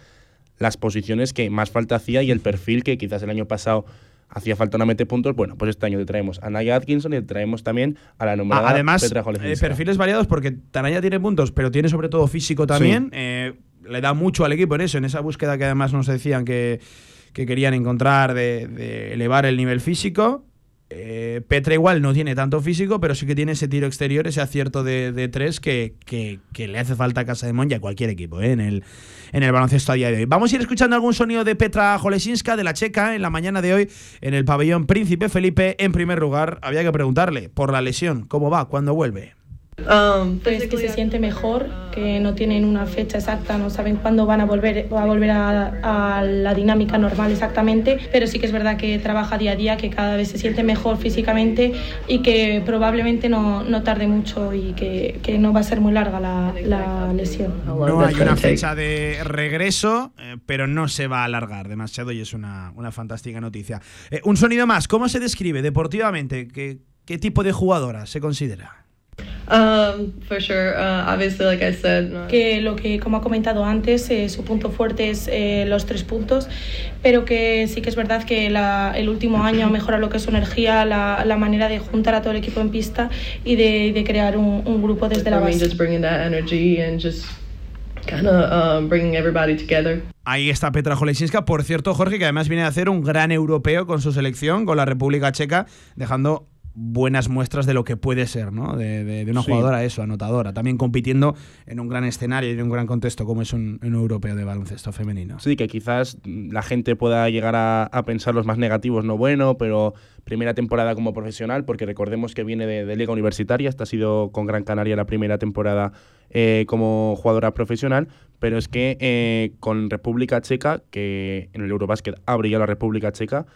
las posiciones que más falta hacía y el perfil que quizás el año pasado hacía falta una mete puntos. Bueno, pues este año te traemos a Naya Atkinson y te traemos también a la nombrada Además, Petra eh, perfiles variados porque Tanaya tiene puntos, pero tiene sobre todo físico también. Eh, le da mucho al equipo en eso, en esa búsqueda que además nos decían que, que querían encontrar de, de elevar el nivel físico. Eh, Petra igual no tiene tanto físico, pero sí que tiene ese tiro exterior, ese acierto de, de tres que, que- que le hace falta a Casa de Mon y a cualquier equipo eh, en, el, en el baloncesto a día de hoy. Vamos a ir escuchando algún sonido de Petra Jolesinska, de la checa, en la mañana de hoy en el pabellón Príncipe Felipe. En primer lugar, había que preguntarle por la lesión, ¿cómo va? ¿Cuándo vuelve? Pues que se siente mejor, que no tienen una fecha exacta, no saben cuándo van a volver, va a, volver a, a la dinámica normal exactamente, pero sí que es verdad que trabaja día a día, que cada vez se siente mejor físicamente y que probablemente no, no tarde mucho y que, que no va a ser muy larga la, la lesión. No hay una fecha de regreso, eh, pero no se va a alargar demasiado y es una, una fantástica noticia. Eh, un sonido más, ¿cómo se describe deportivamente? ¿Qué, qué tipo de jugadora se considera? Um, for sure. Uh, obviously, like I said, uh, que lo que como ha comentado antes eh, su punto fuerte es eh, los tres puntos pero que sí que es verdad que la- el último año ha mejorado lo que es su energía la, la manera de juntar a todo el equipo en pista y de, de crear un, un grupo desde la base just bringing that energy and just kind of um, bringing everybody together. Ahí está Petra Jolesinska, por cierto, Jorge, que además viene a hacer un gran europeo con su selección, con la República Checa, dejando buenas muestras de lo que puede ser, ¿no? De, de- de una Sí. jugadora, eso, anotadora. También compitiendo en un gran escenario y en un gran contexto como es un, un europeo de baloncesto femenino. Sí, que quizás la gente pueda llegar a, a pensar los más negativos, no bueno, pero primera temporada como profesional, porque recordemos que viene de, de Liga Universitaria, esta ha sido con Gran Canaria la primera temporada eh, como jugadora profesional, pero es que eh, con República Checa, que en el Eurobásquet ha brillado la República Checa,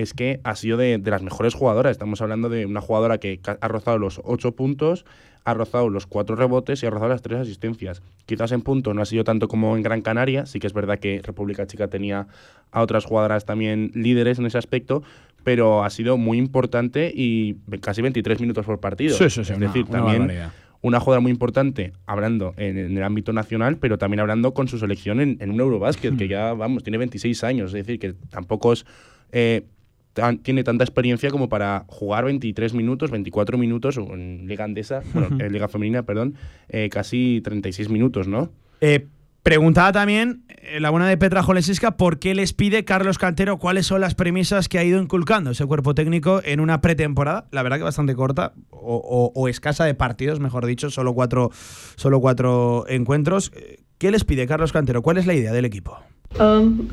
es que ha sido de, de las mejores jugadoras. Estamos hablando de una jugadora que ha rozado los ocho puntos, ha rozado los cuatro rebotes y ha rozado las tres asistencias. Quizás en punto no ha sido tanto como en Gran Canaria, sí que es verdad que República Checa tenía a otras jugadoras también líderes en ese aspecto, pero ha sido muy importante y casi 23 minutos por partido. Sí, sí, sí, es una- decir, una también barbaridad. una jugadora muy importante hablando en, el ámbito nacional, pero también hablando con su selección en, en un Eurobásquet, Hmm. que ya, vamos, tiene 26 años, es decir, que tampoco es, eh, tan- tiene tanta experiencia como para jugar 23 minutos, 24 minutos, o en Liga Andesa, bueno, en Liga Femenina, perdón, eh, casi 36 minutos, ¿no? Eh, preguntaba también eh, la buena de Petra Jolesinska por qué les pide Carlos Cantero cuáles son las premisas que ha ido inculcando ese cuerpo técnico en una pretemporada, la verdad que bastante corta o, o- o escasa de partidos, mejor dicho, solo cuatro, solo cuatro encuentros. Eh, ¿Qué les pide Carlos Cantero? ¿Cuál es la idea del equipo? Um,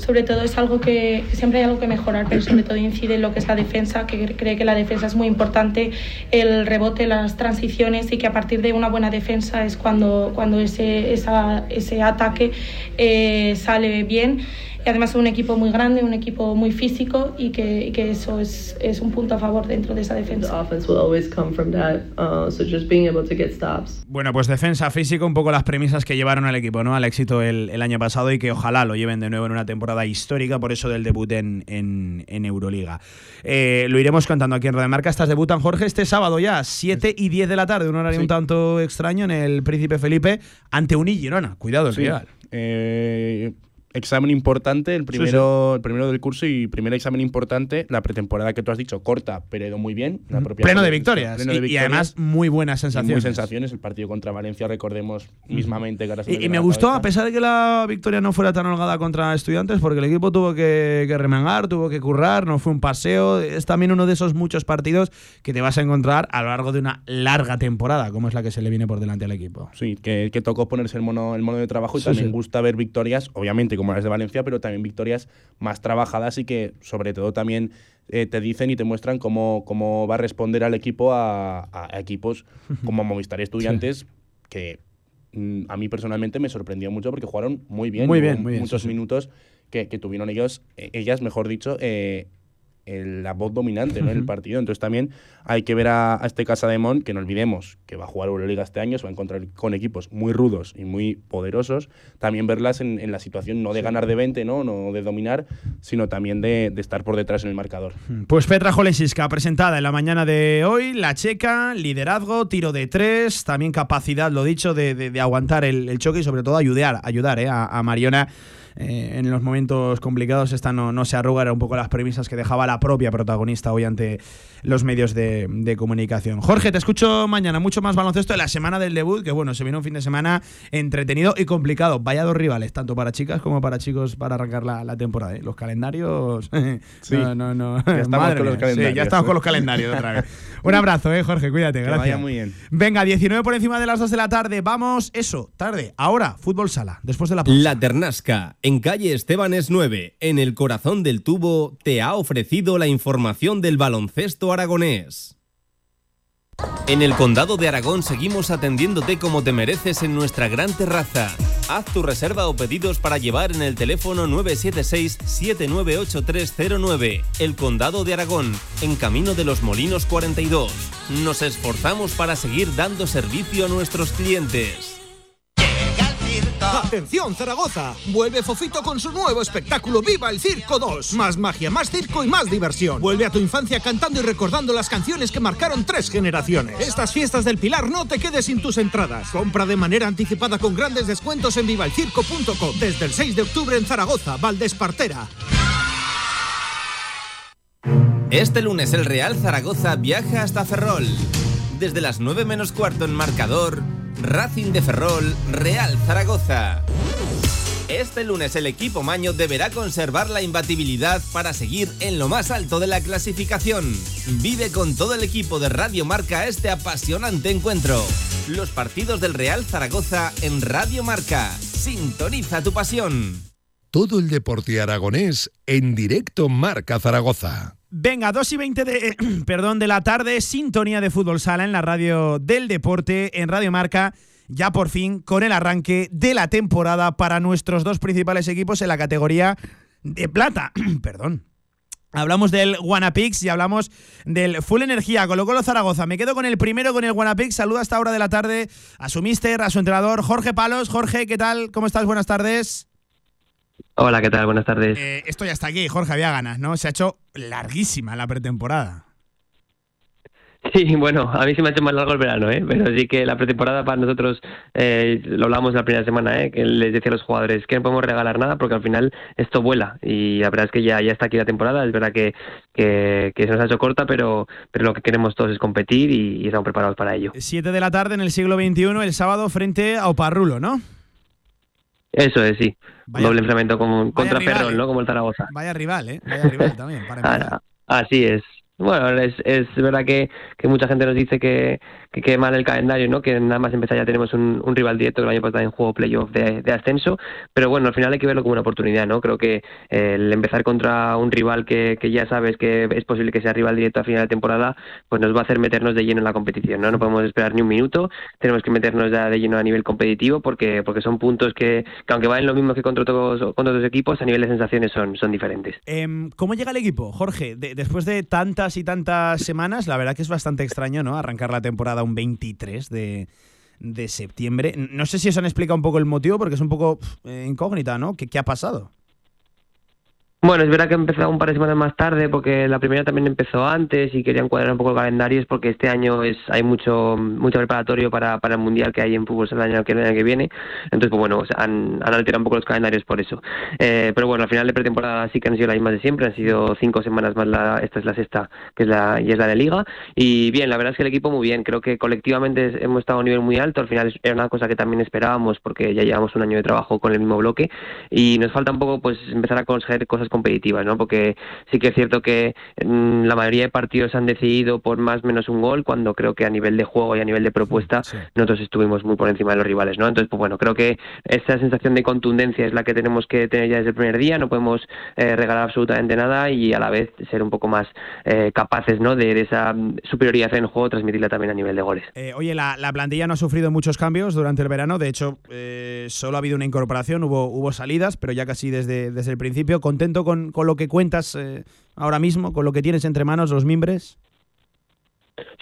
sobre todo es algo que, siempre hay algo que mejorar, pero sobre todo incide en lo que es la defensa, que cre- cree que la defensa es muy importante, el rebote, las transiciones y que a partir de una buena defensa es cuando, cuando ese, esa- ese ataque eh, sale bien y además es un equipo muy grande, un equipo muy físico y que, y que eso es, es, un punto a favor dentro de esa defensa. Bueno, pues defensa física, un poco las premisas que llevaron al equipo ¿no? al éxito el, el, año pasado y que ojalá lo lleven de nuevo en una temporada histórica, por eso del debut en, en, en Euroliga. Eh, lo iremos contando aquí en Radio Marca. Estas debutan, Jorge, este sábado ya, 7 y 10 de la tarde, un horario sí. un tanto extraño en el Príncipe Felipe, ante un Girona. Cuidado, el sí. rival. Eh, examen importante, el primero, sí, sí. el primero del curso y primer examen importante, la pretemporada que tú has dicho, corta, pero ido muy bien. La propia pleno, de victorias, pleno de victorias. Y, y, además muy buenas sensaciones. Muy sensaciones, el partido contra Valencia, recordemos mismamente. Que y, y me gustó, a pesar de que la victoria no fuera tan holgada contra estudiantes, porque el equipo tuvo que, que remangar, tuvo que currar, no fue un paseo. Es también uno de esos muchos partidos que te vas a encontrar a lo largo de una larga temporada, como es la que se le viene por delante al equipo. Sí, que, que tocó ponerse el mono, el mono de trabajo y sí, también gusta ver victorias, obviamente como las de Valencia, pero también victorias más trabajadas y que sobre todo también eh, te dicen y te muestran cómo, cómo va a responder al equipo a, equipos como Movistar Estudiantes, sí. que mm, a mí personalmente me sorprendió mucho porque jugaron muy bien, muy bien, muy bien muchos sí, minutos que, que, tuvieron ellos, eh, ellas, mejor dicho, eh, la voz dominante ¿no? en el partido. Entonces también hay que ver a, a este Casademont, que no olvidemos que va a jugar Euroliga este año, se va a encontrar con equipos muy rudos y muy poderosos. También verlas en, en la situación no de ganar de 20, no, no de dominar, sino también de, de estar por detrás en el marcador. Pues Petra Jolensiska, presentada en la mañana de hoy, la checa, liderazgo, tiro de tres, también capacidad, lo dicho, de, de, de aguantar el, el, choque y sobre todo ayudar, ayudar eh, a, a Mariona eh, en los momentos complicados esta no, no, se arruga, era un poco las premisas que dejaba la propia protagonista hoy ante los medios de, de, comunicación. Jorge, te escucho mañana, mucho más baloncesto de la semana del debut, que bueno, se viene un fin de semana entretenido y complicado. Vaya dos rivales, tanto para chicas como para chicos para arrancar la, la temporada. ¿eh? Los calendarios... sí. No, no, no. Ya estamos Madre con los calendarios. Sí, ya estamos con los calendarios otra vez. un abrazo, eh, Jorge, cuídate, gracias. Que vaya muy bien. Venga, 19 por encima de las 2 de la tarde, vamos, eso, tarde, ahora, fútbol sala, después de la pausa. La Ternasca, en calle Estebanes 9, en el corazón del tubo, te ha ofrecido la información del baloncesto aragonés. En el Condado de Aragón seguimos atendiéndote como te mereces en nuestra gran terraza. Haz tu reserva o pedidos para llevar en el teléfono 976-798309. El Condado de Aragón, en Camino de los Molinos 42. Nos esforzamos para seguir dando servicio a nuestros clientes. Atención Zaragoza, vuelve Fofito con su nuevo espectáculo Viva el Circo 2. Más magia, más circo y más diversión. Vuelve a tu infancia cantando y recordando las canciones que marcaron tres generaciones. Estas fiestas del Pilar no te quedes sin tus entradas. Compra de manera anticipada con grandes descuentos en vivalcirco.com. Desde el 6 de octubre en Zaragoza, Valdespartera. Este lunes el Real Zaragoza viaja hasta Ferrol. Desde las 9 menos cuarto en marcador, Racing de Ferrol, Real Zaragoza. Este lunes el equipo Maño deberá conservar la imbatibilidad para seguir en lo más alto de la clasificación. Vive con todo el equipo de Radio Marca este apasionante encuentro. Los partidos del Real Zaragoza en Radio Marca. Sintoniza tu pasión. Todo el deporte aragonés en directo Marca Zaragoza. Venga, 2 y 20 de, perdón, de la tarde, sintonía de fútbol sala en la radio del deporte, en Radio Marca, ya por fin con el arranque de la temporada para nuestros dos principales equipos en la categoría de plata. perdón. Hablamos del Guanapix y hablamos del Full Energía, Colo Colo Zaragoza. Me quedo con el primero, con el Guanapix. Saluda a esta hora de la tarde a su mister, a su entrenador, Jorge Palos. Jorge, ¿qué tal? ¿Cómo estás? Buenas tardes. Hola, ¿qué tal? Buenas tardes. Eh, esto ya está aquí, Jorge, había ganas, ¿no? Se ha hecho larguísima la pretemporada. Sí, bueno, a mí se me ha hecho más largo el verano, ¿eh? pero sí que la pretemporada para nosotros, eh, lo hablamos la primera semana, ¿eh? que les decía a los jugadores que no podemos regalar nada porque al final esto vuela y la verdad es que ya, ya está aquí la temporada, es verdad que, que, que se nos ha hecho corta, pero, pero lo que queremos todos es competir y, y estamos preparados para ello. Siete de la tarde en el siglo XXI, el sábado frente a Oparrulo, ¿no? Eso es, sí. Vaya, Doble enfrentamiento con, contra rival, Ferrol, ¿no? Como el Zaragoza. Vaya rival, ¿eh? Vaya rival también, para Así es. Bueno, es, es verdad que, que mucha gente nos dice que, que quede mal el calendario, ¿no? Que nada más empezar ya tenemos un, rival directo que el año pasado en juego playoff de, ascenso, pero bueno, al final hay que verlo como una oportunidad, ¿no? Creo que eh, el empezar contra un rival que, que ya sabes que es posible que sea rival directo a final de temporada, pues nos va a hacer meternos de lleno en la competición, ¿no? No podemos esperar ni un minuto, tenemos que meternos ya de lleno a nivel competitivo porque, porque son puntos que, que aunque valen lo mismo que contra otros, contra otros equipos, a nivel de sensaciones son, son diferentes. Em, ¿Cómo llega el equipo, Jorge? después de tantas y tantas semanas, la verdad que es bastante extraño, ¿no? Arrancar la temporada un 23 de, de septiembre. No sé si eso han explicado un poco el motivo, porque es un poco eh, incógnita, ¿no? ¿Qué, ¿Qué ha pasado? Bueno, es verdad que empezó un par de semanas más tarde porque la primera también empezó antes y querían cuadrar un poco el calendario es porque este año es hay mucho mucho preparatorio para, para el mundial que hay en fútbol el año que, el año que viene. Entonces, pues bueno, han, han, alterado un poco los calendarios por eso. Eh, pero bueno, al final de pretemporada sí que han sido las mismas de siempre, han sido cinco semanas más, la, esta es la sexta, que es la, y es la de Liga. Y bien, la verdad es que el equipo muy bien, creo que colectivamente hemos estado a un nivel muy alto, al final era una cosa que también esperábamos porque ya llevamos un año de trabajo con el mismo bloque y nos falta un poco pues empezar a conseguir cosas competitivas, ¿no? Porque sí que es cierto que mm, la mayoría de partidos han decidido por más o menos un gol, cuando creo que a nivel de juego y a nivel de propuesta nosotros estuvimos muy por encima de los rivales, ¿no? Entonces, pues bueno, creo que esa sensación de contundencia es la que tenemos que tener ya desde el primer día, no podemos eh, regalar absolutamente nada y a la vez ser un poco más eh, capaces, ¿no? De, esa superioridad en el juego, transmitirla también a nivel de goles. Eh, oye, la, plantilla no ha sufrido muchos cambios durante el verano, de hecho, solo ha habido una incorporación, hubo, hubo salidas, pero ya casi desde, desde el principio. ¿Contento con, con lo que cuentas eh, ahora mismo, con lo que tienes entre manos, los mimbres?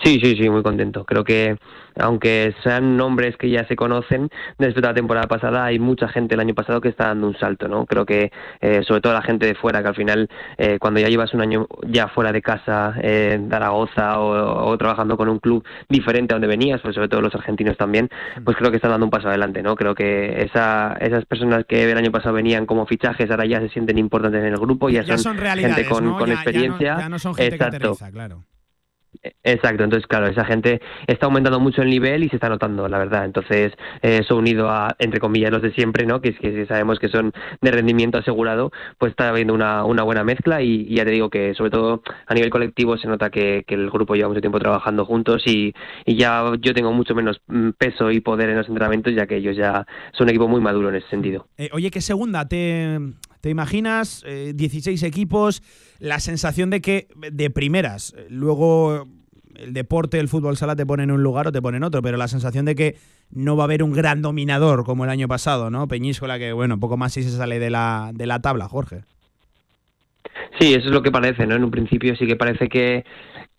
Sí, sí, sí, muy contento. Creo que aunque sean nombres que ya se conocen, desde la temporada pasada hay mucha gente el año pasado que está dando un salto, ¿no? Creo que eh, sobre todo la gente de fuera, que al final eh, cuando ya llevas un año ya fuera de casa, en Zaragoza o, trabajando con un club diferente a donde venías, pues sobre todo los argentinos también, pues creo que están dando un paso adelante, ¿no? Creo que esa, esas personas que el año pasado venían como fichajes ahora ya se sienten importantes en el grupo, ya, ya son, gente con, con experiencia. Ya no, son gente Exacto. que claro. Exacto, entonces claro, esa gente está aumentando mucho el nivel y se está notando, la verdad. Entonces, eso unido a, entre comillas, los de siempre, ¿no? Que, que sabemos que son de rendimiento asegurado, pues está habiendo una, una buena mezcla y, ya te digo que sobre todo a nivel colectivo se nota que, el grupo lleva mucho tiempo trabajando juntos y, ya yo tengo mucho menos mm, peso y poder en los entrenamientos ya que ellos ya son un equipo muy maduro en ese sentido. Eh, oye, ¿qué segunda te, te imaginas? 16 eh, equipos, la sensación de que de primeras, luego el deporte, el fútbol sala te pone en un lugar o te pone en otro, pero la sensación de que no va a haber un gran dominador como el año pasado, ¿no? Peñíscola, que bueno, poco más si se sale de la, de la tabla, Jorge. Sí, eso es lo que parece, ¿no? En un principio sí que parece que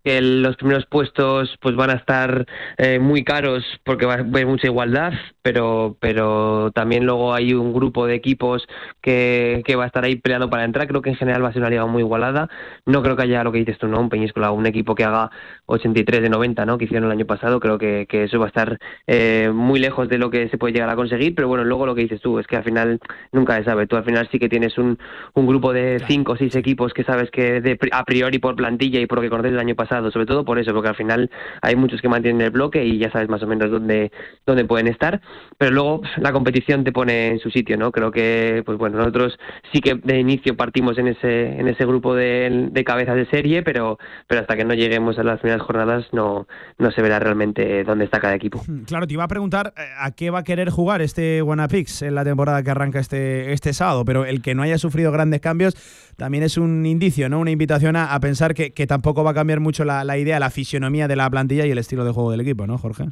los primeros puestos pues van a estar eh, muy caros porque va a haber mucha igualdad, pero pero también luego hay un grupo de equipos que, que va a estar ahí peleando para entrar. Creo que en general va a ser una liga muy igualada. No creo que haya lo que dices tú, ¿no? Un Peñíscola, un equipo que haga 83 de 90, ¿no? Que hicieron el año pasado. Creo que, que eso va a estar eh, muy lejos de lo que se puede llegar a conseguir, pero bueno, luego lo que dices tú es que al final nunca se sabe. Tú al final sí que tienes un, un grupo de 5 o 6 equipos que sabes que de, a priori por plantilla y por lo que conoces el año pasado sobre todo por eso, porque al final hay muchos que mantienen el bloque y ya sabes más o menos dónde, dónde pueden estar, pero luego la competición te pone en su sitio, ¿no? Creo que, pues bueno, nosotros sí que de inicio partimos en ese, en ese grupo de, de cabezas de serie, pero, pero hasta que no lleguemos a las jornadas no, no se verá realmente dónde está cada equipo. Claro, te iba a preguntar eh, a qué va a querer jugar este Wanapix en la temporada que arranca este, este sábado, pero el que no haya sufrido grandes cambios también es un indicio, ¿no? Una invitación a, pensar que, que, tampoco va a cambiar mucho la, la idea, la fisionomía de la plantilla y el estilo de juego del equipo, ¿no, Jorge?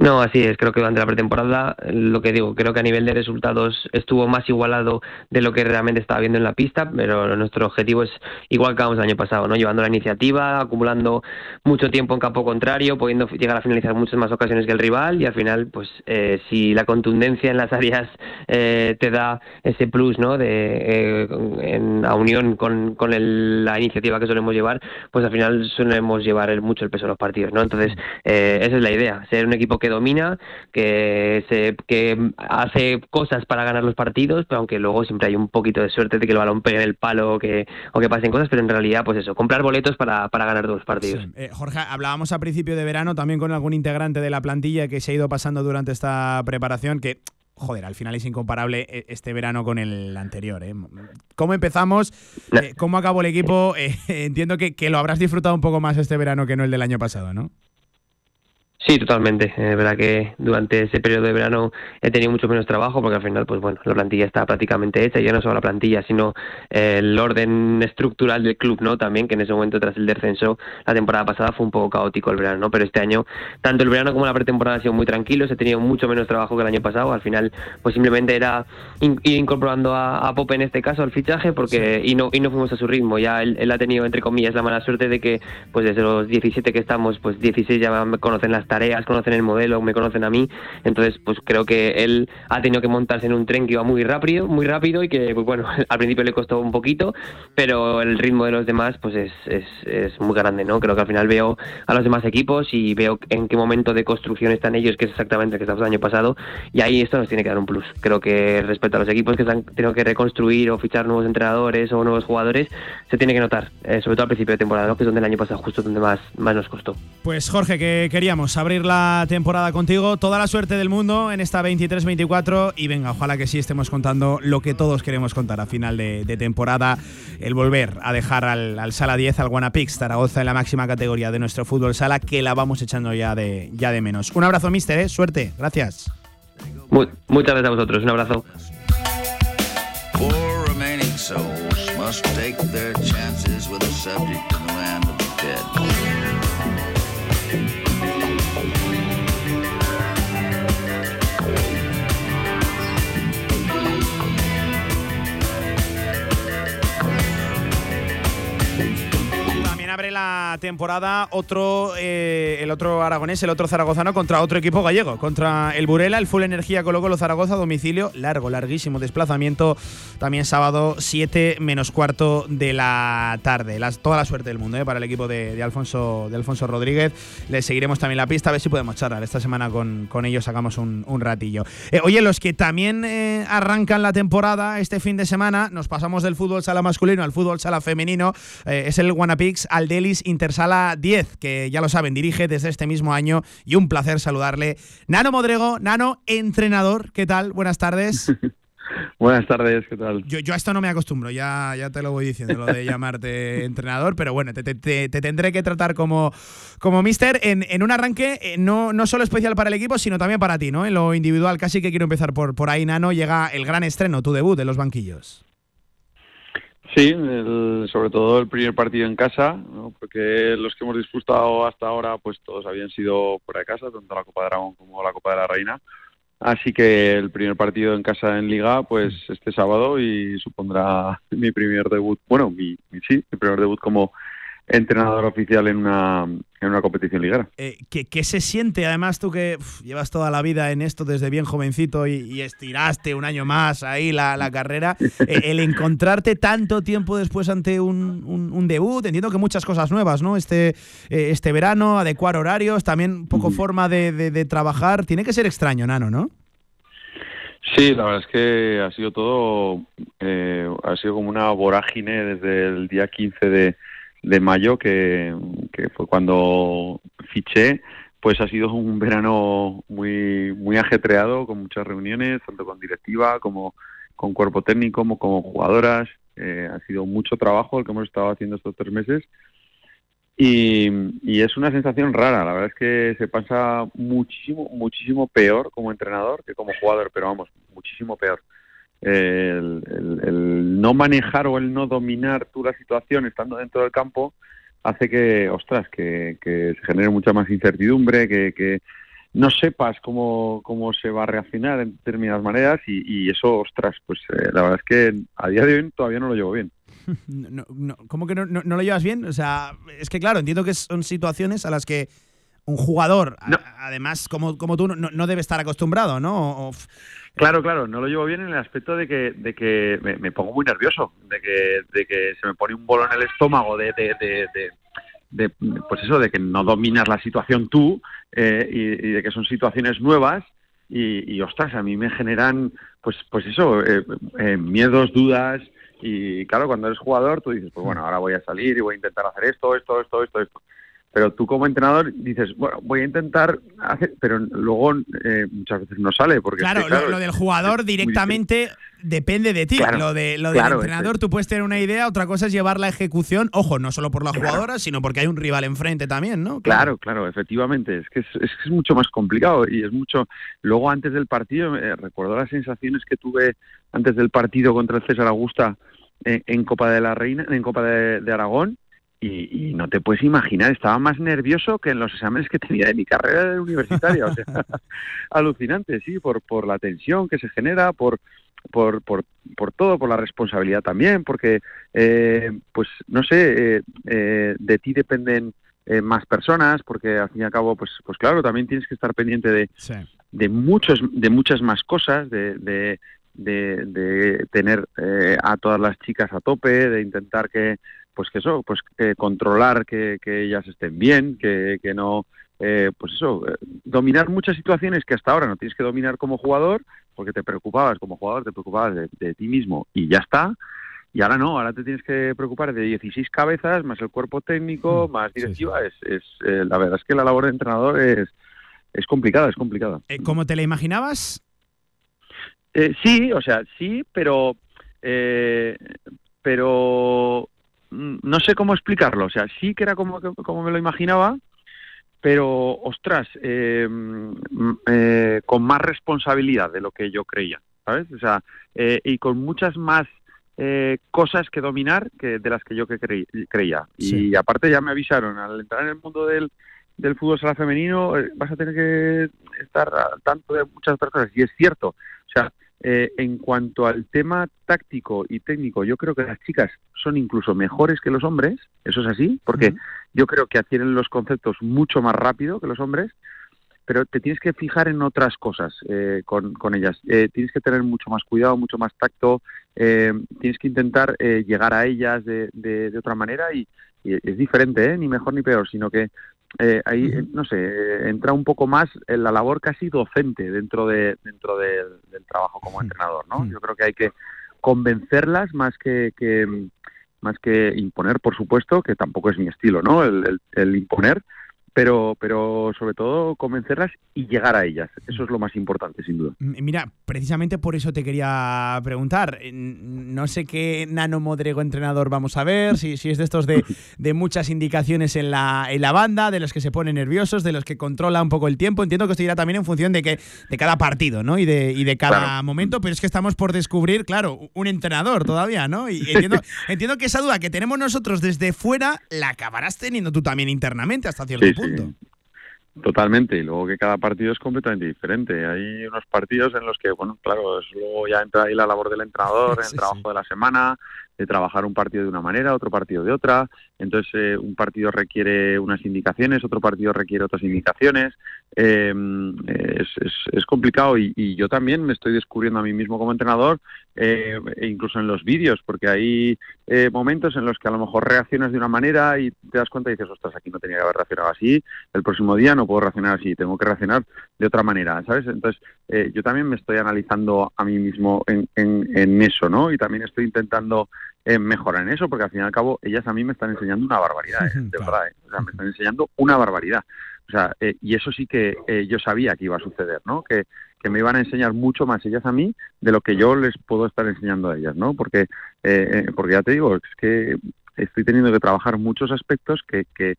No, así es. Creo que durante la pretemporada, lo que digo, creo que a nivel de resultados estuvo más igualado de lo que realmente estaba viendo en la pista, pero nuestro objetivo es igual que el año pasado, ¿no? Llevando la iniciativa, acumulando mucho tiempo en campo contrario, pudiendo llegar a finalizar muchas más ocasiones que el rival y al final, pues, eh, si la contundencia en las áreas eh, te da ese plus, ¿no? De, eh, en la unión con, con la iniciativa que solemos llevar, pues al final solemos llevar mucho el peso de los partidos, ¿no? Entonces, esa es la idea, ser un equipo que domina, que, se, que hace cosas para ganar los partidos, pero aunque luego siempre hay un poquito de suerte de que el balón pegue en el palo o que, o que pasen cosas, pero en realidad, pues eso, comprar boletos para, para ganar todos los partidos. Eh, Jorge, hablábamos a principio de verano también con algún integrante de la plantilla que se ha ido pasando durante esta preparación, que joder, al final es incomparable eh, este verano con el anterior. ¿eh? ¿Cómo empezamos? ¿Cómo acabó el equipo? entiendo que, que, lo habrás disfrutado un poco más este verano que no el del año pasado, ¿no? Sí, totalmente. Es verdad que durante ese periodo de verano he tenido mucho menos trabajo porque al final, pues bueno, la plantilla está prácticamente hecha y ya no solo la plantilla, sino el orden estructural del club, ¿no? También que en ese momento tras el descenso la temporada pasada fue un poco caótico el verano, ¿no? Pero este año tanto el verano como la pretemporada han sido muy tranquilos, he tenido mucho menos trabajo que el año pasado. Al final, pues simplemente era ir incorporando a, Pope en este caso al fichaje porque y no y no fuimos a su ritmo. Ya él, él, ha tenido entre comillas la mala suerte de que pues desde los 17 que estamos, pues 16 ya conocen las tareas, conocen el modelo, me conocen a mí, entonces pues creo que él ha tenido que montarse en un tren que iba muy rápido, muy rápido y que pues bueno, al principio le costó un poquito, pero el ritmo de los demás pues es, es, es muy grande, ¿no? Creo que al final veo a los demás equipos y veo en qué momento de construcción están ellos, que es exactamente el que estamos el año pasado, y ahí esto nos tiene que dar un plus. Creo que respecto a los equipos que han tenido que reconstruir o fichar nuevos entrenadores o nuevos jugadores, se tiene que notar, eh, sobre todo al principio de temporada, que es donde el año pasado justo donde más, más nos costó. Pues Jorge, que queríamos abrir la temporada contigo. Toda la suerte del mundo en esta 23-24 y venga, ojalá que sí estemos contando lo que todos queremos contar a final de, temporada, el volver a dejar al, Sala 10, al Guanapix, Zaragoza en la máxima categoría de nuestro fútbol sala, que la vamos echando ya de, ya de menos. Un abrazo, mister, ¿eh? suerte, gracias. muchas gracias a vosotros, un abrazo. Abre la temporada otro, eh, el otro aragonés, el otro zaragozano contra otro equipo gallego, contra el Burela, el Full Energía Colo Colo Zaragoza, domicilio, largo, larguísimo desplazamiento, también sábado 7 menos cuarto de la tarde. Toda la suerte del mundo eh, para el equipo de, Alfonso, de Alfonso Rodríguez. Le seguiremos también la pista, a ver si podemos charlar esta semana con, con ellos, sacamos un, ratillo. Eh, oye, los que también arrancan la temporada este fin de semana, nos pasamos del fútbol sala masculino al fútbol sala femenino, es el Guanapix Aldelis Intersala 10, que ya lo saben, dirige desde este mismo año y un placer saludarle. Nano Modrego, Nano, entrenador, ¿qué tal? Buenas tardes. Buenas tardes, ¿qué tal? Yo, a esto no me acostumbro, ya, ya te lo voy diciendo, lo de llamarte entrenador, pero bueno, te, tendré que tratar como, como mister en, en un arranque eh, no, no solo especial para el equipo, sino también para ti, ¿no? En lo individual, casi que quiero empezar por, por ahí, Nano, llega el gran estreno, tu debut en los banquillos. Sí, sobre todo el primer partido en casa, porque los que hemos disputado hasta ahora, pues todos habían sido fuera de casa, tanto la Copa de Aragón como la Copa de la Reina. Así que el primer partido en casa en Liga, pues este sábado y supondrá mi primer debut, bueno, mi, sí, mi primer debut como entrenador oficial en una, en una competición ligera. Eh, ¿qué, se siente? Además, tú que llevas toda la vida en esto desde bien jovencito y, estiraste un año más ahí la, carrera, eh, el encontrarte tanto tiempo después ante un, debut, entiendo que muchas cosas nuevas, ¿no? Este, eh, este verano, adecuar horarios, también un poco forma de, trabajar, tiene que ser extraño, Nano, ¿no? Sí, la verdad es que ha sido todo, ha sido como una vorágine desde el día 15 de de mayo, que, fue cuando fiché, pues ha sido un verano muy, muy ajetreado, con muchas reuniones, tanto con directiva como con cuerpo técnico, como con jugadoras. Eh, ha sido mucho trabajo el que hemos estado haciendo estos tres meses. Y, y, es una sensación rara, la verdad es que se pasa muchísimo, muchísimo peor como entrenador que como jugador, pero vamos, muchísimo peor el, no manejar o el no dominar tú la situación estando dentro del campo hace que, ostras, que, se genere mucha más incertidumbre, que, no sepas cómo, cómo se va a reaccionar en determinadas maneras y, eso, ostras, pues eh, la verdad es que a día de hoy todavía no lo llevo bien. No, ¿Cómo que no, no, lo llevas bien? O sea, es que claro, entiendo que son situaciones a las que un jugador, además como, como tú, no, debe estar acostumbrado, ¿no? Claro, claro, no lo llevo bien en el aspecto de que, de que me, pongo muy nervioso, de que, de que se me pone un bolo en el estómago, de, de, de, pues eso, de que no dominas la situación tú eh, y, de que son situaciones nuevas y, y, ostras, a mí me generan, pues, pues eso, eh, eh, miedos, dudas y claro, cuando eres jugador tú dices, pues bueno, ahora voy a salir y voy a intentar hacer esto, esto, esto, esto, esto pero tú como entrenador dices, bueno, voy a intentar hacer, pero luego eh, muchas veces no sale. Porque claro, lo, del jugador directamente depende de ti. lo, de, lo del entrenador, tú puedes tener una idea, otra cosa es llevar la ejecución, ojo, no solo por la jugadora, sino porque hay un rival enfrente también, ¿no? Claro, claro, efectivamente. Es que es, es, mucho más complicado y es mucho. Luego, antes del partido, recuerdo las sensaciones que tuve antes del partido contra el César Augusta en, Copa de la Reina, en Copa de Aragón y, no te puedes imaginar, estaba más nervioso que en los exámenes que tenía de mi carrera universitaria. O sea, alucinante, sí, por, por la tensión que se genera, por, por, por, por todo, por la responsabilidad también, porque, eh, pues, no sé, eh, eh, de ti dependen más personas, porque al fin y al cabo, pues, pues claro, también tienes que estar pendiente de, de, muchos, de muchas más cosas, de, de, de tener a todas las chicas a tope, de intentar que pues que eso, pues que controlar que, ellas estén bien, que, que no, eh, pues eso, eh, dominar muchas situaciones que hasta ahora no tienes que dominar como jugador, porque te preocupabas como jugador, te preocupabas de, ti mismo y ya está. Y ahora no, ahora te tienes que preocupar de 16 cabezas, más el cuerpo técnico, mm, más directiva. Es, es eh, la verdad es que la labor de entrenador es, es complicada, es complicada. ¿Cómo te la imaginabas? sí, o sea, sí, pero pero no sé cómo explicarlo. O sea, sí que era como, como me lo imaginaba, pero ostras, eh, mm, eh, con más responsabilidad de lo que yo creía, ¿sabes? O sea, eh, y con muchas más cosas que dominar que de las que yo que creía. Y aparte ya me avisaron, al entrar en el mundo del, del fútbol sala femenino vas a tener que estar al tanto de muchas otras cosas. Y es cierto, o sea, eh, en cuanto al tema táctico y técnico, yo creo que las chicas son incluso mejores que los hombres, eso es así, porque yo creo que adquieren los conceptos mucho más rápido que los hombres, pero te tienes que fijar en otras cosas eh, con, ellas. Eh, tienes que tener mucho más cuidado, mucho más tacto, tienes que intentar llegar a ellas de, de, otra manera y, y es diferente, ni mejor ni peor, sino que eh, ahí, no sé, entra un poco más en la labor casi docente dentro de dentro del trabajo como entrenador, ¿no? Yo creo que hay que convencerlas más que, que más que imponer, por supuesto, que tampoco es mi estilo, ¿no? el, el imponer, pero, pero sobre todo convencerlas y llegar a ellas. Eso es lo más importante, sin duda. Mira, precisamente por eso te quería preguntar. No sé qué nano modrego entrenador vamos a ver, si, si es de estos de, de, muchas indicaciones en la, en la banda, de los que se ponen nerviosos, de los que controla un poco el tiempo. Entiendo que esto irá también en función de, que, de cada partido ¿no? y, de, y de cada momento, pero es que estamos por descubrir, claro, un entrenador todavía, ¿no? Y entiendo, entiendo que esa duda que tenemos nosotros desde fuera la acabarás teniendo tú también internamente hasta cierto punto. Totalmente, y luego que cada partido es completamente diferente. Hay unos partidos en los que, bueno, claro, luego ya entra ahí la labor del entrenador, el trabajo de la semana, de trabajar un partido de una manera, otro partido de otra. Entonces, eh, un partido requiere unas indicaciones, otro partido requiere otras indicaciones. Eh, es, complicado y, yo también me estoy descubriendo a mí mismo como entrenador, eh, e incluso en los vídeos, porque hay momentos en los que a lo mejor reaccionas de una manera y te das cuenta y dices, ostras, aquí no tenía que haber reaccionado así, el próximo día no puedo reaccionar así, tengo que reaccionar de otra manera, ¿sabes? Entonces, yo también me estoy analizando a mí mismo en, en eso, ¿no? Y también estoy intentando eh, mejorar en eso, porque al fin y al cabo ellas a mí me están enseñando una barbaridad, ¿eh? de verdad, ¿eh? o sea, me están enseñando una barbaridad. O sea, y eso sí que yo sabía que iba a suceder, ¿no? Que, que me iban a enseñar mucho más ellas a mí de lo que yo les puedo estar enseñando a ellas, ¿no? Porque, porque ya te digo, es que estoy teniendo que trabajar muchos aspectos que, que,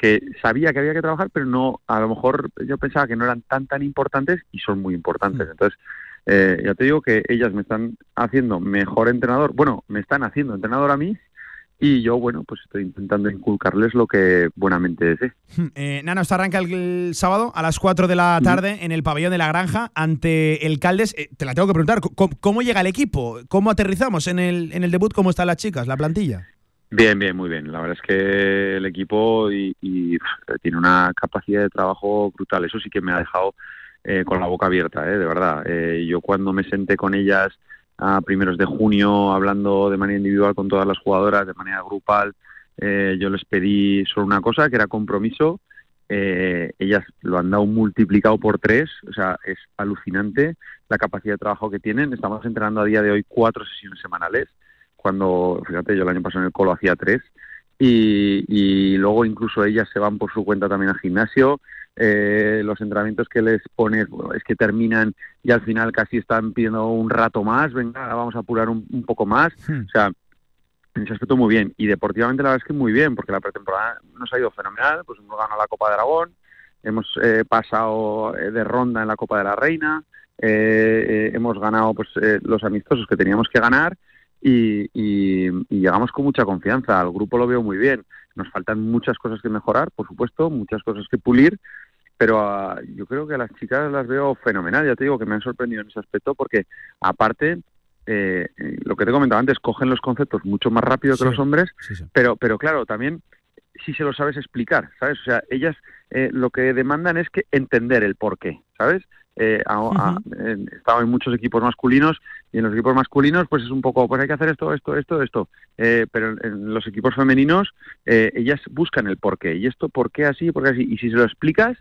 que sabía que había que trabajar, pero no, a lo mejor yo pensaba que no eran tan tan importantes y son muy importantes. Entonces, eh, ya te digo que ellas me están haciendo mejor entrenador, bueno, me están haciendo entrenador a mí y yo, bueno, pues estoy intentando inculcarles lo que buenamente desee. Eh, Nano, esto arranca el, sábado a las 4 de la tarde en el pabellón de la granja ante el Caldes. Eh, te la tengo que preguntar, ¿cómo, llega el equipo? ¿Cómo aterrizamos en el, en el debut? ¿Cómo están las chicas, la plantilla? Bien, bien, muy bien. La verdad es que el equipo y, tiene una capacidad de trabajo brutal. Eso sí que me ha dejado eh, con la boca abierta, eh, de verdad. Eh, yo cuando me senté con ellas a primeros de junio hablando de manera individual con todas las jugadoras, de manera grupal, yo les pedí solo una cosa, que era compromiso. ellas lo han dado multiplicado por tres, o sea, es alucinante la capacidad de trabajo que tienen. Estamos entrenando a día de hoy cuatro sesiones semanales, cuando, fíjate, yo el año pasado en el Colo hacía tres, y, luego incluso ellas se van por su cuenta también al gimnasio. Eh, los entrenamientos que les pones es que terminan y al final casi están pidiendo un rato más, venga, vamos a apurar un, poco más. Hmm. O sea, en ese aspecto muy bien. Y deportivamente la verdad es que muy bien, porque la pretemporada nos ha ido fenomenal, pues hemos ganado la Copa de Aragón, hemos eh, pasado eh, de ronda en la Copa de la Reina, hemos ganado pues los amistosos que teníamos que ganar y, llegamos con mucha confianza. Al grupo lo veo muy bien. Nos faltan muchas cosas que mejorar, por supuesto, muchas cosas que pulir, pero ah, yo creo que a las chicas las veo fenomenal. Ya te digo que me han sorprendido en ese aspecto porque, aparte, eh, lo que te he comentado antes, cogen los conceptos mucho más rápido que los hombres, pero pero claro, también si se lo sabes explicar, ¿sabes? O sea, ellas eh, lo que demandan es que entender el por qué, ¿sabes? Eh, he estado en muchos equipos masculinos y en los equipos masculinos pues es un poco, pues hay que hacer esto, esto, esto, esto. Eh, pero en los equipos femeninos eh, ellas buscan el por qué. Y esto, ¿por qué así? ¿Por qué así? Y si se lo explicas,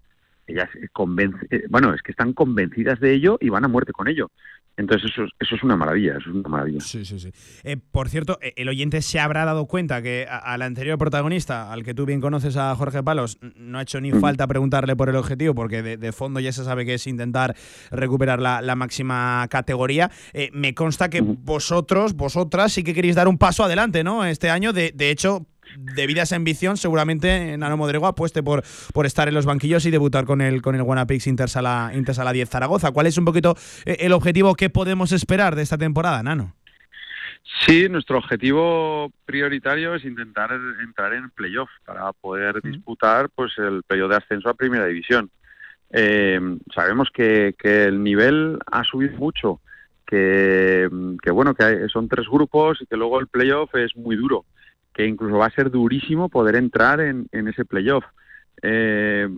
ellas convence, eh, bueno, es que están convencidas de ello y van a muerte con ello. Entonces eso, eso es una maravilla, eso es una maravilla. Sí, sí, sí. Eh, por cierto, eh, el oyente se habrá dado cuenta que al anterior protagonista, al que tú bien conoces a Jorge Palos, no ha hecho ni falta preguntarle por el objetivo, porque de, fondo ya se sabe que es intentar recuperar la, máxima categoría. me consta que vosotros, vosotras, sí que queréis dar un paso adelante, ¿no? Este año, de, de hecho, debido a esa ambición, seguramente Nano Modrego apueste por, por estar en los banquillos y debutar con el, con el Guanapix Intersala, Intersala 10 Zaragoza. ¿Cuál es un poquito eh, el objetivo que podemos esperar de esta temporada, Nano? Sí, nuestro objetivo prioritario es intentar entrar en playoff para poder disputar pues el periodo de ascenso a Primera División. Eh, sabemos que, que, el nivel ha subido mucho, que, que bueno que son tres grupos y que luego el playoff es muy duro que incluso va a ser durísimo poder entrar en, ese playoff. Eh,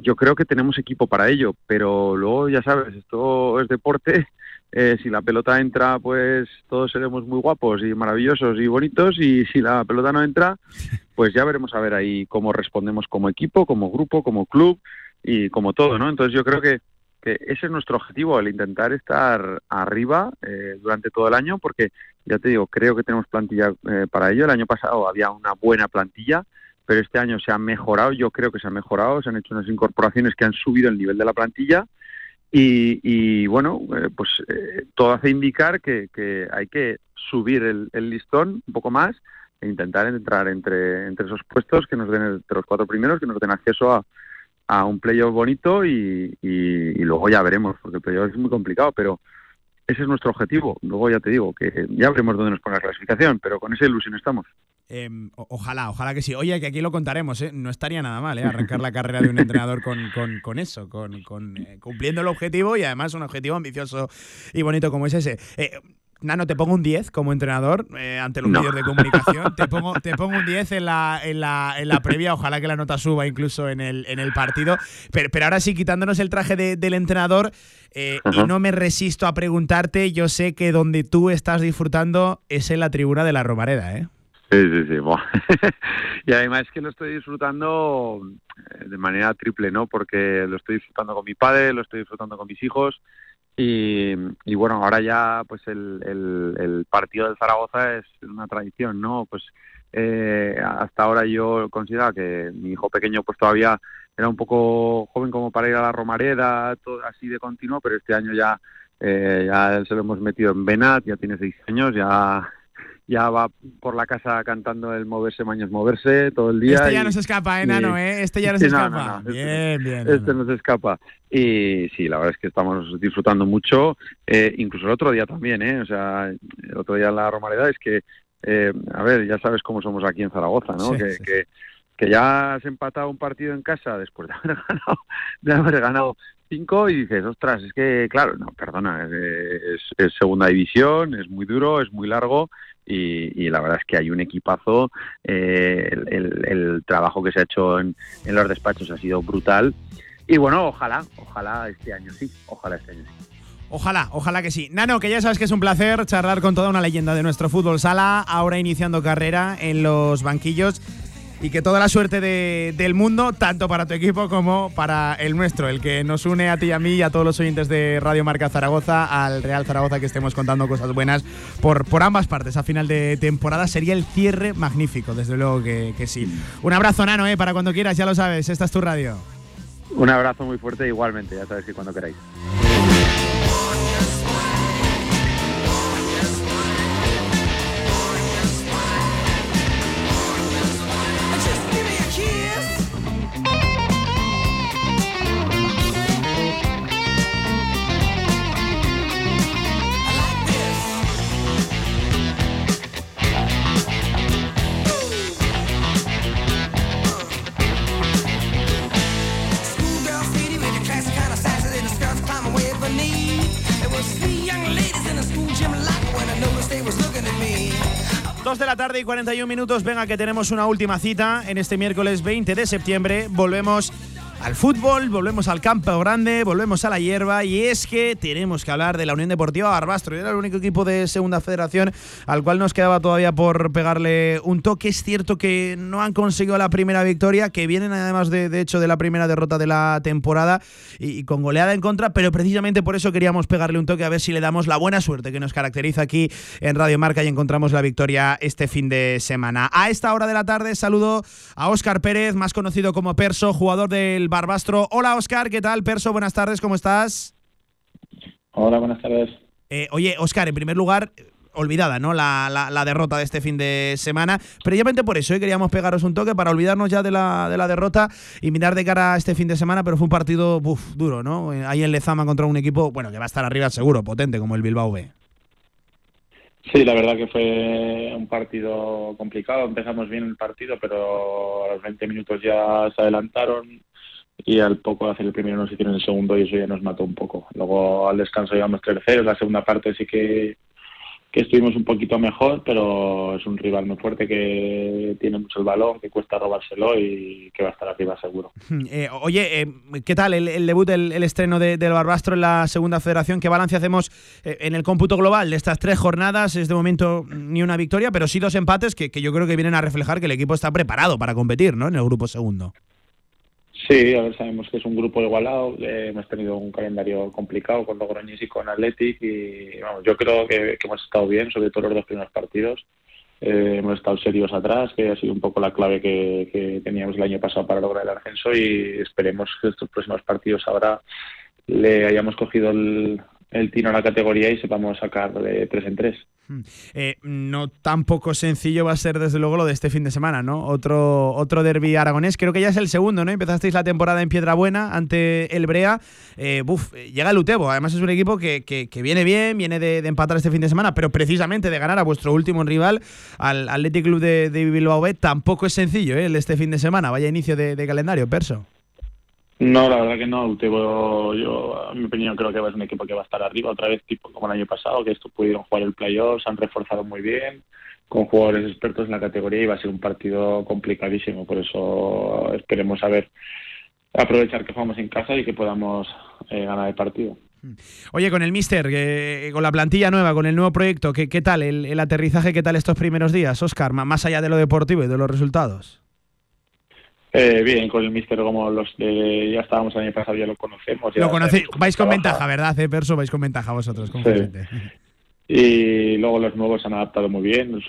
yo creo que tenemos equipo para ello, pero luego ya sabes, esto es deporte. Eh, si la pelota entra, pues todos seremos muy guapos y maravillosos y bonitos. Y si la pelota no entra, pues ya veremos a ver ahí cómo respondemos como equipo, como grupo, como club y como todo, ¿no? Entonces yo creo que que ese es nuestro objetivo, el intentar estar arriba eh, durante todo el año, porque ya te digo, creo que tenemos plantilla eh, para ello. El año pasado había una buena plantilla, pero este año se ha mejorado, yo creo que se ha mejorado, se han hecho unas incorporaciones que han subido el nivel de la plantilla y, bueno, eh, pues todo hace indicar que, hay que subir el, listón un poco más e intentar entrar entre, entre esos puestos que nos den entre los cuatro primeros, que nos den acceso a, a un playoff bonito y, luego ya veremos, porque el playoff es muy complicado, pero ese es nuestro objetivo. Luego ya te digo que ya veremos dónde nos pone la clasificación, pero con esa ilusión estamos. Em, ojalá, ojalá que sí. Oye, que aquí lo contaremos, ¿eh? no estaría nada mal ¿eh? arrancar la carrera de un entrenador con, con, eso, con, con eh, cumpliendo el objetivo y además un objetivo ambicioso y bonito como es ese. Nano, te pongo un 10 como entrenador eh, ante los medios de comunicación. Te pongo, te pongo un 10 en la, en, la, en la previa. Ojalá que la nota suba incluso en el, en el partido. Pero, pero ahora sí, quitándonos el traje del entrenador, eh, y no me resisto a preguntarte, yo sé que donde tú estás disfrutando es en la tribuna de la Romareda, ¿eh? Sí, sí, sí. y además es que lo estoy disfrutando eh, de manera triple, ¿no? Porque lo estoy disfrutando con mi padre, lo estoy disfrutando con mis hijos y, bueno, ahora ya pues el, el, partido del Zaragoza es una tradición, ¿no? Pues eh, hasta ahora yo consideraba que mi hijo pequeño pues todavía era un poco joven como para ir a la Romareda, todo así de continuo, pero este año ya, eh, ya se lo hemos metido en Benat, ya tiene seis años, ya ya va por la casa cantando el moverse, maños moverse todo el día. Este ya no se escapa, enano, ¿eh? Este ya no se escapa. Este bien, bien. Este no se escapa. Y sí, la verdad es que estamos disfrutando mucho, eh, incluso el otro día también, ¿eh? O sea, el otro día en la Romareda es que, eh, a ver, ya sabes cómo somos aquí en Zaragoza, ¿no? que, que, que ya has empatado un partido en casa después de haber ganado, de haber ganado y dices, ostras, es que, claro, no, perdona, es segunda división, es muy duro, es muy largo y, la verdad es que hay un equipazo. Eh, el, trabajo que se ha hecho en, los despachos ha sido brutal. Y bueno, ojalá, ojalá este año sí, ojalá este año sí. Ojalá, ojalá que sí. Nano, que ya sabes que es un placer charlar con toda una leyenda de nuestro fútbol sala, ahora iniciando carrera en los banquillos y que toda la suerte del mundo, tanto para tu equipo como para el nuestro, el que nos une a ti y a mí y a todos los oyentes de Radio Marca Zaragoza, al Real Zaragoza, que estemos contando cosas buenas por, por ambas partes. A final de temporada sería el cierre magnífico, desde luego que, que sí. Un abrazo, Nano, ¿eh? para cuando quieras, ya lo sabes, esta es tu radio. Un abrazo muy fuerte igualmente, ya sabes que cuando queráis. Y 41 minutos. Venga, que tenemos una última cita en este miércoles 20 de septiembre. Volvemos al fútbol, volvemos al campo grande, volvemos a la hierba y es que tenemos que hablar de la Unión Deportiva Barbastro. Era el único equipo de segunda federación al cual nos quedaba todavía por pegarle un toque. Es cierto que no han conseguido la primera victoria, que vienen además de, hecho de la primera derrota de la temporada y, con goleada en contra, pero precisamente por eso queríamos pegarle un toque a ver si le damos la buena suerte que nos caracteriza aquí en Radio Marca y encontramos la victoria este fin de semana. A esta hora de la tarde saludo a Óscar Pérez, más conocido como Perso, jugador del Barbastro. Hola Oscar, ¿qué tal? Perso, buenas tardes, ¿cómo estás? Hola, buenas tardes. Eh, oye, Oscar, en primer lugar, olvidada, ¿no? La, la, derrota de este fin de semana. Precisamente por eso ¿eh? queríamos pegaros un toque para olvidarnos ya de la, de la derrota y mirar de cara a este fin de semana, pero fue un partido duro, ¿no? Eh, ahí en Lezama contra un equipo, bueno, que va a estar arriba seguro, potente, como el Bilbao B. Sí, la verdad que fue un partido complicado. Empezamos bien el partido, pero a los 20 minutos ya se adelantaron y al poco hacer el primero nos hicieron el segundo y eso ya nos mató un poco. Luego al descanso llevamos terceros, la segunda parte sí que, que estuvimos un poquito mejor, pero es un rival muy fuerte que tiene mucho el balón, que cuesta robárselo y que va a estar arriba seguro. Eh, oye, eh, ¿qué tal el, debut, el, estreno del Barbastro en la segunda federación? ¿Qué balance hacemos eh, en el cómputo global de estas tres jornadas? Es de momento ni una victoria, pero sí dos empates que, que yo creo que vienen a reflejar que el equipo está preparado para competir ¿no? en el grupo segundo. Sí, a ver, sabemos que es un grupo igualado, hemos tenido un calendario complicado con Logroñés y con Athletic y vamos, yo creo que, hemos estado bien, sobre todo los dos primeros partidos. Eh, hemos estado serios atrás, que ha sido un poco la clave que, teníamos el año pasado para lograr el ascenso y esperemos que estos próximos partidos ahora le hayamos cogido el, el tino a la categoría y sepamos sacar de tres en tres. Hmm. Eh, no tan poco sencillo va a ser desde luego lo de este fin de semana, ¿no? Otro, otro derby aragonés, creo que ya es el segundo, ¿no? Empezasteis la temporada en Piedrabuena ante el Brea. Eh, llega el Utebo, además es un equipo que, que, viene bien, viene de, empatar este fin de semana, pero precisamente de ganar a vuestro último rival, al Athletic Club de, de Bilbao B, tampoco es sencillo, ¿eh? Este fin de semana, vaya inicio de, de calendario, Perso. No, la verdad que no. Yo, a mi opinión, creo que va a ser un equipo que va a estar arriba otra vez, tipo como el año pasado, que esto pudieron jugar el playoff, se han reforzado muy bien, con jugadores expertos en la categoría y va a ser un partido complicadísimo. Por eso esperemos a ver, aprovechar que jugamos en casa y que podamos eh, ganar el partido. Oye, con el Mister, con la plantilla nueva, con el nuevo proyecto, ¿qué, qué tal el, el aterrizaje? ¿Qué tal estos primeros días, Oscar? Más allá de lo deportivo y de los resultados. Eh, bien, con el Mister como los de ya estábamos el año pasado, ya lo conocemos. lo conocéis, vais con ventaja, ¿verdad? Eh, Perso, vais con ventaja vosotros, Y luego los nuevos se han adaptado muy bien.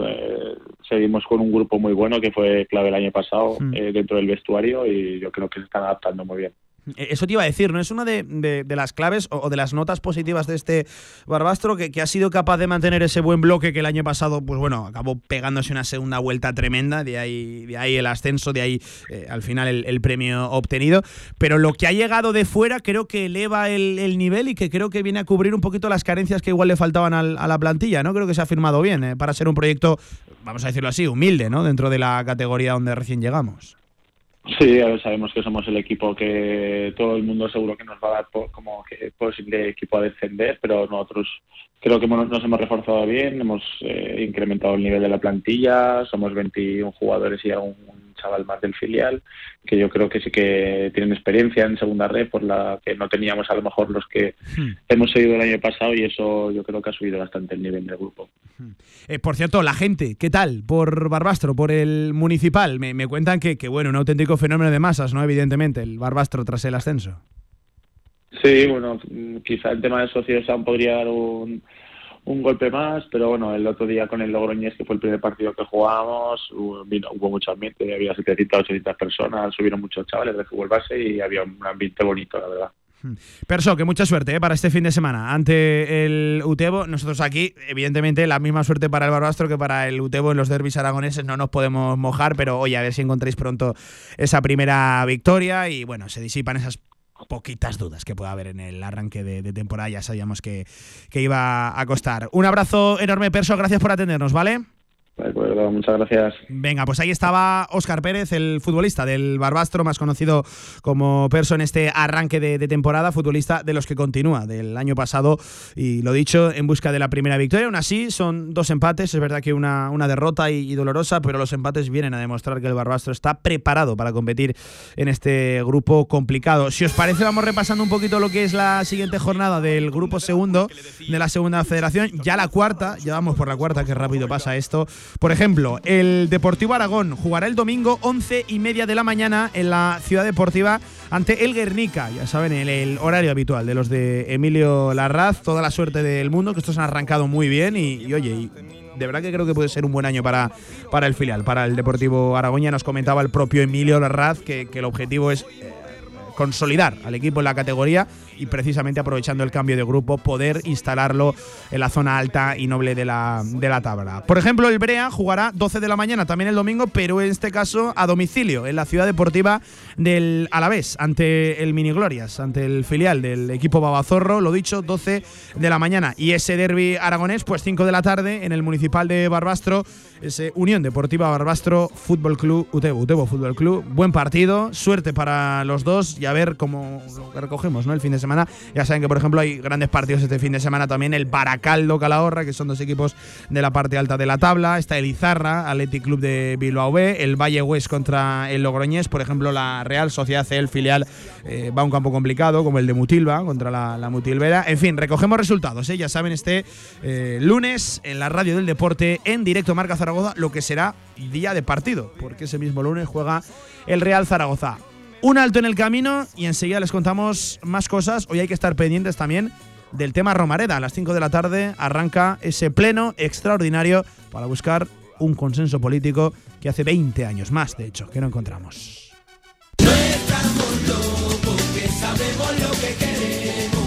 seguimos con un grupo muy bueno que fue clave el año pasado mm. eh, dentro del vestuario y yo creo que se están adaptando muy bien. Eh, eso te iba a decir, ¿no? Es una de, las claves o, de las notas positivas de este Barbastro que, ha sido capaz de mantener ese buen bloque que el año pasado, pues bueno, acabó pegándose una segunda vuelta tremenda, de ahí, de ahí el ascenso, de ahí eh, al final el, premio obtenido. Pero lo que ha llegado de fuera creo que eleva el, nivel y que creo que viene a cubrir un poquito las carencias que igual le faltaban a la plantilla, ¿no? Creo que se ha firmado bien ¿eh? para ser un proyecto, vamos a decirlo así, humilde, ¿no? Dentro de la categoría donde recién llegamos. Sí, sabemos que somos el equipo que todo el mundo seguro que nos va a dar como que posible equipo a descender, pero nosotros creo que nos hemos reforzado bien, hemos eh, incrementado el nivel de la plantilla, somos 21 jugadores y un chaval más del filial, que yo creo que sí que tienen experiencia en segunda red, por la que no teníamos a lo mejor los que hmm. hemos seguido el año pasado y eso yo creo que ha subido bastante el nivel del grupo. Eh, por cierto, la gente, ¿qué tal? Por Barbastro, por el municipal. Me, me cuentan que, que, bueno, un auténtico fenómeno de masas, ¿no? Evidentemente, el Barbastro tras el ascenso. Sí, bueno, quizá el tema de socios aún podría dar un, un golpe más, pero bueno, el otro día con el Logroñés, que fue el primer partido que jugábamos, hubo, mucho ambiente, había 700, 800 personas, subieron muchos chavales de fútbol base y había un ambiente bonito, la verdad. Perso, que mucha suerte ¿eh? para este fin de semana ante el Utebo. Nosotros aquí, evidentemente, la misma suerte para el Barbastro que para el Utebo en los derbis aragoneses. No nos podemos mojar, pero oye, a ver si encontréis pronto esa primera victoria y bueno, se disipan esas poquitas dudas que pueda haber en el arranque de, temporada. Ya sabíamos que, que iba a costar. Un abrazo enorme, Perso. Gracias por atendernos, ¿vale? De acuerdo, muchas gracias. Venga, pues ahí estaba Óscar Pérez, el futbolista del Barbastro, más conocido como Perso en este arranque de, temporada, futbolista de los que continúa del año pasado y lo dicho, en busca de la primera victoria. Aún así, son dos empates, es verdad que una, una derrota y, y, dolorosa, pero los empates vienen a demostrar que el Barbastro está preparado para competir en este grupo complicado. Si os parece, vamos repasando un poquito lo que es la siguiente jornada del grupo segundo de la segunda federación, ya la cuarta, ya vamos por la cuarta, que rápido pasa esto. Por ejemplo, el Deportivo Aragón jugará el domingo 11 y media de la mañana en la Ciudad Deportiva ante el Guernica. Ya saben, el, el horario habitual de los de Emilio Larraz. Toda la suerte del mundo, que estos han arrancado muy bien y, oye, y de verdad que creo que puede ser un buen año para, para el filial, para el Deportivo Aragón. Ya nos comentaba el propio Emilio Larraz que, que el objetivo es eh, consolidar al equipo en la categoría y precisamente aprovechando el cambio de grupo poder instalarlo en la zona alta y noble de la, de la tabla. Por ejemplo, el Brea jugará 12 de la mañana también el domingo, pero en este caso a domicilio, en la ciudad deportiva del Alavés, ante el Mini Glorias, ante el filial del equipo Babazorro, lo dicho, 12 de la mañana. Y ese derby aragonés, pues 5 de la tarde en el municipal de Barbastro, ese Unión Deportiva Barbastro Fútbol Club, Utebo, Utebo Fútbol Club. Buen partido, suerte para los dos y a ver cómo lo recogemos, ¿no? El fin de semana. Ya saben que, por ejemplo, hay grandes partidos este fin de semana también. El Baracaldo Calahorra, que son dos equipos de la parte alta de la tabla. Está el Izarra, Athletic Club de Bilbao B. El Valle West contra el Logroñés. Por ejemplo, la Real Sociedad C, el filial, eh, va a un campo complicado, como el de Mutilva contra la, la Mutilvera. En fin, recogemos resultados. ¿eh? Ya saben, este eh, lunes en la radio del deporte, en directo Marca Zaragoza, lo que será día de partido, porque ese mismo lunes juega el Real Zaragoza un alto en el camino y enseguida les contamos más cosas. Hoy hay que estar pendientes también del tema Romareda. A las 5 de la tarde arranca ese pleno extraordinario para buscar un consenso político que hace 20 años más, de hecho, que no encontramos.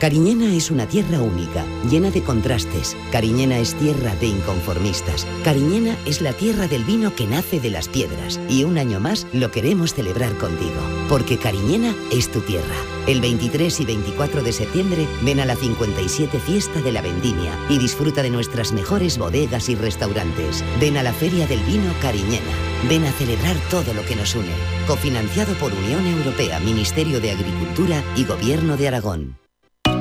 Cariñena es una tierra única, llena de contrastes. Cariñena es tierra de inconformistas. Cariñena es la tierra del vino que nace de las piedras. Y un año más lo queremos celebrar contigo. Porque Cariñena es tu tierra. El 23 y 24 de septiembre ven a la 57 Fiesta de la Vendimia y disfruta de nuestras mejores bodegas y restaurantes. Ven a la Feria del Vino Cariñena. Ven a celebrar todo lo que nos une. Cofinanciado por Unión Europea, Ministerio de Agricultura y Gobierno de Aragón.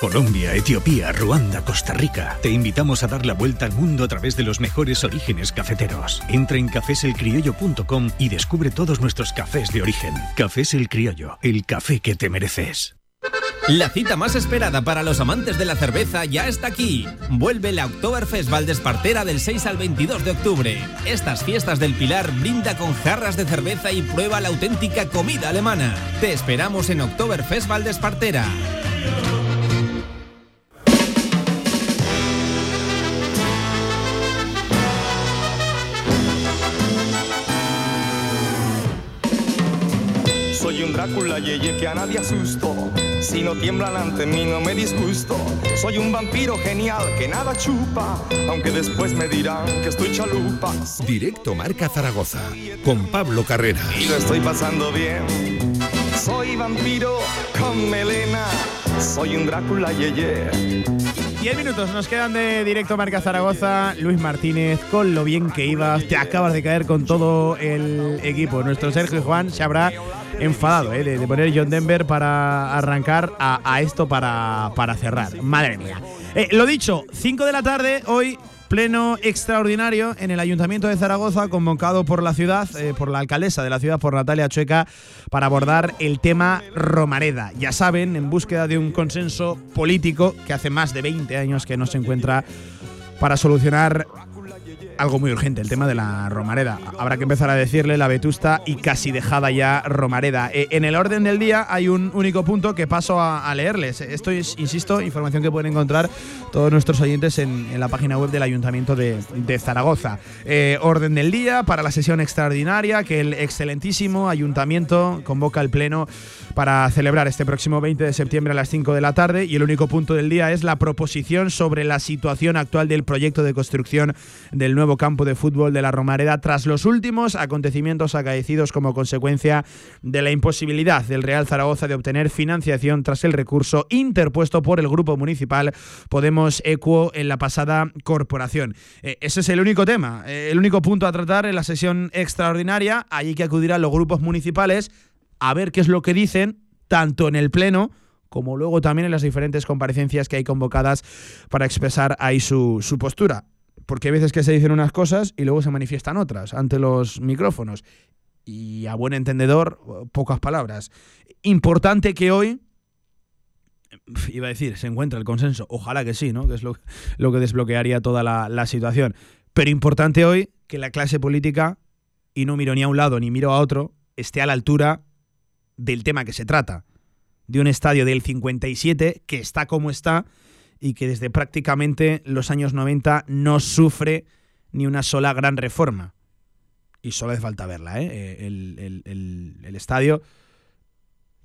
Colombia, Etiopía, Ruanda, Costa Rica. Te invitamos a dar la vuelta al mundo a través de los mejores orígenes cafeteros. Entra en cafeselcriollo.com y descubre todos nuestros cafés de origen. Cafés El Criollo, el café que te mereces. La cita más esperada para los amantes de la cerveza ya está aquí. Vuelve la Oktoberfest Valdespartera del 6 al 22 de octubre. Estas fiestas del Pilar brinda con jarras de cerveza y prueba la auténtica comida alemana. Te esperamos en Oktoberfest Valdespartera. Un Drácula, yeye, que a nadie asusto. Si no tiemblan ante mí no me disgusto. Soy un vampiro genial que nada chupa, aunque después me dirán que estoy chalupa. Directo Marca Zaragoza con Pablo Carrera. Y lo estoy pasando bien. Soy vampiro con melena. Soy un Drácula yeye. 10 minutos nos quedan de directo Marca Zaragoza. Luis Martínez, con lo bien que ibas, te acabas de caer con todo el equipo. Nuestro Sergio Juan se habrá enfadado ¿eh? de, poner John Denver para arrancar a, a esto para, para, cerrar. Madre mía. Eh, lo dicho, 5 de la tarde, hoy pleno extraordinario en el Ayuntamiento de Zaragoza, convocado por la ciudad, eh, por la alcaldesa de la ciudad, por Natalia Chueca, para abordar el tema Romareda. Ya saben, en búsqueda de un consenso político que hace más de 20 años que no se encuentra para solucionar algo muy urgente, el tema de la Romareda. Habrá que empezar a decirle la vetusta y casi dejada ya Romareda. Eh, en el orden del día hay un único punto que paso a, leerles. Esto es, insisto, información que pueden encontrar todos nuestros oyentes en, la página web del Ayuntamiento de, Zaragoza. Eh, orden del día para la sesión extraordinaria que el excelentísimo Ayuntamiento convoca al Pleno para celebrar este próximo 20 de septiembre a las 5 de la tarde y el único punto del día es la proposición sobre la situación actual del proyecto de construcción del nuevo campo de fútbol de la Romareda tras los últimos acontecimientos acaecidos como consecuencia de la imposibilidad del Real Zaragoza de obtener financiación tras el recurso interpuesto por el grupo municipal Podemos Equo en la pasada corporación. Eh, ese es el único tema, eh, el único punto a tratar en la sesión extraordinaria. Allí que acudirán los grupos municipales a ver qué es lo que dicen, tanto en el Pleno como luego también en las diferentes comparecencias que hay convocadas para expresar ahí su, su postura porque hay veces que se dicen unas cosas y luego se manifiestan otras ante los micrófonos. Y a buen entendedor, pocas palabras. Importante que hoy, iba a decir, se encuentre el consenso. Ojalá que sí, ¿no? Que es lo, lo que desbloquearía toda la, la situación. Pero importante hoy que la clase política, y no miro ni a un lado ni miro a otro, esté a la altura del tema que se trata. De un estadio del 57 que está como está y que desde prácticamente los años 90 no sufre ni una sola gran reforma. Y solo hace falta verla, ¿eh? El, el, el, el estadio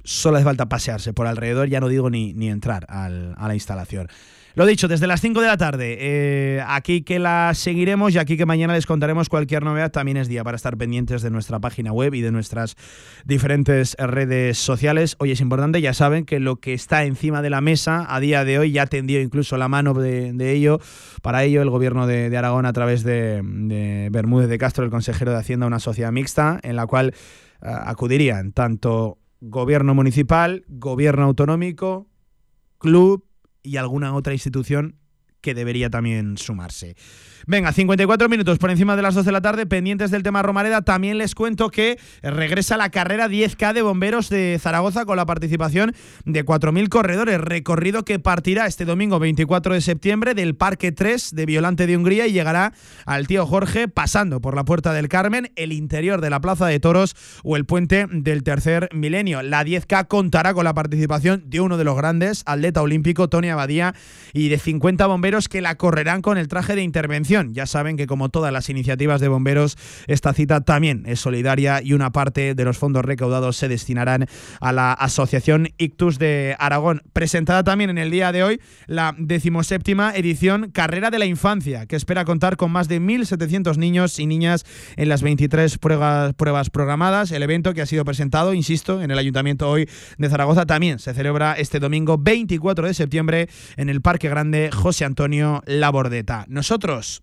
solo hace falta pasearse por alrededor, ya no digo ni, ni entrar al, a la instalación. Lo dicho, desde las 5 de la tarde, eh, aquí que la seguiremos y aquí que mañana les contaremos cualquier novedad, también es día para estar pendientes de nuestra página web y de nuestras diferentes redes sociales. Hoy es importante, ya saben que lo que está encima de la mesa a día de hoy ya tendió incluso la mano de, ello. Para ello, el gobierno de, Aragón, a través de, de, Bermúdez de Castro, el consejero de Hacienda, una sociedad mixta en la cual uh, acudirían tanto gobierno municipal, gobierno autonómico, club y alguna otra institución que debería también sumarse. Venga, 54 minutos por encima de las 2 de la tarde, pendientes del tema Romareda. También les cuento que regresa la carrera 10K de bomberos de Zaragoza con la participación de 4.000 corredores. Recorrido que partirá este domingo 24 de septiembre del Parque 3 de Violante de Hungría y llegará al tío Jorge pasando por la Puerta del Carmen, el interior de la Plaza de Toros o el puente del tercer milenio. La 10K contará con la participación de uno de los grandes, atleta olímpico Tony Abadía, y de 50 bomberos que la correrán con el traje de intervención. Ya saben que como todas las iniciativas de bomberos, esta cita también es solidaria y una parte de los fondos recaudados se destinarán a la Asociación Ictus de Aragón. Presentada también en el día de hoy la decimoséptima edición Carrera de la Infancia, que espera contar con más de 1.700 niños y niñas en las 23 pruebas, pruebas programadas. El evento que ha sido presentado, insisto, en el Ayuntamiento hoy de Zaragoza también se celebra este domingo 24 de septiembre en el Parque Grande José Antonio Labordeta. Nosotros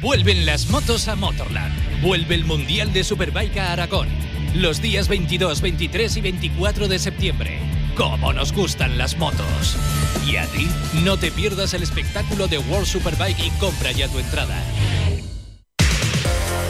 Vuelven las motos a Motorland. Vuelve el Mundial de Superbike a Aragón. Los días 22, 23 y 24 de septiembre. ¡Cómo nos gustan las motos! ¿Y a ti? No te pierdas el espectáculo de World Superbike y compra ya tu entrada.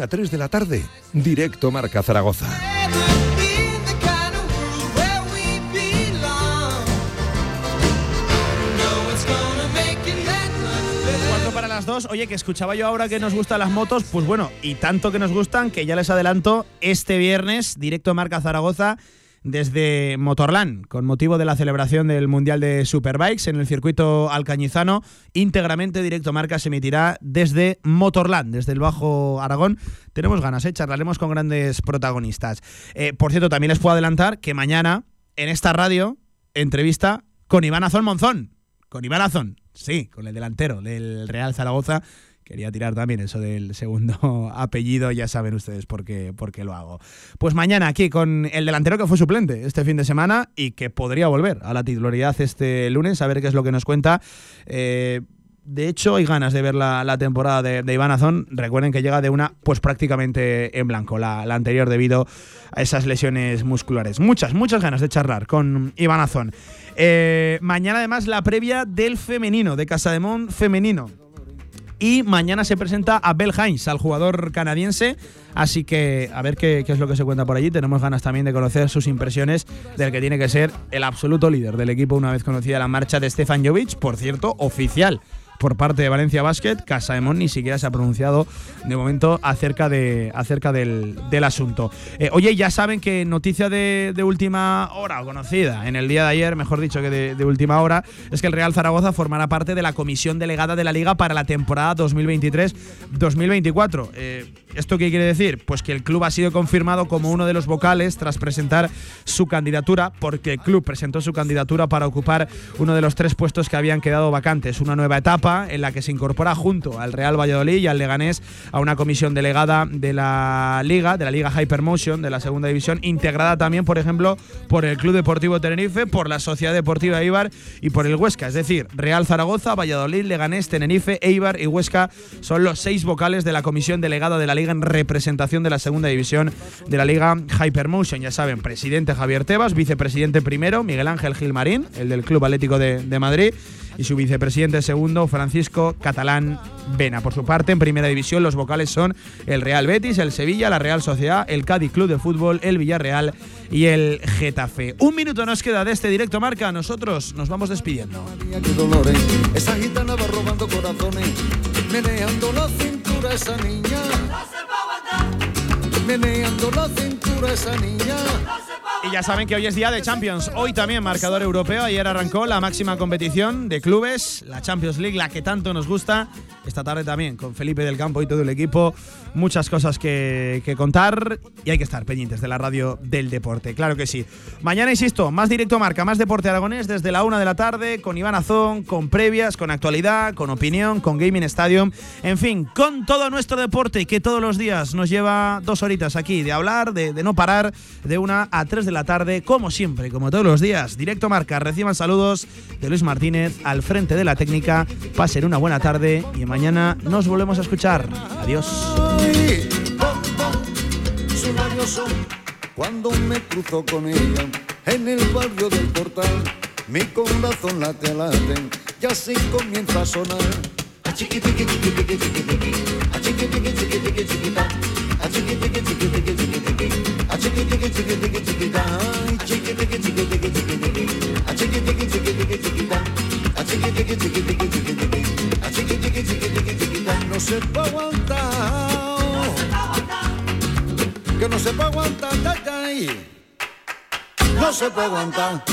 1 a 3 de la tarde, directo Marca Zaragoza. Dos. Oye, que escuchaba yo ahora que nos gustan las motos. Pues bueno, y tanto que nos gustan que ya les adelanto este viernes, directo Marca Zaragoza. Desde Motorland, con motivo de la celebración del Mundial de Superbikes en el circuito alcañizano, íntegramente directo marca se emitirá desde Motorland, desde el Bajo Aragón. Tenemos ganas, ¿eh? charlaremos con grandes protagonistas. Eh, por cierto, también les puedo adelantar que mañana en esta radio, entrevista con Iván Azón Monzón. Con Iván Azón, sí, con el delantero del Real Zaragoza. Quería tirar también eso del segundo apellido, ya saben ustedes por qué, por qué lo hago. Pues mañana aquí con el delantero que fue suplente este fin de semana y que podría volver a la titularidad este lunes, a ver qué es lo que nos cuenta. Eh, de hecho, hay ganas de ver la, temporada de, de Iván Azón. Recuerden que llega de una, pues prácticamente en blanco, la, la anterior debido a esas lesiones musculares. Muchas, muchas ganas de charlar con Iván Azón. Eh, mañana además la previa del femenino, de Casademón femenino. Y mañana se presenta a Bel Hines, al jugador canadiense. Así que a ver qué, qué es lo que se cuenta por allí. Tenemos ganas también de conocer sus impresiones del que tiene que ser el absoluto líder del equipo una vez conocida la marcha de Stefan Jovic, por cierto, oficial por parte de Valencia Basket. Casaemón ni siquiera se ha pronunciado de momento acerca, de, acerca del, del asunto. Eh, oye, ya saben que noticia de, última hora, o conocida en el día de ayer, mejor dicho que de, de última hora, es que el Real Zaragoza formará parte de la comisión delegada de la Liga para la temporada 2023-2024. Eh, ¿Esto qué quiere decir? Pues que el club ha sido confirmado como uno de los vocales tras presentar su candidatura, porque el club presentó su candidatura para ocupar uno de los tres puestos que habían quedado vacantes. Una nueva etapa en la que se incorpora junto al Real Valladolid y al Leganés a una comisión delegada de la Liga, de la Liga Hypermotion, de la segunda división, integrada también, por ejemplo, por el Club Deportivo Tenerife, por la Sociedad Deportiva Eibar y por el Huesca. Es decir, Real Zaragoza, Valladolid, Leganés, Tenerife, Eibar y Huesca son los seis vocales de la comisión delegada de la Liga en representación de la segunda división de la Liga Hypermotion. Ya saben, presidente Javier Tebas, vicepresidente primero Miguel Ángel Gilmarín, el del Club Atlético de, de Madrid, y su vicepresidente segundo, Francisco Catalán Vena. Por su parte, en primera división, los vocales son el Real Betis, el Sevilla, la Real Sociedad, el Cádiz Club de Fútbol, el Villarreal y el Getafe. Un minuto nos queda de este directo marca. Nosotros nos vamos despidiendo. Esa gitana va robando corazones, meneando la cintura esa niña. Y ya saben que hoy es día de Champions. Hoy también marcador europeo. Ayer arrancó la máxima competición de clubes, la Champions League, la que tanto nos gusta. Esta tarde también con Felipe del Campo y todo el equipo. Muchas cosas que, que contar y hay que estar pendientes de la radio del deporte. Claro que sí. Mañana, insisto, más directo marca, más deporte aragonés desde la una de la tarde con Iván Azón, con previas, con actualidad, con opinión, con Gaming Stadium. En fin, con todo nuestro deporte que todos los días nos lleva dos horitas aquí de hablar, de, no parar, de una a tres de la tarde, como siempre, como todos los días. Directo marca, reciban saludos de Luis Martínez al frente de la técnica. Pasen una buena tarde y mañana nos volvemos a escuchar. Adiós. Que no se puede aguantar, no se puede aguantar.